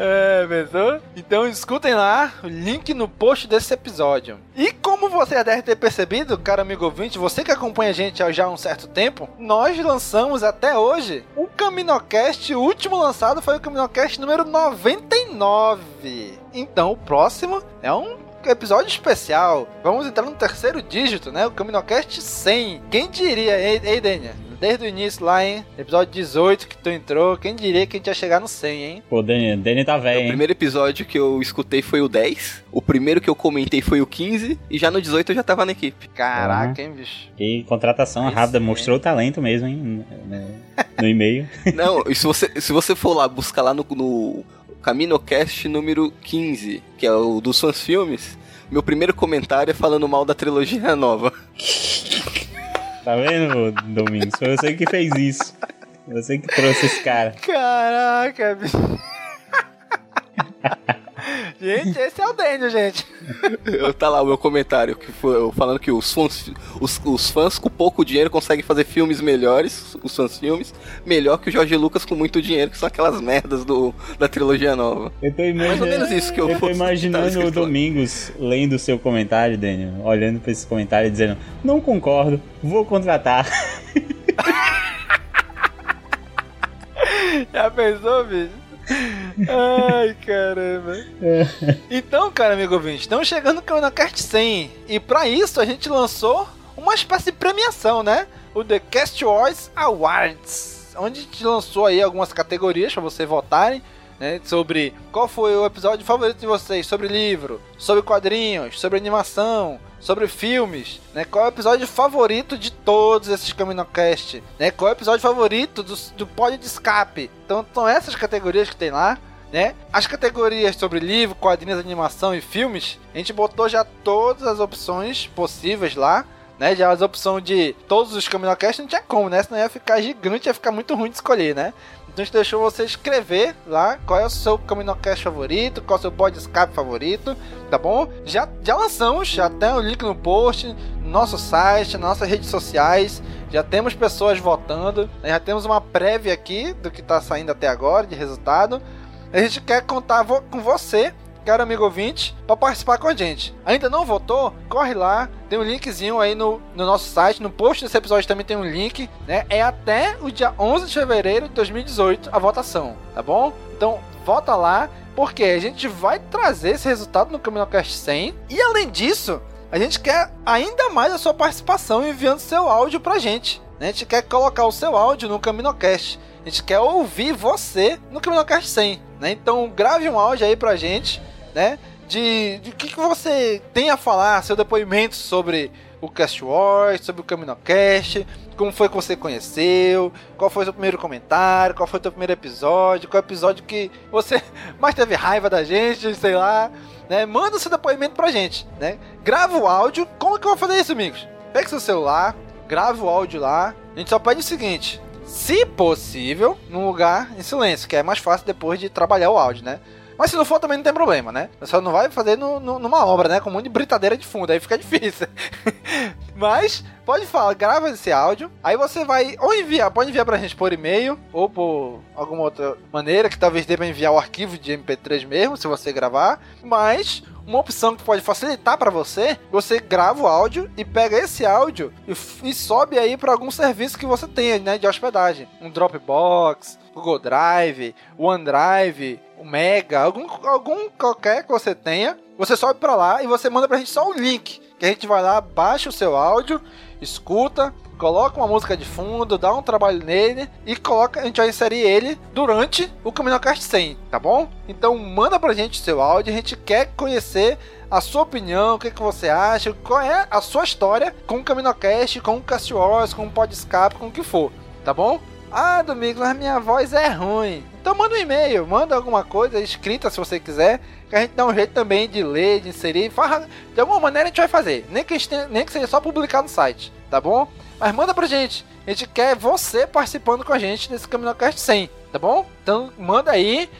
Speaker 2: É, pensou? Então escutem lá o link no post desse episódio. E como você já deve ter percebido, caro amigo ouvinte, você que acompanha a gente há já um certo tempo, nós lançamos até hoje o Caminocast, o último lançado foi o Caminocast número 99. Então o próximo é um episódio especial. Vamos entrar no terceiro dígito, né? O Caminocast 100. Quem diria, ei, ei Daniel? Desde o início lá, hein? Episódio 18 que tu entrou, quem diria que a gente ia chegar no 100, hein?
Speaker 4: Pô, Dani, Dani tá velho,
Speaker 3: O
Speaker 4: hein?
Speaker 3: primeiro episódio que eu escutei foi o 10. O primeiro que eu comentei foi o 15. E já no 18 eu já tava na equipe.
Speaker 2: Caraca, hein, bicho?
Speaker 4: E contratação
Speaker 2: Aí
Speaker 4: rápida,
Speaker 2: sim,
Speaker 4: mostrou o talento mesmo, hein? No, no e-mail.
Speaker 3: Não, e se você, se você for lá buscar lá no, no CaminoCast número 15, que é o dos fãs filmes, meu primeiro comentário é falando mal da trilogia nova.
Speaker 4: Tá vendo, Domingos? Foi você que fez isso. Você que trouxe esse cara.
Speaker 2: Caraca, bicho. gente, esse é o Daniel, gente.
Speaker 3: Eu, tá lá o meu comentário, que foi falando que os fãs, os, os fãs com pouco dinheiro conseguem fazer filmes melhores, os fãs filmes, melhor que o Jorge Lucas com muito dinheiro, que são aquelas merdas do, da trilogia nova.
Speaker 4: Eu tô
Speaker 3: Mais ou
Speaker 4: imaginando,
Speaker 3: menos isso que eu
Speaker 4: eu tô imaginando o. Domingos lendo o seu comentário, Daniel, olhando pra esse comentário e dizendo: Não concordo, vou contratar.
Speaker 2: Já pensou, bicho? Ai, caramba. Então, cara, amigo ouvinte, estamos chegando no CaminoCast 100. E pra isso a gente lançou uma espécie de premiação, né? O The Cast Wars Awards. Onde a gente lançou aí algumas categorias pra vocês votarem. Né, sobre qual foi o episódio favorito de vocês, sobre livro, sobre quadrinhos, sobre animação, sobre filmes, né? Qual é o episódio favorito de todos esses CaminoCast, né? Qual é o episódio favorito do, do Pod de Escape. Então são essas categorias que tem lá, né? As categorias sobre livro, quadrinhos, animação e filmes, a gente botou já todas as opções possíveis lá. Né, já as opções de todos os CaminoCast não tinha como, né? Senão ia ficar gigante, ia ficar muito ruim de escolher, né? Gente deixou você escrever lá qual é o seu CaminoCast favorito, qual é o seu pod escape favorito, tá bom? Já, já lançamos, já tem o link no post, no nosso site, nas nossas redes sociais, já temos pessoas votando, né? já temos uma prévia aqui do que tá saindo até agora de resultado. A gente quer contar com você, caro amigo ouvinte, para participar com a gente. Ainda não votou? Corre lá, tem um linkzinho aí no, no nosso site, no post desse episódio também tem um link, né? É até o dia 11 de fevereiro de 2018 a votação, tá bom? Então, vota lá, porque a gente vai trazer esse resultado no CaminoCast 100. E além disso, a gente quer ainda mais a sua participação enviando seu áudio pra gente. né? A gente quer colocar o seu áudio no CaminoCast. A gente quer ouvir você no CaminoCast 100, né? Então grave um áudio aí pra gente, né? De, de que, que você tem a falar, seu depoimento sobre o Cast Wars, sobre o CaminoCast, como foi que você conheceu, qual foi o seu primeiro comentário, qual foi o seu primeiro episódio, qual episódio que você mais teve raiva da gente, sei lá, né? Manda seu depoimento pra gente, né? Grava o áudio. Como que eu vou fazer isso, amigos? Pega seu celular, grava o áudio lá. A gente só pede o seguinte: se possível, num lugar em silêncio, que é mais fácil depois de trabalhar o áudio, né? Mas se não for, também não tem problema, né? Só não vai fazer no, no, numa obra, né? Com um monte de britadeira de fundo, aí fica difícil. Mas, pode falar, grava esse áudio. Aí você vai ou enviar, pode enviar pra gente por e-mail, ou por alguma outra maneira, que talvez dê pra enviar o arquivo de MP3 mesmo, se você gravar. Mas, uma opção que pode facilitar para você, você grava o áudio e pega esse áudio e, e sobe aí para algum serviço que você tenha, né, de hospedagem, um Dropbox, Google Drive, OneDrive, o Mega, algum, algum qualquer que você tenha, você sobe para lá e você manda pra gente só o link, que a gente vai lá, baixa o seu áudio, escuta, coloca uma música de fundo, dá um trabalho nele e coloca, a gente vai inserir ele durante o CaminoCast 100, tá bom? Então manda pra gente o seu áudio, a gente quer conhecer a sua opinião, o que, que você acha, qual é a sua história com o CaminoCast, com o Cast Wars, com o Podscape, com o que for, tá bom? Ah, Domingos, mas minha voz é ruim. Então manda um e-mail, manda alguma coisa escrita se você quiser, que a gente dá um jeito também de ler, de inserir. De alguma maneira a gente vai fazer, nem que, tenha, nem que seja só publicar no site, tá bom? Mas manda pra gente, a gente quer você participando com a gente desse CaminoCast 100, tá bom? Então manda aí.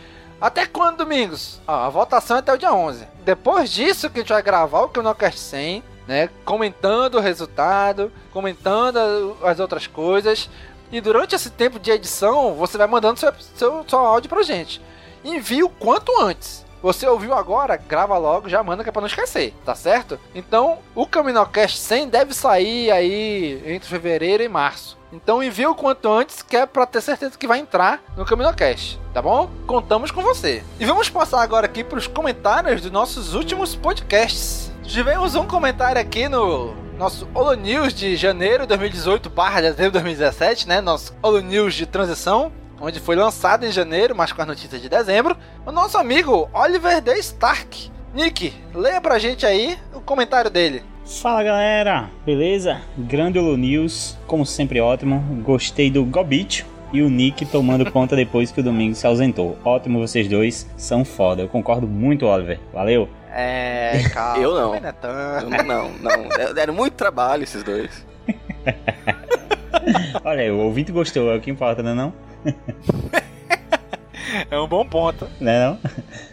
Speaker 2: Até quando, Domingos? Ah, a votação é até o dia 11. Depois disso que a gente vai gravar o CaminoCast 100, né? Comentando o resultado, comentando as outras coisas. E durante esse tempo de edição, você vai mandando seu, seu, seu áudio pra gente. Envie o quanto antes. Você ouviu agora? Grava logo, já manda que é pra não esquecer, tá certo? Então, o CaminoCast 100 deve sair aí entre fevereiro e março. Então envie o quanto antes, que é pra ter certeza que vai entrar no CaminoCast, tá bom? Contamos com você. E vamos passar agora aqui pros comentários dos nossos últimos podcasts. Tivemos um comentário aqui no nosso Holo News de janeiro de 2018 barra dezembro de 2017, né? Nosso Holo News de transição, onde foi lançado em janeiro, mas com as notícias de dezembro. O nosso amigo Oliver D. Stark. Nick, leia pra gente aí o comentário dele.
Speaker 4: Fala galera, beleza? Grande Holo News, como sempre ótimo. Gostei do Gobit e o Nick tomando conta depois que o Domingo se ausentou. Ótimo, vocês dois são foda. Eu concordo muito, Oliver. Valeu.
Speaker 2: É, calma.
Speaker 3: Eu não.
Speaker 2: não, é.
Speaker 3: Eu não, não. Deram muito trabalho esses dois.
Speaker 4: Olha aí, o ouvinte gostou, é o que importa, não é não?
Speaker 2: É um bom ponto.
Speaker 4: Não é não?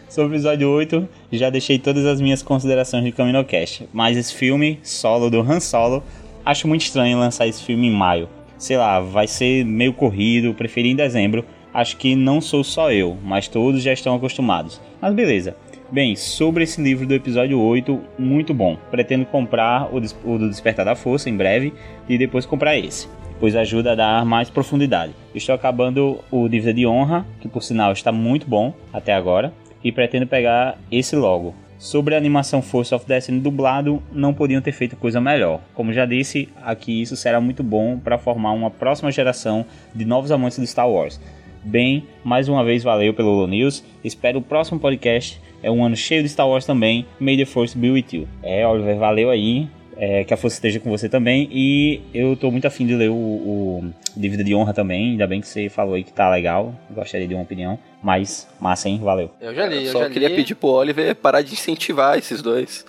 Speaker 4: Sobre o episódio 8, já deixei todas as minhas considerações de CaminoCast. Mas esse filme, solo do Han Solo, acho muito estranho lançar esse filme em maio. Sei lá, vai ser meio corrido, preferi em dezembro. Acho que não sou só eu, mas todos já estão acostumados. Mas beleza. Bem, sobre esse livro do episódio 8, muito bom. Pretendo comprar o, o do Despertar da Força em breve e depois comprar esse, pois ajuda a dar mais profundidade. Estou acabando o Dívida de Honra, que por sinal está muito bom até agora, e pretendo pegar esse logo. Sobre a animação Force of Destiny dublado, não podiam ter feito coisa melhor. Como já disse, aqui isso será muito bom para formar uma próxima geração de novos amantes do Star Wars. Bem, mais uma vez valeu pelo Holo News. Espero o próximo podcast é um ano cheio de Star Wars também. May the Force be with you. É, Oliver, valeu aí. É, que a força esteja com você também. E eu tô muito afim de ler o, o Dívida de Honra também. Ainda bem que você falou aí que tá legal. Gostaria de uma opinião. Mas, massa, hein? Valeu.
Speaker 2: Eu já li, eu
Speaker 3: Só
Speaker 2: já
Speaker 3: queria
Speaker 2: li.
Speaker 3: pedir pro Oliver parar de incentivar esses dois.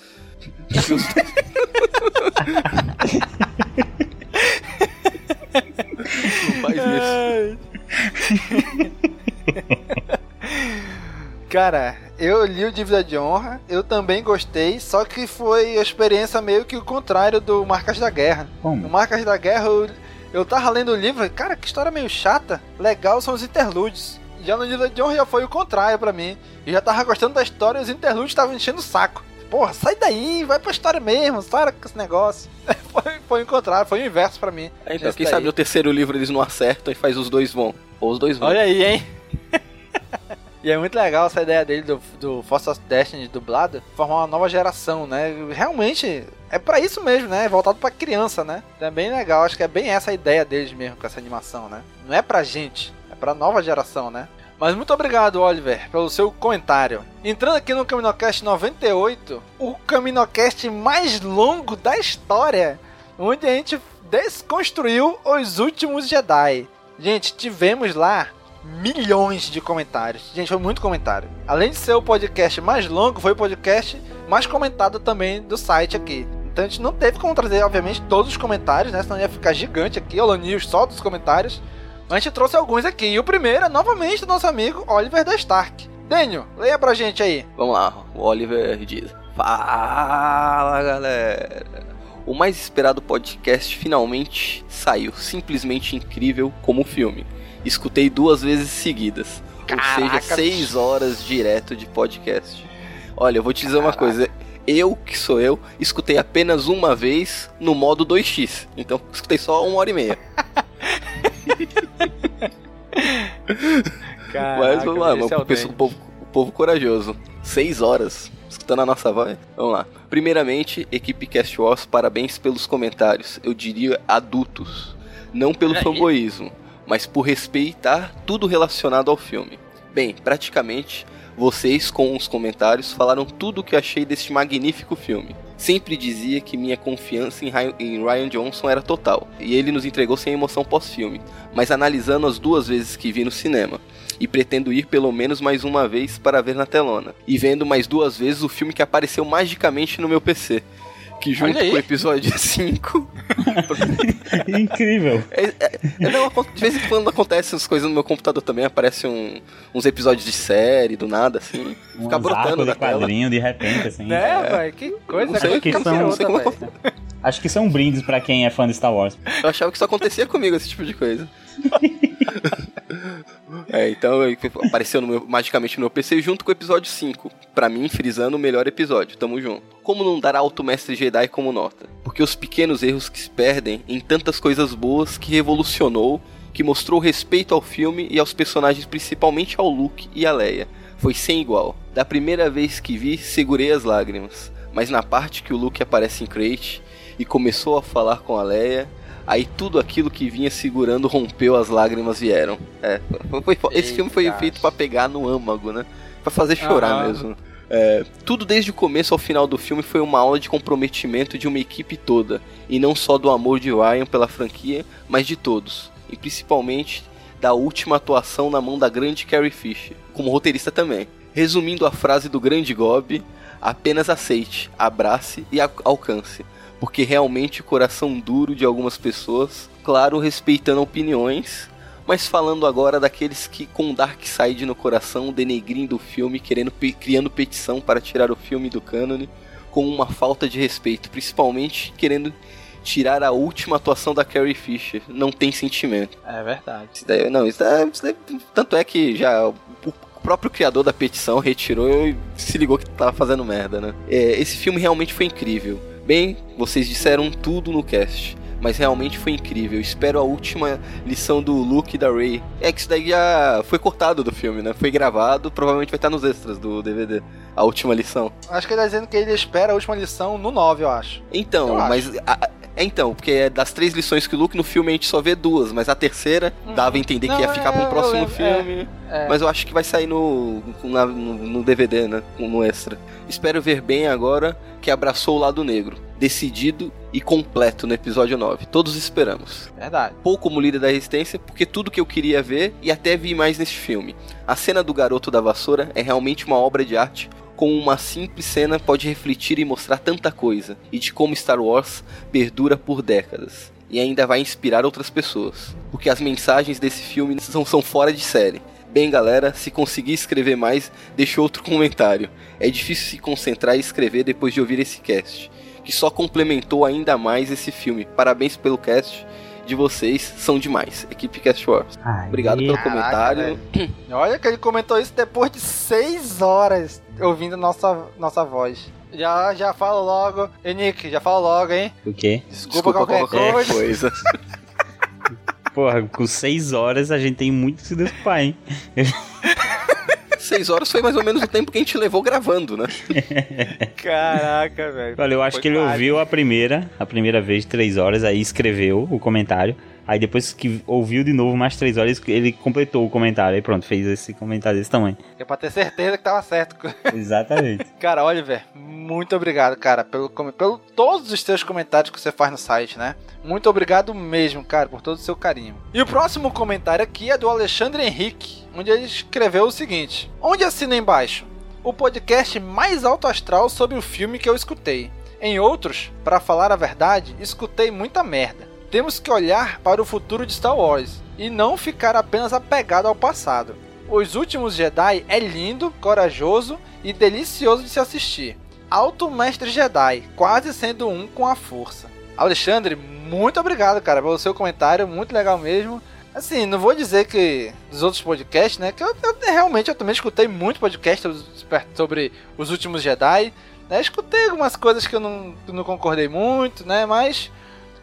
Speaker 3: Não faz isso.
Speaker 2: Cara, eu li o Dívida de Honra, eu também gostei, só que foi a experiência meio que o contrário do Marcas da Guerra. No
Speaker 4: Como?
Speaker 2: Marcas da Guerra, eu, eu tava lendo o livro, cara, que história meio chata. Legal são os interlúdios. Já no Dívida de Honra já foi o contrário pra mim. Eu já tava gostando da história e os interlúdios estavam enchendo o saco. Porra, sai daí, vai pra história mesmo, para com esse negócio. foi, foi o contrário, foi o inverso pra mim.
Speaker 3: É, então, quem
Speaker 2: daí.
Speaker 3: sabe no terceiro livro eles não acertam e faz os dois vão. Ou os dois vão.
Speaker 2: Olha aí, hein? e é muito legal essa ideia dele do, do Force of Destiny dublado, formar uma nova geração, né? Realmente é pra isso mesmo, né? É voltado pra criança, né? Então é bem legal, acho que é bem essa a ideia deles mesmo com essa animação, né? Não é pra gente, é pra nova geração, né? Mas muito obrigado, Oliver, pelo seu comentário. Entrando aqui no CaminoCast 98, o CaminoCast mais longo da história. onde a gente desconstruiu os últimos Jedi. Gente, tivemos lá milhões de comentários. Gente, foi muito comentário. Além de ser o podcast mais longo, foi o podcast mais comentado também do site aqui. Então a gente não teve como trazer, obviamente, todos os comentários, né? Senão ia ficar gigante aqui, o News só dos comentários. Mas a gente trouxe alguns aqui. E o primeiro é novamente do nosso amigo Oliver da Stark. Daniel, leia pra gente aí.
Speaker 3: Vamos lá, o Oliver diz: Fala galera! O mais esperado podcast finalmente saiu. Simplesmente incrível como filme. Escutei duas vezes seguidas.
Speaker 2: Caraca,
Speaker 3: ou seja, seis horas direto de podcast. Olha, eu vou te dizer uma coisa. Eu, que sou eu, escutei apenas uma vez no modo 2x. Então, escutei só uma hora e meia.
Speaker 2: Caraca,
Speaker 3: Mas vamos lá,
Speaker 2: esse é
Speaker 3: mano,
Speaker 2: o
Speaker 3: povo, o povo corajoso. Seis horas, escutando a nossa voz. Vamos lá. Primeiramente, equipe Cast Wars, parabéns pelos comentários. Eu diria adultos. Não pelo
Speaker 2: Peraí.
Speaker 3: fanboísmo, mas por respeitar tudo relacionado ao filme. Bem, praticamente, vocês com os comentários falaram tudo o que achei deste magnífico filme. Sempre dizia que minha confiança em Ryan, Johnson era total, e ele nos entregou sem emoção pós-filme, mas analisando as duas vezes que vi no cinema, e pretendo ir pelo menos mais uma vez para ver na telona, e vendo mais duas vezes o filme que apareceu magicamente no meu PC, que junto com o episódio 5
Speaker 4: Incrível.
Speaker 3: é, é- é, não, de vez em quando acontecem as coisas no meu computador também, aparecem um- uns episódios de série, do nada, assim. Fica
Speaker 4: Um
Speaker 3: brotando
Speaker 4: arco
Speaker 3: na
Speaker 4: de quadrinho, de repente, assim.
Speaker 2: Né, velho? Que coisa
Speaker 3: Não sei
Speaker 2: que fica
Speaker 4: são, não
Speaker 3: sei como
Speaker 2: velho.
Speaker 4: Acho que são brindes pra quem é fã de Star Wars.
Speaker 3: Eu achava que isso acontecia comigo, esse tipo de coisa. é, então eu- apareceu no meu- magicamente no meu PC junto com o episódio 5. Pra mim, frisando o melhor episódio. Tamo junto. Como não dar alto mestre Jedi como nota? Porque os pequenos erros que se perdem em tantas coisas boas que revolucionou, que mostrou respeito ao filme e aos personagens, principalmente ao Luke e a Leia. Foi sem igual. Da primeira vez que vi, segurei as lágrimas. Mas na parte que o Luke aparece em Crate e começou a falar com a Leia, aí tudo aquilo que vinha segurando rompeu, as lágrimas vieram. É, foi- foi fo- esse filme foi feito pra pegar no âmago, né? Pra fazer chorar mesmo. É, tudo desde o começo ao final do filme foi uma aula de comprometimento de uma equipe toda, e não só do amor de Ryan pela franquia, mas de todos, e principalmente da última atuação na mão da grande Carrie Fisher, como roteirista também. Resumindo a frase do grande Gob, apenas aceite, abrace e al- alcance, porque realmente o coração duro de algumas pessoas, claro, respeitando opiniões, mas falando agora daqueles que com Dark Side no coração, denegrindo o filme, querendo criando petição para tirar o filme do cânone, com uma falta de respeito, principalmente querendo tirar a última atuação da Carrie Fisher. Não tem sentimento.
Speaker 2: É verdade.
Speaker 3: Isso daí- não, isso daí- isso daí- tanto é que já o próprio criador da petição retirou e se ligou que tava fazendo merda, né? É, esse filme realmente foi incrível. Bem, vocês disseram tudo no cast. Mas realmente foi incrível. Espero a última lição do Luke e da Ray. É que isso daí já foi cortado do filme, né? Foi gravado, provavelmente vai estar nos extras do DVD. A última lição.
Speaker 2: Acho que ele tá dizendo que ele espera a última lição no 9, eu acho.
Speaker 3: Então,
Speaker 2: Eu
Speaker 3: mas. a- é então, porque é das três lições que o Luke no filme a gente só vê duas, mas a terceira dava a entender que
Speaker 2: Não,
Speaker 3: ia ficar pra
Speaker 2: é,
Speaker 3: um próximo
Speaker 2: lembro,
Speaker 3: filme.
Speaker 2: É.
Speaker 3: Mas eu acho que vai sair no, na- no, no DVD, né? No extra. Espero ver bem agora que abraçou o lado negro. Decidido e completo no episódio 9. Todos esperamos.
Speaker 2: Verdade.
Speaker 3: Pouco como líder da resistência, porque tudo que eu queria ver e até vi mais neste filme. A cena do garoto da vassoura é realmente uma obra de arte. Com uma simples cena pode refletir e mostrar tanta coisa, e de como Star Wars perdura por décadas. E ainda vai inspirar outras pessoas. Porque as mensagens desse filme são, são fora de série. Bem, galera, se conseguir escrever mais, deixe outro comentário. É difícil se concentrar e escrever depois de ouvir esse cast, que só complementou ainda mais esse filme. Parabéns pelo cast de vocês, são demais. Equipe Cast Wars.
Speaker 4: Ai,
Speaker 3: Obrigado pelo
Speaker 2: Caraca,
Speaker 3: comentário.
Speaker 2: Olha que ele comentou isso depois de 6 horas ouvindo nossa, nossa voz. Já, já falo logo. E Nick, já falo logo, hein?
Speaker 4: O quê?
Speaker 2: Desculpa, qualquer, coisa.
Speaker 3: coisa.
Speaker 4: Porra, com seis horas a gente tem muito que se desculpar, hein?
Speaker 3: Seis horas foi mais ou menos o tempo que a gente levou gravando, né?
Speaker 2: Caraca, velho.
Speaker 4: Olha, eu acho
Speaker 2: Foi
Speaker 4: que ele ouviu a primeira, a primeira vez, três horas, aí escreveu o comentário. Aí depois que ouviu de novo mais três horas, ele completou o comentário. Aí pronto, fez esse comentário desse tamanho.
Speaker 2: É pra ter certeza que tava certo.
Speaker 4: Exatamente.
Speaker 2: Cara, Oliver, muito obrigado, cara, pelo, pelo todos os teus comentários que você faz no site, né? Muito obrigado mesmo, cara, por todo o seu carinho. E o próximo comentário aqui é do Alexandre Henrique, onde ele escreveu o seguinte: Onde assina embaixo? O podcast mais alto astral sobre o filme que eu escutei. Em outros, para falar a verdade, escutei muita merda. Temos que olhar para o futuro de Star Wars e não ficar apenas apegado ao passado. Os Últimos Jedi é lindo, corajoso e delicioso de se assistir. Alto Mestre Jedi, quase sendo um com a força. Alexandre, muito obrigado, cara, pelo seu comentário, muito legal mesmo. Assim, não vou dizer que dos outros podcasts, né? Que eu, eu realmente eu também escutei muito podcast sobre os últimos Jedi. Né? Escutei algumas coisas que eu não, não concordei muito, né? Mas,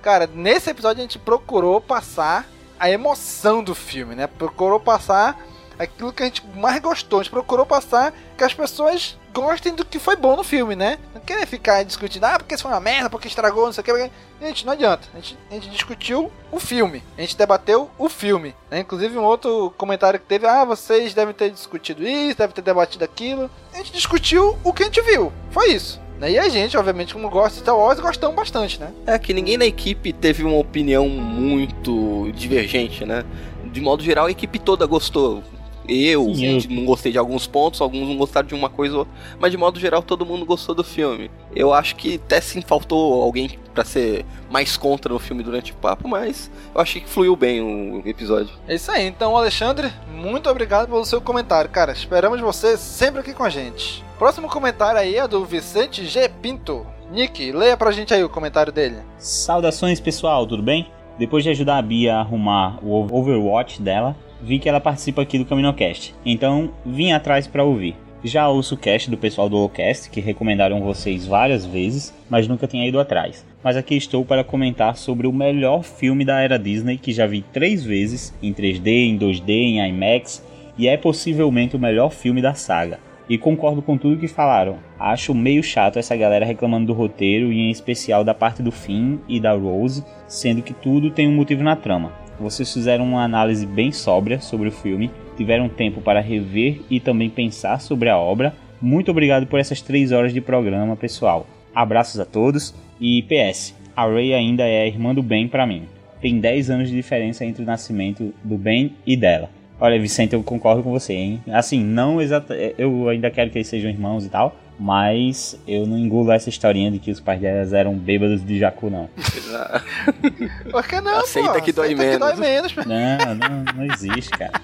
Speaker 2: cara, nesse episódio a gente procurou passar a emoção do filme, né? Procurou passar aquilo que a gente mais gostou. A gente procurou passar que as pessoas gostem do que foi bom no filme, né? Não querer ficar discutindo, ah, porque isso foi uma merda, porque estragou, não sei o que. Gente, não adianta. A gente, a gente discutiu o filme. A gente debateu o filme. Né? Inclusive, um outro comentário que teve, ah, vocês devem ter discutido isso, devem ter debatido aquilo. A gente discutiu o que a gente viu. Foi isso. Né? E a gente, obviamente, como gosta de Star Wars, gostamos bastante, né?
Speaker 3: É que ninguém na equipe teve uma opinião muito divergente, né? De modo geral, a equipe toda gostou. Eu, Sim, eu não gostei de alguns pontos, alguns não gostaram de uma coisa ou outra, mas de modo geral todo mundo gostou do filme. Eu acho que até sim faltou alguém para ser mais contra no filme durante o papo, mas eu achei que fluiu bem o episódio.
Speaker 2: É isso aí, então Alexandre, muito obrigado pelo seu comentário, cara. Esperamos você sempre aqui com a gente. Próximo comentário aí é do Vicente G. Pinto. Nick, leia pra gente aí o comentário dele.
Speaker 4: Saudações pessoal, tudo bem? Depois de ajudar a Bia a arrumar o Overwatch dela, vi que ela participa aqui do CaminoCast, então vim atrás para ouvir. Já ouço o cast do pessoal do Ocast, que recomendaram vocês várias vezes, mas nunca tinha ido atrás. Mas aqui estou para comentar sobre o melhor filme da era Disney, que já vi três vezes, em 3D, em 2D, em IMAX, e é possivelmente o melhor filme da saga. E concordo com tudo que falaram. Acho meio chato essa galera reclamando do roteiro e em especial da parte do Finn e da Rose, sendo que tudo tem um motivo na trama. Vocês fizeram uma análise bem sóbria sobre o filme, tiveram tempo para rever e também pensar sobre a obra. Muito obrigado por essas três horas de programa, pessoal. Abraços a todos e PS, a Ray ainda é a irmã do Ben para mim. Tem 10 anos de diferença entre o nascimento do Ben e dela. Olha, Vicente, eu concordo com você, hein? Assim, não exatamente. Eu ainda quero que eles sejam irmãos e tal, mas eu não engulo essa historinha de que os pais delas eram bêbados de jacu, não.
Speaker 2: Por que não,
Speaker 3: Aceita pô? que dói Aceita menos. Que dói menos
Speaker 4: não, não, não existe, cara.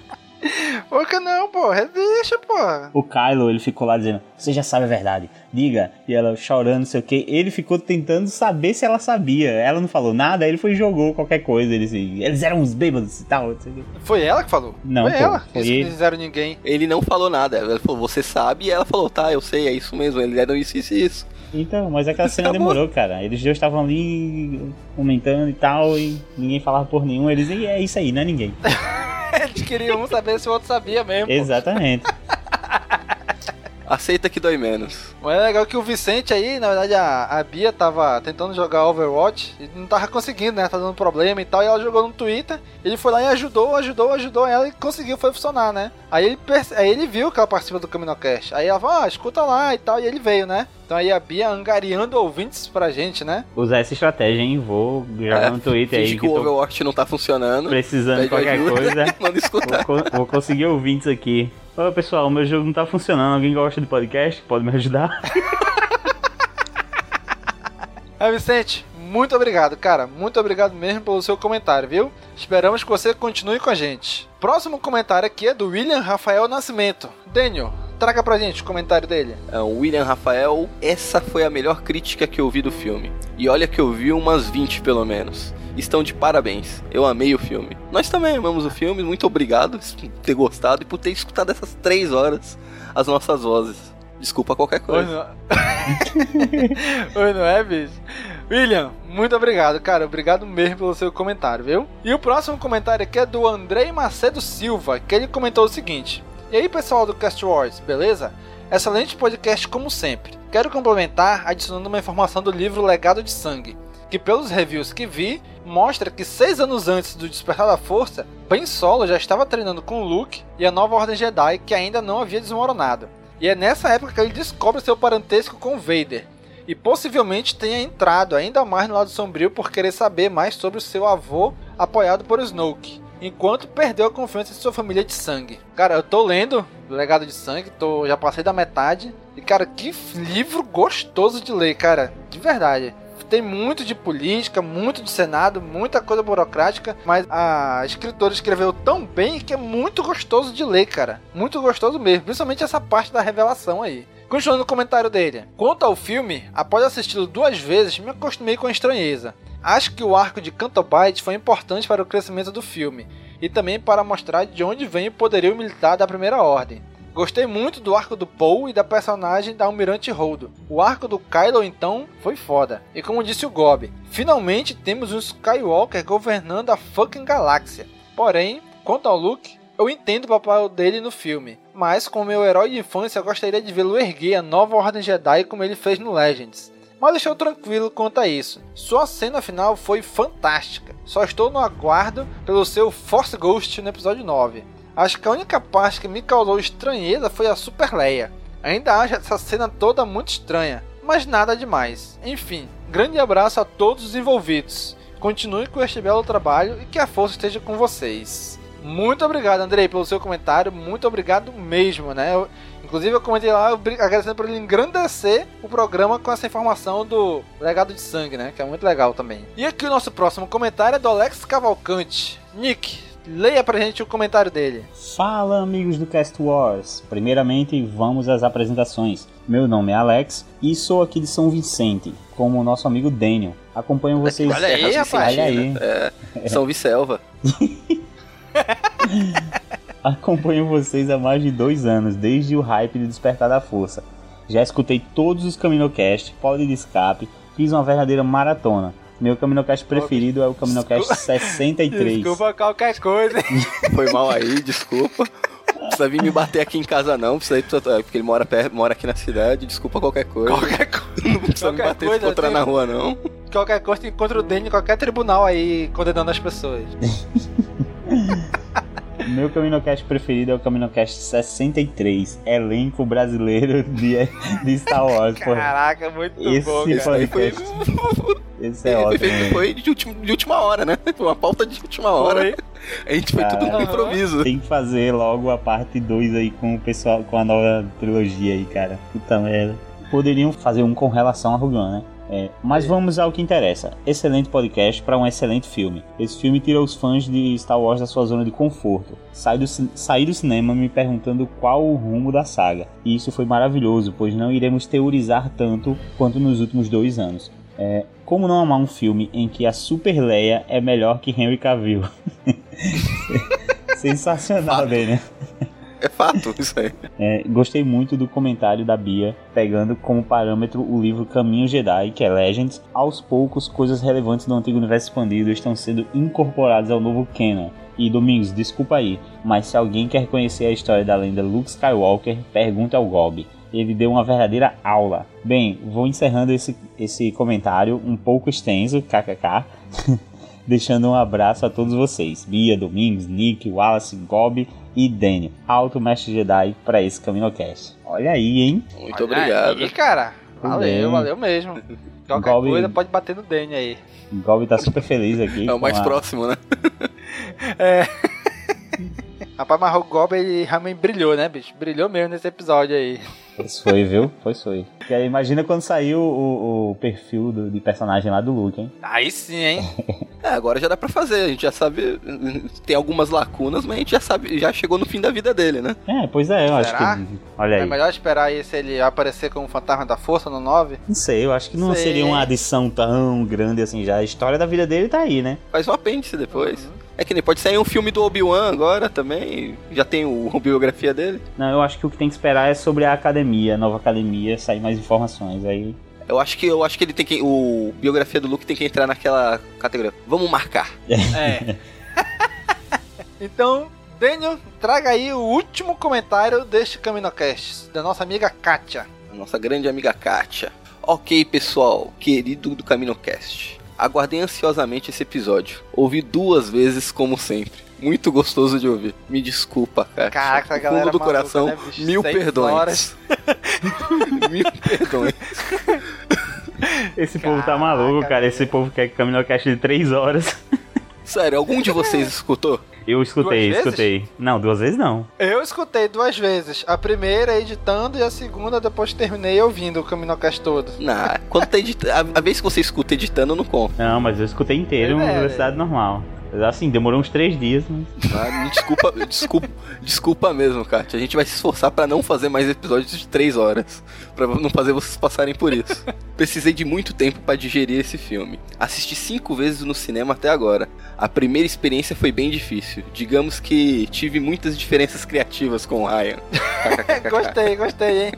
Speaker 2: Que não, pô? Deixa, pô.
Speaker 4: O Kylo, ele ficou lá dizendo, você já sabe a verdade, diga. E ela chorando, não sei o que. Ele ficou tentando saber se ela sabia. Ela não falou nada, ele foi e jogou qualquer coisa. Ele, assim, eles eram uns bêbados e tal.
Speaker 2: Foi ela que falou?
Speaker 4: Não,
Speaker 2: foi
Speaker 4: pô,
Speaker 2: ela.
Speaker 4: Foi
Speaker 2: eles
Speaker 4: ele.
Speaker 2: não fizeram ninguém.
Speaker 3: Ele não falou nada. Ela falou, você sabe, e ela falou, tá, eu sei, é isso mesmo. Eles eram isso, isso e isso.
Speaker 4: Então, mas aquela cena demorou, cara. Eles dois estavam ali comentando e tal, e ninguém falava por nenhum. Eles, e é isso aí, não é ninguém.
Speaker 2: Eles queriam um saber se o outro sabia mesmo.
Speaker 4: Exatamente.
Speaker 3: Aceita que dói menos.
Speaker 2: Mas é legal que o Vicente aí, na verdade, a, a Bia tava tentando jogar Overwatch e não tava conseguindo, né? Tá dando problema e tal. E ela jogou no Twitter. Ele foi lá e ajudou, ajudou, ajudou ela e conseguiu, foi funcionar, né? Aí ele, aí ele viu que ela participa do CaminoCast. Aí ela falou, ah, escuta lá e tal. E ele veio, né? Então aí a Bia angariando ouvintes pra gente, né?
Speaker 4: Usar essa estratégia, hein? Vou jogar
Speaker 3: É,
Speaker 4: no Twitter aí.
Speaker 3: Que
Speaker 4: que
Speaker 3: o Overwatch não tá funcionando.
Speaker 4: precisando de qualquer
Speaker 3: ajuda,
Speaker 4: coisa.
Speaker 3: Manda escutar.
Speaker 4: Vou, vou conseguir ouvintes aqui. Ô pessoal, meu jogo não tá funcionando. Alguém gosta de podcast? Pode me ajudar?
Speaker 2: É, Vicente, muito obrigado, cara. Muito obrigado mesmo pelo seu comentário, viu? Esperamos que você continue com a gente. Próximo comentário aqui é do William Rafael Nascimento. Daniel, traga pra gente o comentário dele.
Speaker 3: É, o William Rafael, essa foi a melhor crítica que eu vi do filme. E olha que eu vi umas 20 pelo menos. Estão de parabéns. Eu amei o filme. Nós também amamos o filme. Muito obrigado por ter gostado e por ter escutado essas três horas as nossas vozes. Desculpa qualquer
Speaker 2: Oi,
Speaker 3: coisa.
Speaker 2: Oi, não é, bicho? William, muito obrigado, cara. Obrigado mesmo pelo seu comentário, viu? E o próximo comentário aqui é do Andrei Macedo Silva, que ele comentou o seguinte: E aí, pessoal do Cast Wars, beleza? Excelente podcast como sempre. Quero complementar adicionando uma informação do livro Legado de Sangue, que pelos reviews que vi, mostra que seis anos antes do Despertar da Força, Ben Solo já estava treinando com Luke e a nova Ordem Jedi que ainda não havia desmoronado. E é nessa época que ele descobre seu parentesco com Vader. e possivelmente tenha entrado ainda mais no lado sombrio por querer saber mais sobre o seu avô apoiado por Snoke. Enquanto perdeu a confiança de sua família de sangue. Cara, eu tô lendo Legado de Sangue, tô, já passei da metade. E, cara, que livro gostoso de ler, cara. De verdade tem muito de política, muito de Senado, muita coisa burocrática, mas a escritora escreveu tão bem que é muito gostoso de ler, cara. Muito gostoso mesmo, principalmente essa parte da revelação aí. Continuando o comentário dele. Quanto ao filme, após assisti-lo duas vezes, me acostumei com a estranheza. Acho que o arco de Cantobite foi importante para o crescimento do filme, e também para mostrar de onde vem o poderio militar da Primeira Ordem. Gostei muito do arco do Paul e da personagem da Almirante Holdo. O arco do Kylo então foi foda. E como disse o Gob, finalmente temos um Skywalker governando a fucking galáxia. Porém, quanto ao Luke, eu entendo o papel dele no filme, mas como meu herói de infância eu gostaria de vê-lo erguer a nova Ordem Jedi como ele fez no Legends. Mas estou tranquilo quanto a isso. Sua cena final foi fantástica. Só estou no aguardo pelo seu Force Ghost no episódio 9. Acho que a única parte que me causou estranheza foi a Super Leia. Ainda acho essa cena toda muito estranha, mas nada demais. Enfim, grande abraço a todos os envolvidos. Continue com este belo trabalho e que a força esteja com vocês. Muito obrigado, Andrei, pelo seu comentário. Muito obrigado mesmo, né? Eu, inclusive, eu comentei lá agradecendo por ele engrandecer o programa com essa informação do legado de sangue, né? Que é muito legal também. E aqui o nosso próximo comentário é do Alex Cavalcante. Nick, Leia pra gente o comentário dele.
Speaker 4: Fala, amigos do Cast Wars. Primeiramente, vamos às apresentações. Meu nome é Alex e sou aqui de São Vicente, como o nosso amigo Daniel. Acompanho vocês.
Speaker 3: Olha aí, rapaz. Olha aí. É, São Vicelva.
Speaker 4: Acompanho vocês há mais de dois anos, desde o hype do Despertar da Força. Já escutei todos os Caminocast, Pod de Escape, fiz uma verdadeira maratona. Meu Caminocast preferido é o Caminocast desculpa. 63.
Speaker 2: Desculpa qualquer coisa.
Speaker 3: Foi mal aí, desculpa. Precisa vir me bater aqui em casa não, precisa ir, porque ele mora, perto, mora aqui na cidade, desculpa qualquer coisa.
Speaker 2: Qualquer coisa.
Speaker 3: Não precisa qualquer me bater coisa, se encontrar na rua não.
Speaker 2: Qualquer coisa, encontra o Dani em qualquer tribunal aí, condenando as pessoas.
Speaker 4: Meu Caminocast preferido é o Caminocast 63, elenco brasileiro de, de Star Wars.
Speaker 2: Caraca, muito
Speaker 4: esse
Speaker 2: bom.
Speaker 4: Esse podcast. Esse é ótimo.
Speaker 3: Foi, foi de, última, de última hora, né? Foi uma pauta de última hora. Foi. A gente foi tudo no improviso.
Speaker 4: Tem que fazer logo a parte 2 aí com o pessoal, com a nova trilogia aí, cara. Puta merda. Poderiam fazer um com relação a Rugan, né? É, mas vamos ao que interessa. Excelente podcast para um excelente filme. Esse filme tira os fãs de Star Wars da sua zona de conforto. Saí do, saí do cinema me perguntando qual o rumo da saga. E isso foi maravilhoso, pois não iremos teorizar tanto quanto nos últimos dois anos. É, como não amar um filme em que a Super Leia é melhor que Henry Cavill? Sensacional né?
Speaker 3: É fato, isso aí.
Speaker 4: É, gostei muito do comentário da Bia, pegando como parâmetro o livro Caminho Jedi, que é Legends. Aos poucos, coisas relevantes do antigo universo expandido estão sendo incorporadas ao novo canon. E Domingos, desculpa aí, mas se alguém quer conhecer a história da lenda Luke Skywalker, pergunta ao Gob. Ele deu uma verdadeira aula. Bem, vou encerrando esse, esse comentário um pouco extenso, kkk. deixando um abraço a todos vocês: Bia, Domingos, Nick, Wallace, Gob e Daniel, Alto Mestre Jedi, para esse CaminoCast. Olha aí, hein?
Speaker 3: Muito Olha obrigado.
Speaker 2: Aí, cara. Valeu, valeu mesmo. Qualquer Gobi, coisa pode bater no Daniel aí.
Speaker 4: Gob tá super feliz aqui.
Speaker 3: É o mais a... próximo, né?
Speaker 2: é. Rapaz, mas o Gob ele realmente brilhou, né, bicho? Brilhou mesmo nesse episódio aí.
Speaker 4: Pois foi, viu? Pois foi. Porque imagina quando saiu o, o perfil do, de personagem lá do Luke, hein?
Speaker 2: Aí sim, hein?
Speaker 3: é, agora já dá pra fazer. A gente já sabe. Tem algumas lacunas, mas a gente já sabe, já chegou no fim da vida dele, né?
Speaker 4: É, pois é, eu Será? acho que. Olha aí.
Speaker 2: É melhor esperar aí se ele aparecer como fantasma da força no 9?
Speaker 4: Não sei, eu acho que não sei. seria uma adição tão grande assim já. A história da vida dele tá aí, né?
Speaker 3: Faz um apêndice depois. Uhum. É que nem pode sair um filme do Obi-Wan agora também. Já tem o, a biografia dele.
Speaker 4: Não, eu acho que o que tem que esperar é sobre a academia, a nova academia, sair mais informações. Aí
Speaker 3: eu acho que eu acho que ele tem que. O biografia do Luke tem que entrar naquela categoria. Vamos marcar.
Speaker 2: É. então, Daniel, traga aí o último comentário deste CaminoCast, da nossa amiga Kátia.
Speaker 3: Nossa grande amiga Kátia. Ok, pessoal, querido do CaminoCast. Aguardei ansiosamente esse episódio. Ouvi duas vezes, como sempre. Muito gostoso de ouvir. Me desculpa, cara.
Speaker 2: Caraca, do fundo
Speaker 3: do coração, né, mil perdões. mil perdões.
Speaker 4: Esse povo tá maluco, cara. Esse povo quer Caminocast de 3 horas.
Speaker 3: Sério, algum de vocês escutou?
Speaker 4: Eu escutei,
Speaker 2: Duas vezes?
Speaker 4: escutei. Não, duas vezes não.
Speaker 2: Eu escutei duas vezes. A primeira editando e a segunda depois terminei ouvindo o Caminocast todo.
Speaker 3: Nah, quando tá editando. A, a vez que você escuta editando, não conta.
Speaker 4: Não, mas eu escutei inteiro
Speaker 2: É,
Speaker 4: em
Speaker 2: velho.
Speaker 4: velocidade normal. Assim, demorou uns 3 dias, mas...
Speaker 3: Ah, me desculpa, desculpa, desculpa mesmo, Kátia. A gente vai se esforçar pra não fazer mais episódios de 3 horas. Pra não fazer vocês passarem por isso. Precisei de muito tempo pra digerir esse filme. Assisti cinco vezes no cinema até agora. A primeira experiência foi bem difícil. Digamos que tive muitas diferenças criativas com o Ryan.
Speaker 2: gostei, gostei, hein?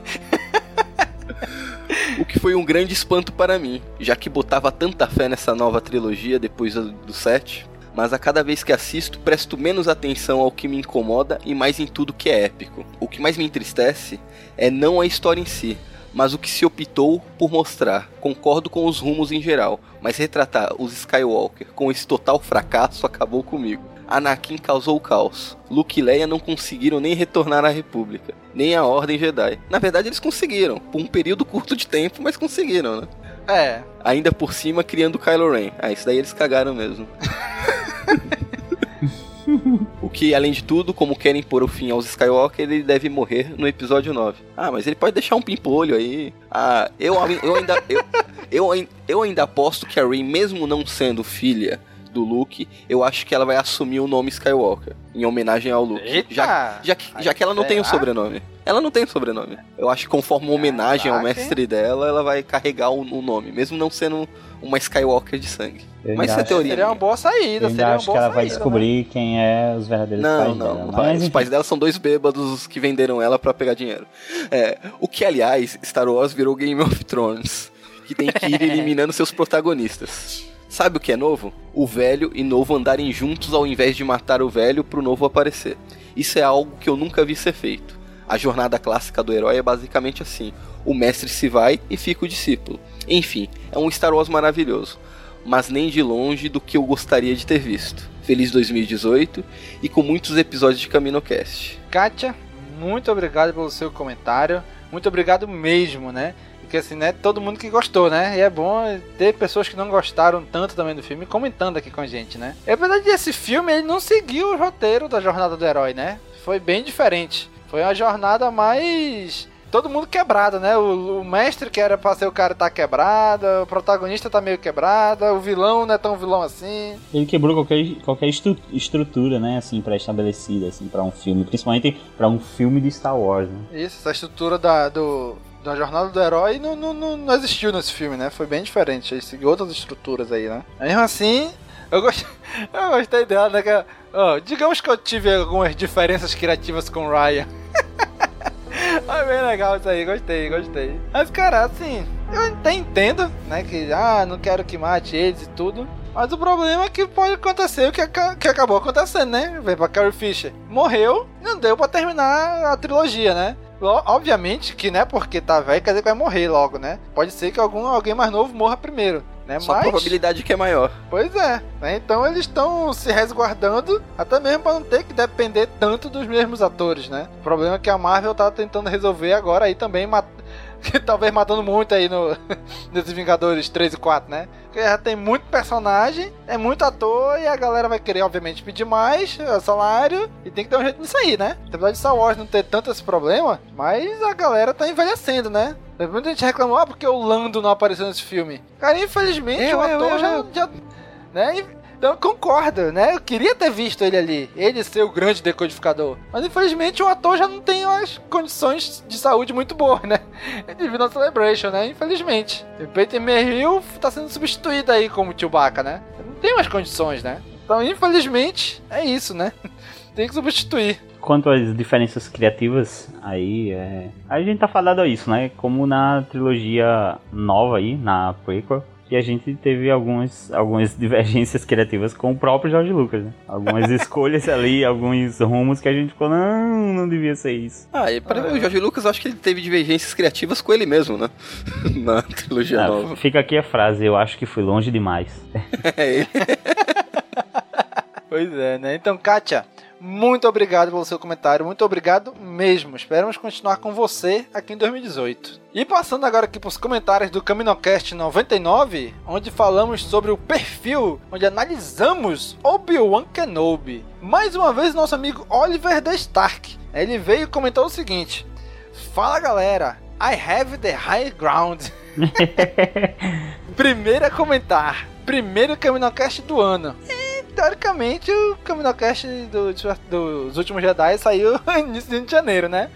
Speaker 3: O que foi um grande espanto para mim, já que botava tanta fé nessa nova trilogia depois do, do 7. Mas a cada vez que assisto, presto menos atenção ao que me incomoda e mais em tudo que é épico. O que mais me entristece é não a história em si, mas o que se optou por mostrar. Concordo com os rumos em geral, mas retratar os Skywalker com esse total fracasso acabou comigo. Anakin causou o caos. Luke e Leia não conseguiram nem retornar à República, nem à Ordem Jedi. Na verdade, eles conseguiram, por um período curto de tempo, mas conseguiram, né?
Speaker 2: É.
Speaker 3: Ainda por cima criando Kylo Ren. Ah, isso daí eles cagaram mesmo. o que, além de tudo, como querem pôr o fim aos Skywalker, ele deve morrer no episódio 9. Ah, mas ele pode deixar um pimpolho aí. Ah, eu, eu ainda. Eu, eu, eu ainda aposto que a Rey, mesmo não sendo filha do Luke, eu acho que ela vai assumir o nome Skywalker, em homenagem ao Luke.
Speaker 2: Eita!
Speaker 3: Já, já, que, já que ela não tem o
Speaker 2: Será?
Speaker 3: sobrenome. Ela não tem o sobrenome. Eu acho que conforme uma homenagem ao mestre dela, ela vai carregar o, o nome, mesmo não sendo uma Skywalker de sangue.
Speaker 4: Eu
Speaker 3: Mas isso é teoria.
Speaker 2: Seria uma boa saída,
Speaker 4: Eu
Speaker 2: seria uma
Speaker 4: acho que
Speaker 2: boa
Speaker 4: ela
Speaker 2: saída.
Speaker 4: vai descobrir quem é os verdadeiros
Speaker 3: Não,
Speaker 4: pais
Speaker 3: não.
Speaker 4: dela.
Speaker 3: pai-
Speaker 4: Mas,
Speaker 3: os pais dela são dois bêbados que venderam ela pra pegar dinheiro. É, o que, aliás, Star Wars virou Game of Thrones, que tem que ir eliminando seus protagonistas. Sabe o que é novo? O velho e novo andarem juntos ao invés de matar o velho pro novo aparecer. Isso é algo que eu nunca vi ser feito. A jornada clássica do herói é basicamente assim: o mestre se vai e fica o discípulo. Enfim, é um Star Wars maravilhoso, mas nem de longe do que eu gostaria de ter visto. Feliz 2018 e com muitos episódios de CaminoCast.
Speaker 2: Kátia, muito obrigado pelo seu comentário. Muito obrigado mesmo, né? Porque assim, né? Todo mundo que gostou, né? E é bom ter pessoas que não gostaram tanto também do filme comentando aqui com a gente, né? É verdade, esse filme ele não seguiu o roteiro da jornada do herói, né? Foi bem diferente. Foi uma jornada mais. Todo mundo quebrado, né? O, o mestre que era pra ser o cara tá quebrado, o protagonista tá meio quebrado, o vilão não é tão vilão assim.
Speaker 4: Ele quebrou qualquer, qualquer estru- estrutura, né, assim, pré-estabelecida, assim, pra um filme. Principalmente pra um filme de Star Wars, né?
Speaker 2: Isso, essa estrutura da, do, da jornada do herói não, não, não, não existiu nesse filme, né? Foi bem diferente. Ele seguiu outras estruturas aí, né? Mesmo assim, eu gostei, eu gostei dela, né? Que, ó, digamos que eu tive algumas diferenças criativas com Ryan. Foi bem legal isso aí, gostei, gostei. Mas, cara, assim, eu até entendo, né? Que, ah, não quero que mate eles e tudo. Mas o problema é que pode acontecer o que, que acabou acontecendo, né? Vem pra Carrie Fisher. Morreu, não deu pra terminar a trilogia, né? Obviamente que, né, porque tá velho, quer dizer que vai morrer logo, né? Pode ser que algum, alguém mais novo morra primeiro, né?
Speaker 3: Só a
Speaker 2: Mas,
Speaker 3: probabilidade que é maior.
Speaker 2: pois é, né? Então eles estão se resguardando, até mesmo pra não ter que depender tanto dos mesmos atores, né? O problema é que a Marvel tá tentando resolver agora aí também, talvez matando muito aí no nesses Vingadores 3 e 4, né? Porque já tem muito personagem, é muito ator e a galera vai querer, obviamente, pedir mais é, salário e tem que ter um jeito nisso aí, né? Apesar de Star Wars não ter tanto esse problema, mas a galera tá envelhecendo, né? Muita gente reclamou, ah, porque o Lando não apareceu nesse filme. Cara, infelizmente
Speaker 3: Eu,
Speaker 2: o ator
Speaker 3: eu,
Speaker 2: já,
Speaker 3: eu.
Speaker 2: já né? E- Então concordo, né? Eu queria ter visto ele ali, ele ser o grande decodificador. Mas infelizmente o ator já não tem as condições de saúde muito boas, né? Devido ao Celebration, né? Infelizmente. E Peter Mayhew tá sendo substituído aí como Chewbacca, né? Não tem mais condições, né? Então, infelizmente, é isso, né? Tem que substituir.
Speaker 4: Quanto às diferenças criativas, aí é... A gente tá falando isso, né? Como na trilogia nova aí, na prequel, que a gente teve algumas, algumas divergências criativas com o próprio George Lucas, né? Algumas escolhas ali, alguns rumos que a gente ficou, não, não devia ser isso.
Speaker 3: Ah, e pra mim, o Jorge Lucas, eu acho que ele teve divergências criativas com ele mesmo, né? Na trilogia
Speaker 4: Ah,
Speaker 3: nova.
Speaker 4: fica aqui a frase, eu acho que fui longe demais.
Speaker 3: É ele.
Speaker 2: Pois é, né? Então, Kátia, muito obrigado pelo seu comentário, muito obrigado mesmo. Esperamos continuar com você aqui em 2018. E passando agora aqui para os comentários do CaminoCast 99, onde falamos sobre o perfil, onde analisamos Obi-Wan Kenobi. Mais uma vez, nosso amigo Oliver The Stark. Ele veio e comentou o seguinte: Fala galera, I have the high ground. Primeiro a comentar, primeiro CaminoCast do ano. Teoricamente, o CaminoCast do, dos últimos Jedi saiu início de janeiro, né?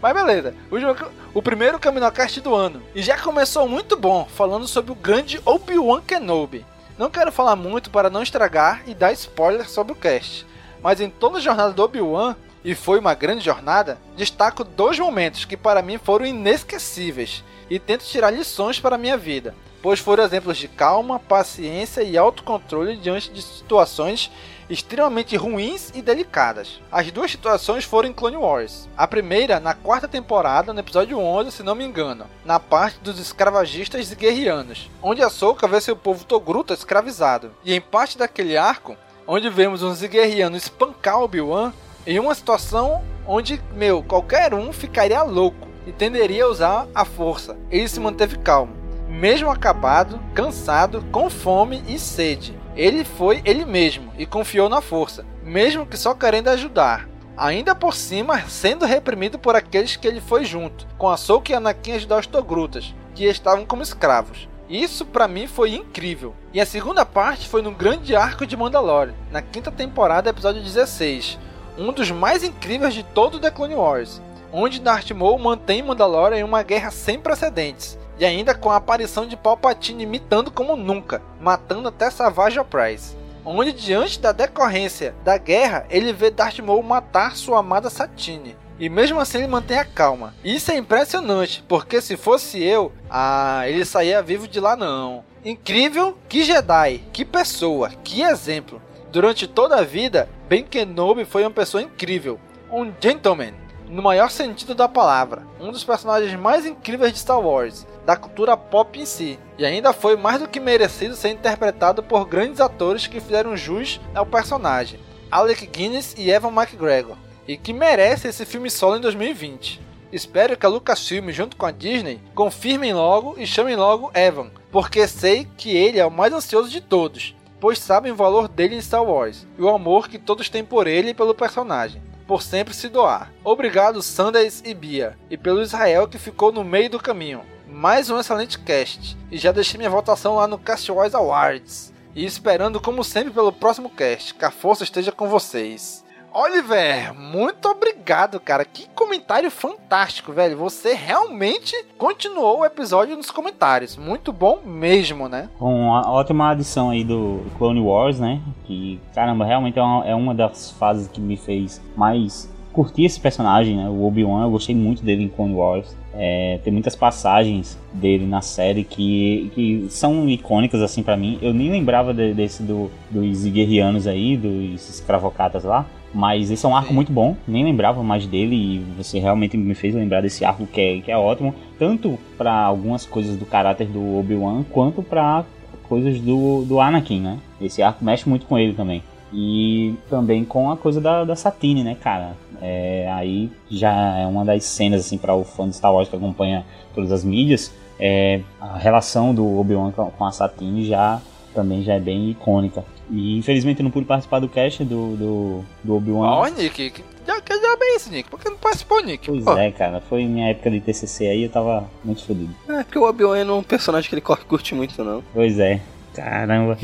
Speaker 2: Mas beleza, o, o primeiro CaminoCast do ano. E já começou muito bom, falando sobre o grande Obi-Wan Kenobi. Não quero falar muito para não estragar e dar spoiler sobre o cast. Mas em toda a jornada do Obi-Wan, e foi uma grande jornada, destaco dois momentos que para mim foram inesquecíveis e tento tirar lições para a minha vida, pois foram exemplos de calma, paciência e autocontrole diante de situações extremamente ruins e delicadas. As duas situações foram em Clone Wars. A primeira na quarta temporada, no episódio 11, se não me engano, na parte dos escravagistas e guerrianos, onde a Soka vê seu povo Togruta escravizado. E em parte daquele arco, onde vemos uns guerrianos espancar Obi-Wan, em uma situação onde, meu, qualquer um ficaria louco e tenderia a usar a força. Ele se manteve calmo, mesmo acabado, cansado, com fome e sede. Ele foi ele mesmo e confiou na força, mesmo que só querendo ajudar. Ainda por cima, sendo reprimido por aqueles que ele foi junto, com a Soka e Anakin ajudar os Togrutas, que estavam como escravos. Isso para mim foi incrível. E a segunda parte foi no grande arco de Mandalorian, na quinta temporada, episódio 16, um dos mais incríveis de todo The Clone Wars, onde Darth Maul mantém Mandalorian em uma guerra sem precedentes, e ainda com a aparição de Palpatine imitando como nunca, matando até Savage Opress. Onde diante da decorrência da guerra, ele vê Darth Maul matar sua amada Satine. E mesmo assim ele mantém a calma. Isso é impressionante, porque se fosse eu, ah, ele saía vivo de lá não. Incrível, que Jedi, que pessoa, que exemplo. Durante toda a vida, Ben Kenobi foi uma pessoa incrível, um gentleman, no maior sentido da palavra, um dos personagens mais incríveis de Star Wars, da cultura pop em si, e ainda foi mais do que merecido ser interpretado por grandes atores que fizeram jus ao personagem, Alec Guinness e Evan McGregor, e que merece esse filme solo em 2020. Espero que a Lucasfilm junto com a Disney confirmem logo e chamem logo Evan, porque sei que ele é o mais ansioso de todos pois sabem o valor dele em Star Wars e o amor que todos têm por ele e pelo personagem, por sempre se doar. Obrigado Sanders e Bia, e pelo Israel que ficou no meio do caminho. Mais um excelente cast, e já deixei minha votação lá no Cast Wars Awards. E esperando como sempre pelo próximo cast, que a força esteja com vocês. Oliver, muito obrigado, cara. Que comentário fantástico, velho. Você realmente continuou o episódio nos comentários. Muito bom mesmo, né?
Speaker 4: Uma ótima adição aí do Clone Wars, né? Que, caramba, realmente é uma, é uma das fases que me fez mais curtir esse personagem, né? O Obi-Wan, eu gostei muito dele em Clone Wars. É, tem muitas passagens dele na série que, que são icônicas assim para mim. Eu nem lembrava de, desse do, dos guerrianos aí, dos escravocatas lá. Mas esse é um arco Sim. muito bom, nem lembrava mais dele e você realmente me fez lembrar desse arco que é, que é ótimo, tanto para algumas coisas do caráter do Obi-Wan, quanto para coisas do, do Anakin, né? Esse arco mexe muito com ele também. E também com a coisa da, da Satine, né, cara? É, aí já é uma das cenas, assim, para o fã de Star Wars que acompanha todas as mídias, é, a relação do Obi-Wan com a Satine já também já é bem icônica. E infelizmente eu não pude participar do cast do, do, do Obi-Wan.
Speaker 2: Ó, oh, Nick, que, já bem isso, Nick. Por que não participou, Nick?
Speaker 4: Pois Pô. é, cara. Foi minha época de TCC aí, eu tava muito fodido.
Speaker 3: É, porque o Obi-Wan é um personagem que ele curte muito, não.
Speaker 4: Pois é. Caramba.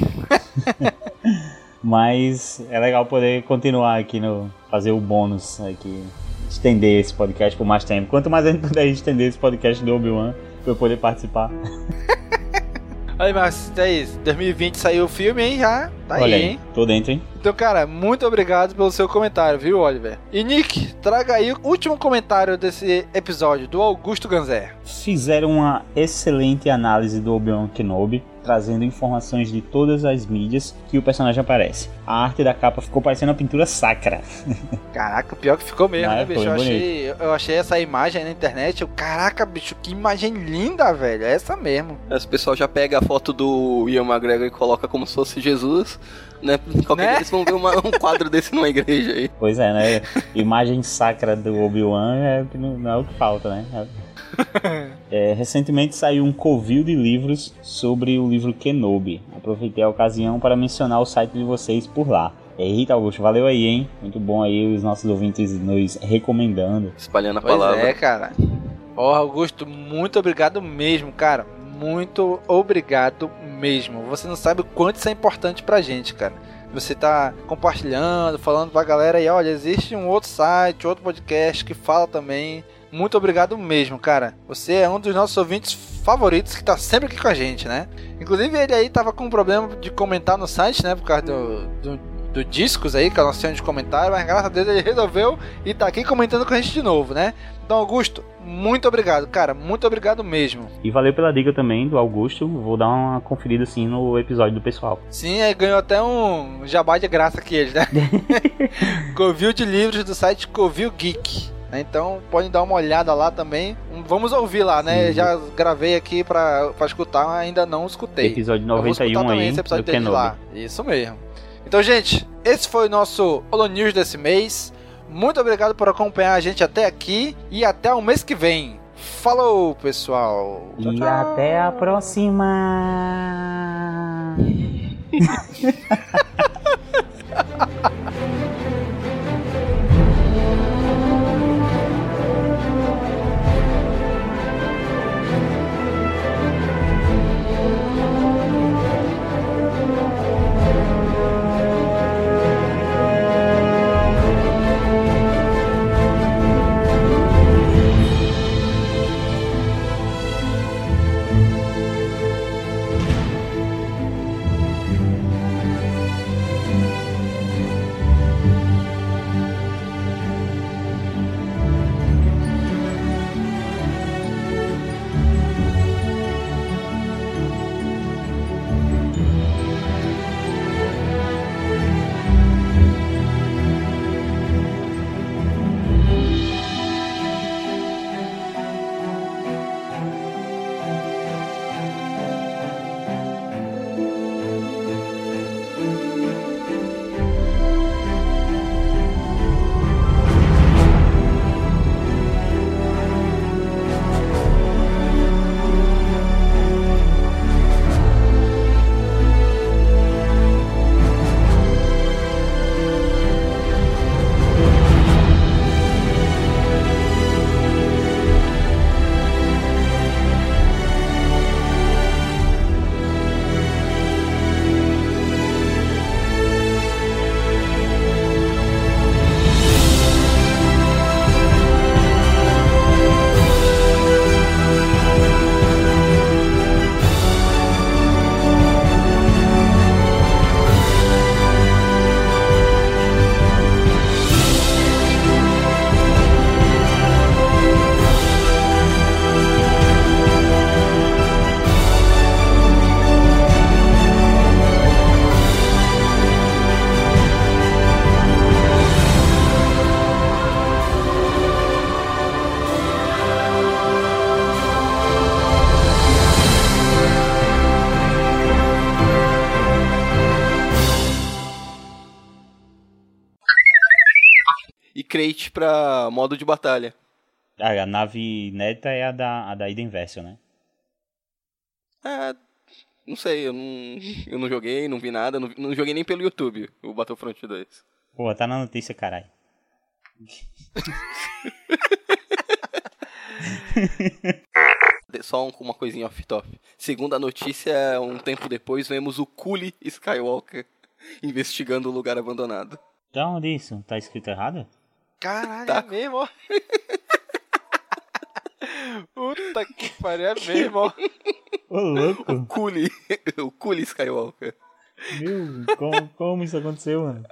Speaker 4: Mas é legal poder continuar aqui no. fazer o bônus aqui. Estender esse podcast por mais tempo. Quanto mais a gente puder estender esse podcast do Obi-Wan pra eu poder participar.
Speaker 2: Aí, mas é isso. 2020 saiu o filme, hein? Já tá
Speaker 4: Olha
Speaker 2: aí, hein?
Speaker 4: Tô dentro, hein?
Speaker 2: Então, cara, muito obrigado pelo seu comentário, viu, Oliver? E Nick, traga aí o último comentário desse episódio, do Augusto Ganzer.
Speaker 4: Fizeram uma excelente análise do Obi-Wan Kenobi trazendo informações de todas as mídias que o personagem aparece. A arte da capa ficou parecendo uma pintura sacra.
Speaker 2: Caraca, pior que ficou mesmo, né, bicho?
Speaker 4: foi
Speaker 2: Eu achei, eu achei essa imagem na internet. Eu, caraca, bicho, que imagem linda, velho. É essa mesmo.
Speaker 3: Esse pessoal já pega a foto do Ian McGregor e coloca como se fosse Jesus, né? Qualquer
Speaker 2: Né?
Speaker 3: dia eles vão ver uma- um quadro desse numa igreja aí.
Speaker 4: Pois é, né? Imagem sacra do Obi-Wan é, o que não, não é o que falta, né? É, recentemente saiu um covil de livros sobre o livro Kenobi. Aproveitei a ocasião para mencionar o site de vocês por lá. Eita, Augusto, valeu aí, hein? Muito bom aí os nossos ouvintes nos recomendando.
Speaker 3: Espalhando a
Speaker 2: Pois
Speaker 3: palavra.
Speaker 2: é, cara. Porra, Augusto, muito obrigado mesmo, cara. Muito obrigado mesmo. Você não sabe o quanto isso é importante pra gente, cara. Você tá compartilhando, falando pra galera aí, olha, existe um outro site, outro podcast que fala também. Muito obrigado mesmo, cara. Você é um dos nossos ouvintes favoritos que tá sempre aqui com a gente, né? Inclusive ele aí tava com um problema de comentar no site, né? Por causa do, do, do discos aí, que é o nosso de comentário, mas graças a Deus ele resolveu e tá aqui comentando com a gente de novo, né? Então, Augusto, muito obrigado, cara. Muito obrigado mesmo.
Speaker 4: E valeu pela dica também do Augusto. Vou dar uma conferida assim no episódio do pessoal.
Speaker 2: Sim, aí ganhou até um jabá de graça aqui ele, né? Covil de livros do site Covil Geek. Né? Então podem dar uma olhada lá também. Vamos ouvir lá, né?
Speaker 4: Sim.
Speaker 2: Já gravei aqui pra, pra escutar, mas ainda não escutei.
Speaker 4: Episódio
Speaker 2: Eu vou escutar
Speaker 4: 91
Speaker 2: também
Speaker 4: aí
Speaker 2: esse episódio dele lá. Isso mesmo. Então, gente, esse foi o nosso Holo News desse mês. Muito obrigado por acompanhar a gente até aqui e até o mês que vem. Falou, pessoal. Tchau,
Speaker 4: E
Speaker 2: tchau.
Speaker 4: até a próxima!
Speaker 3: modo de batalha.
Speaker 4: Ah, a nave inédita é a da, a da Eden Vessel, né?
Speaker 3: É, não sei, eu não, eu não joguei, não vi nada, não, não joguei nem pelo YouTube, o Battlefront 2.
Speaker 4: Pô, tá na notícia, caralho.
Speaker 3: Só um- uma coisinha off-top. Segundo a notícia, um tempo depois, vemos o Cooley Skywalker investigando o lugar abandonado.
Speaker 4: Da onde isso? Tá escrito errado?
Speaker 2: Caralho,
Speaker 3: Tá.
Speaker 2: é mesmo, ó. Puta que pariu, é mesmo, ó.
Speaker 4: Ô, louco!
Speaker 3: Cooley, o Cooley Skywalker.
Speaker 4: Meu, como, como isso aconteceu, mano?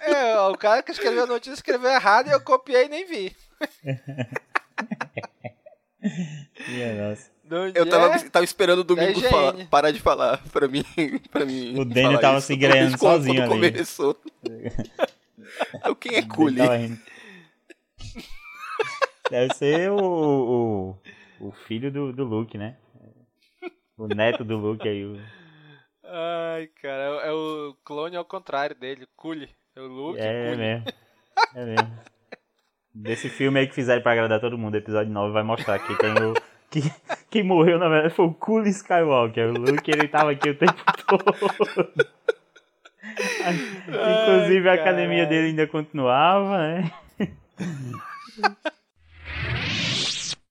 Speaker 2: É, ó, o cara que escreveu a notícia escreveu errado e eu copiei e nem vi.
Speaker 4: Minha nossa.
Speaker 2: De onde
Speaker 3: Eu tava,
Speaker 2: é?
Speaker 3: tava esperando o domingo falar- parar de falar pra mim. Pra mim
Speaker 4: O Daniel tava
Speaker 3: isso.
Speaker 4: se engrenhando
Speaker 3: Quando-
Speaker 4: sozinho ali.
Speaker 3: começou. Quem é
Speaker 4: rindo. Deve ser o, o, o filho do, do Luke, né? O neto do Luke aí. O,
Speaker 2: Ai, cara, é, o- é clone ao contrário dele, Cully. É o Luke,
Speaker 4: é
Speaker 2: Cully.
Speaker 4: mesmo. É mesmo. Desse filme aí que fizeram pra agradar todo mundo, episódio 9 vai mostrar que tem o. Que, quem morreu na verdade foi o Cool Skywalker. O Luke ele tava aqui o tempo todo. Inclusive
Speaker 2: Ai,
Speaker 4: a
Speaker 2: academia
Speaker 4: dele ainda continuava, né?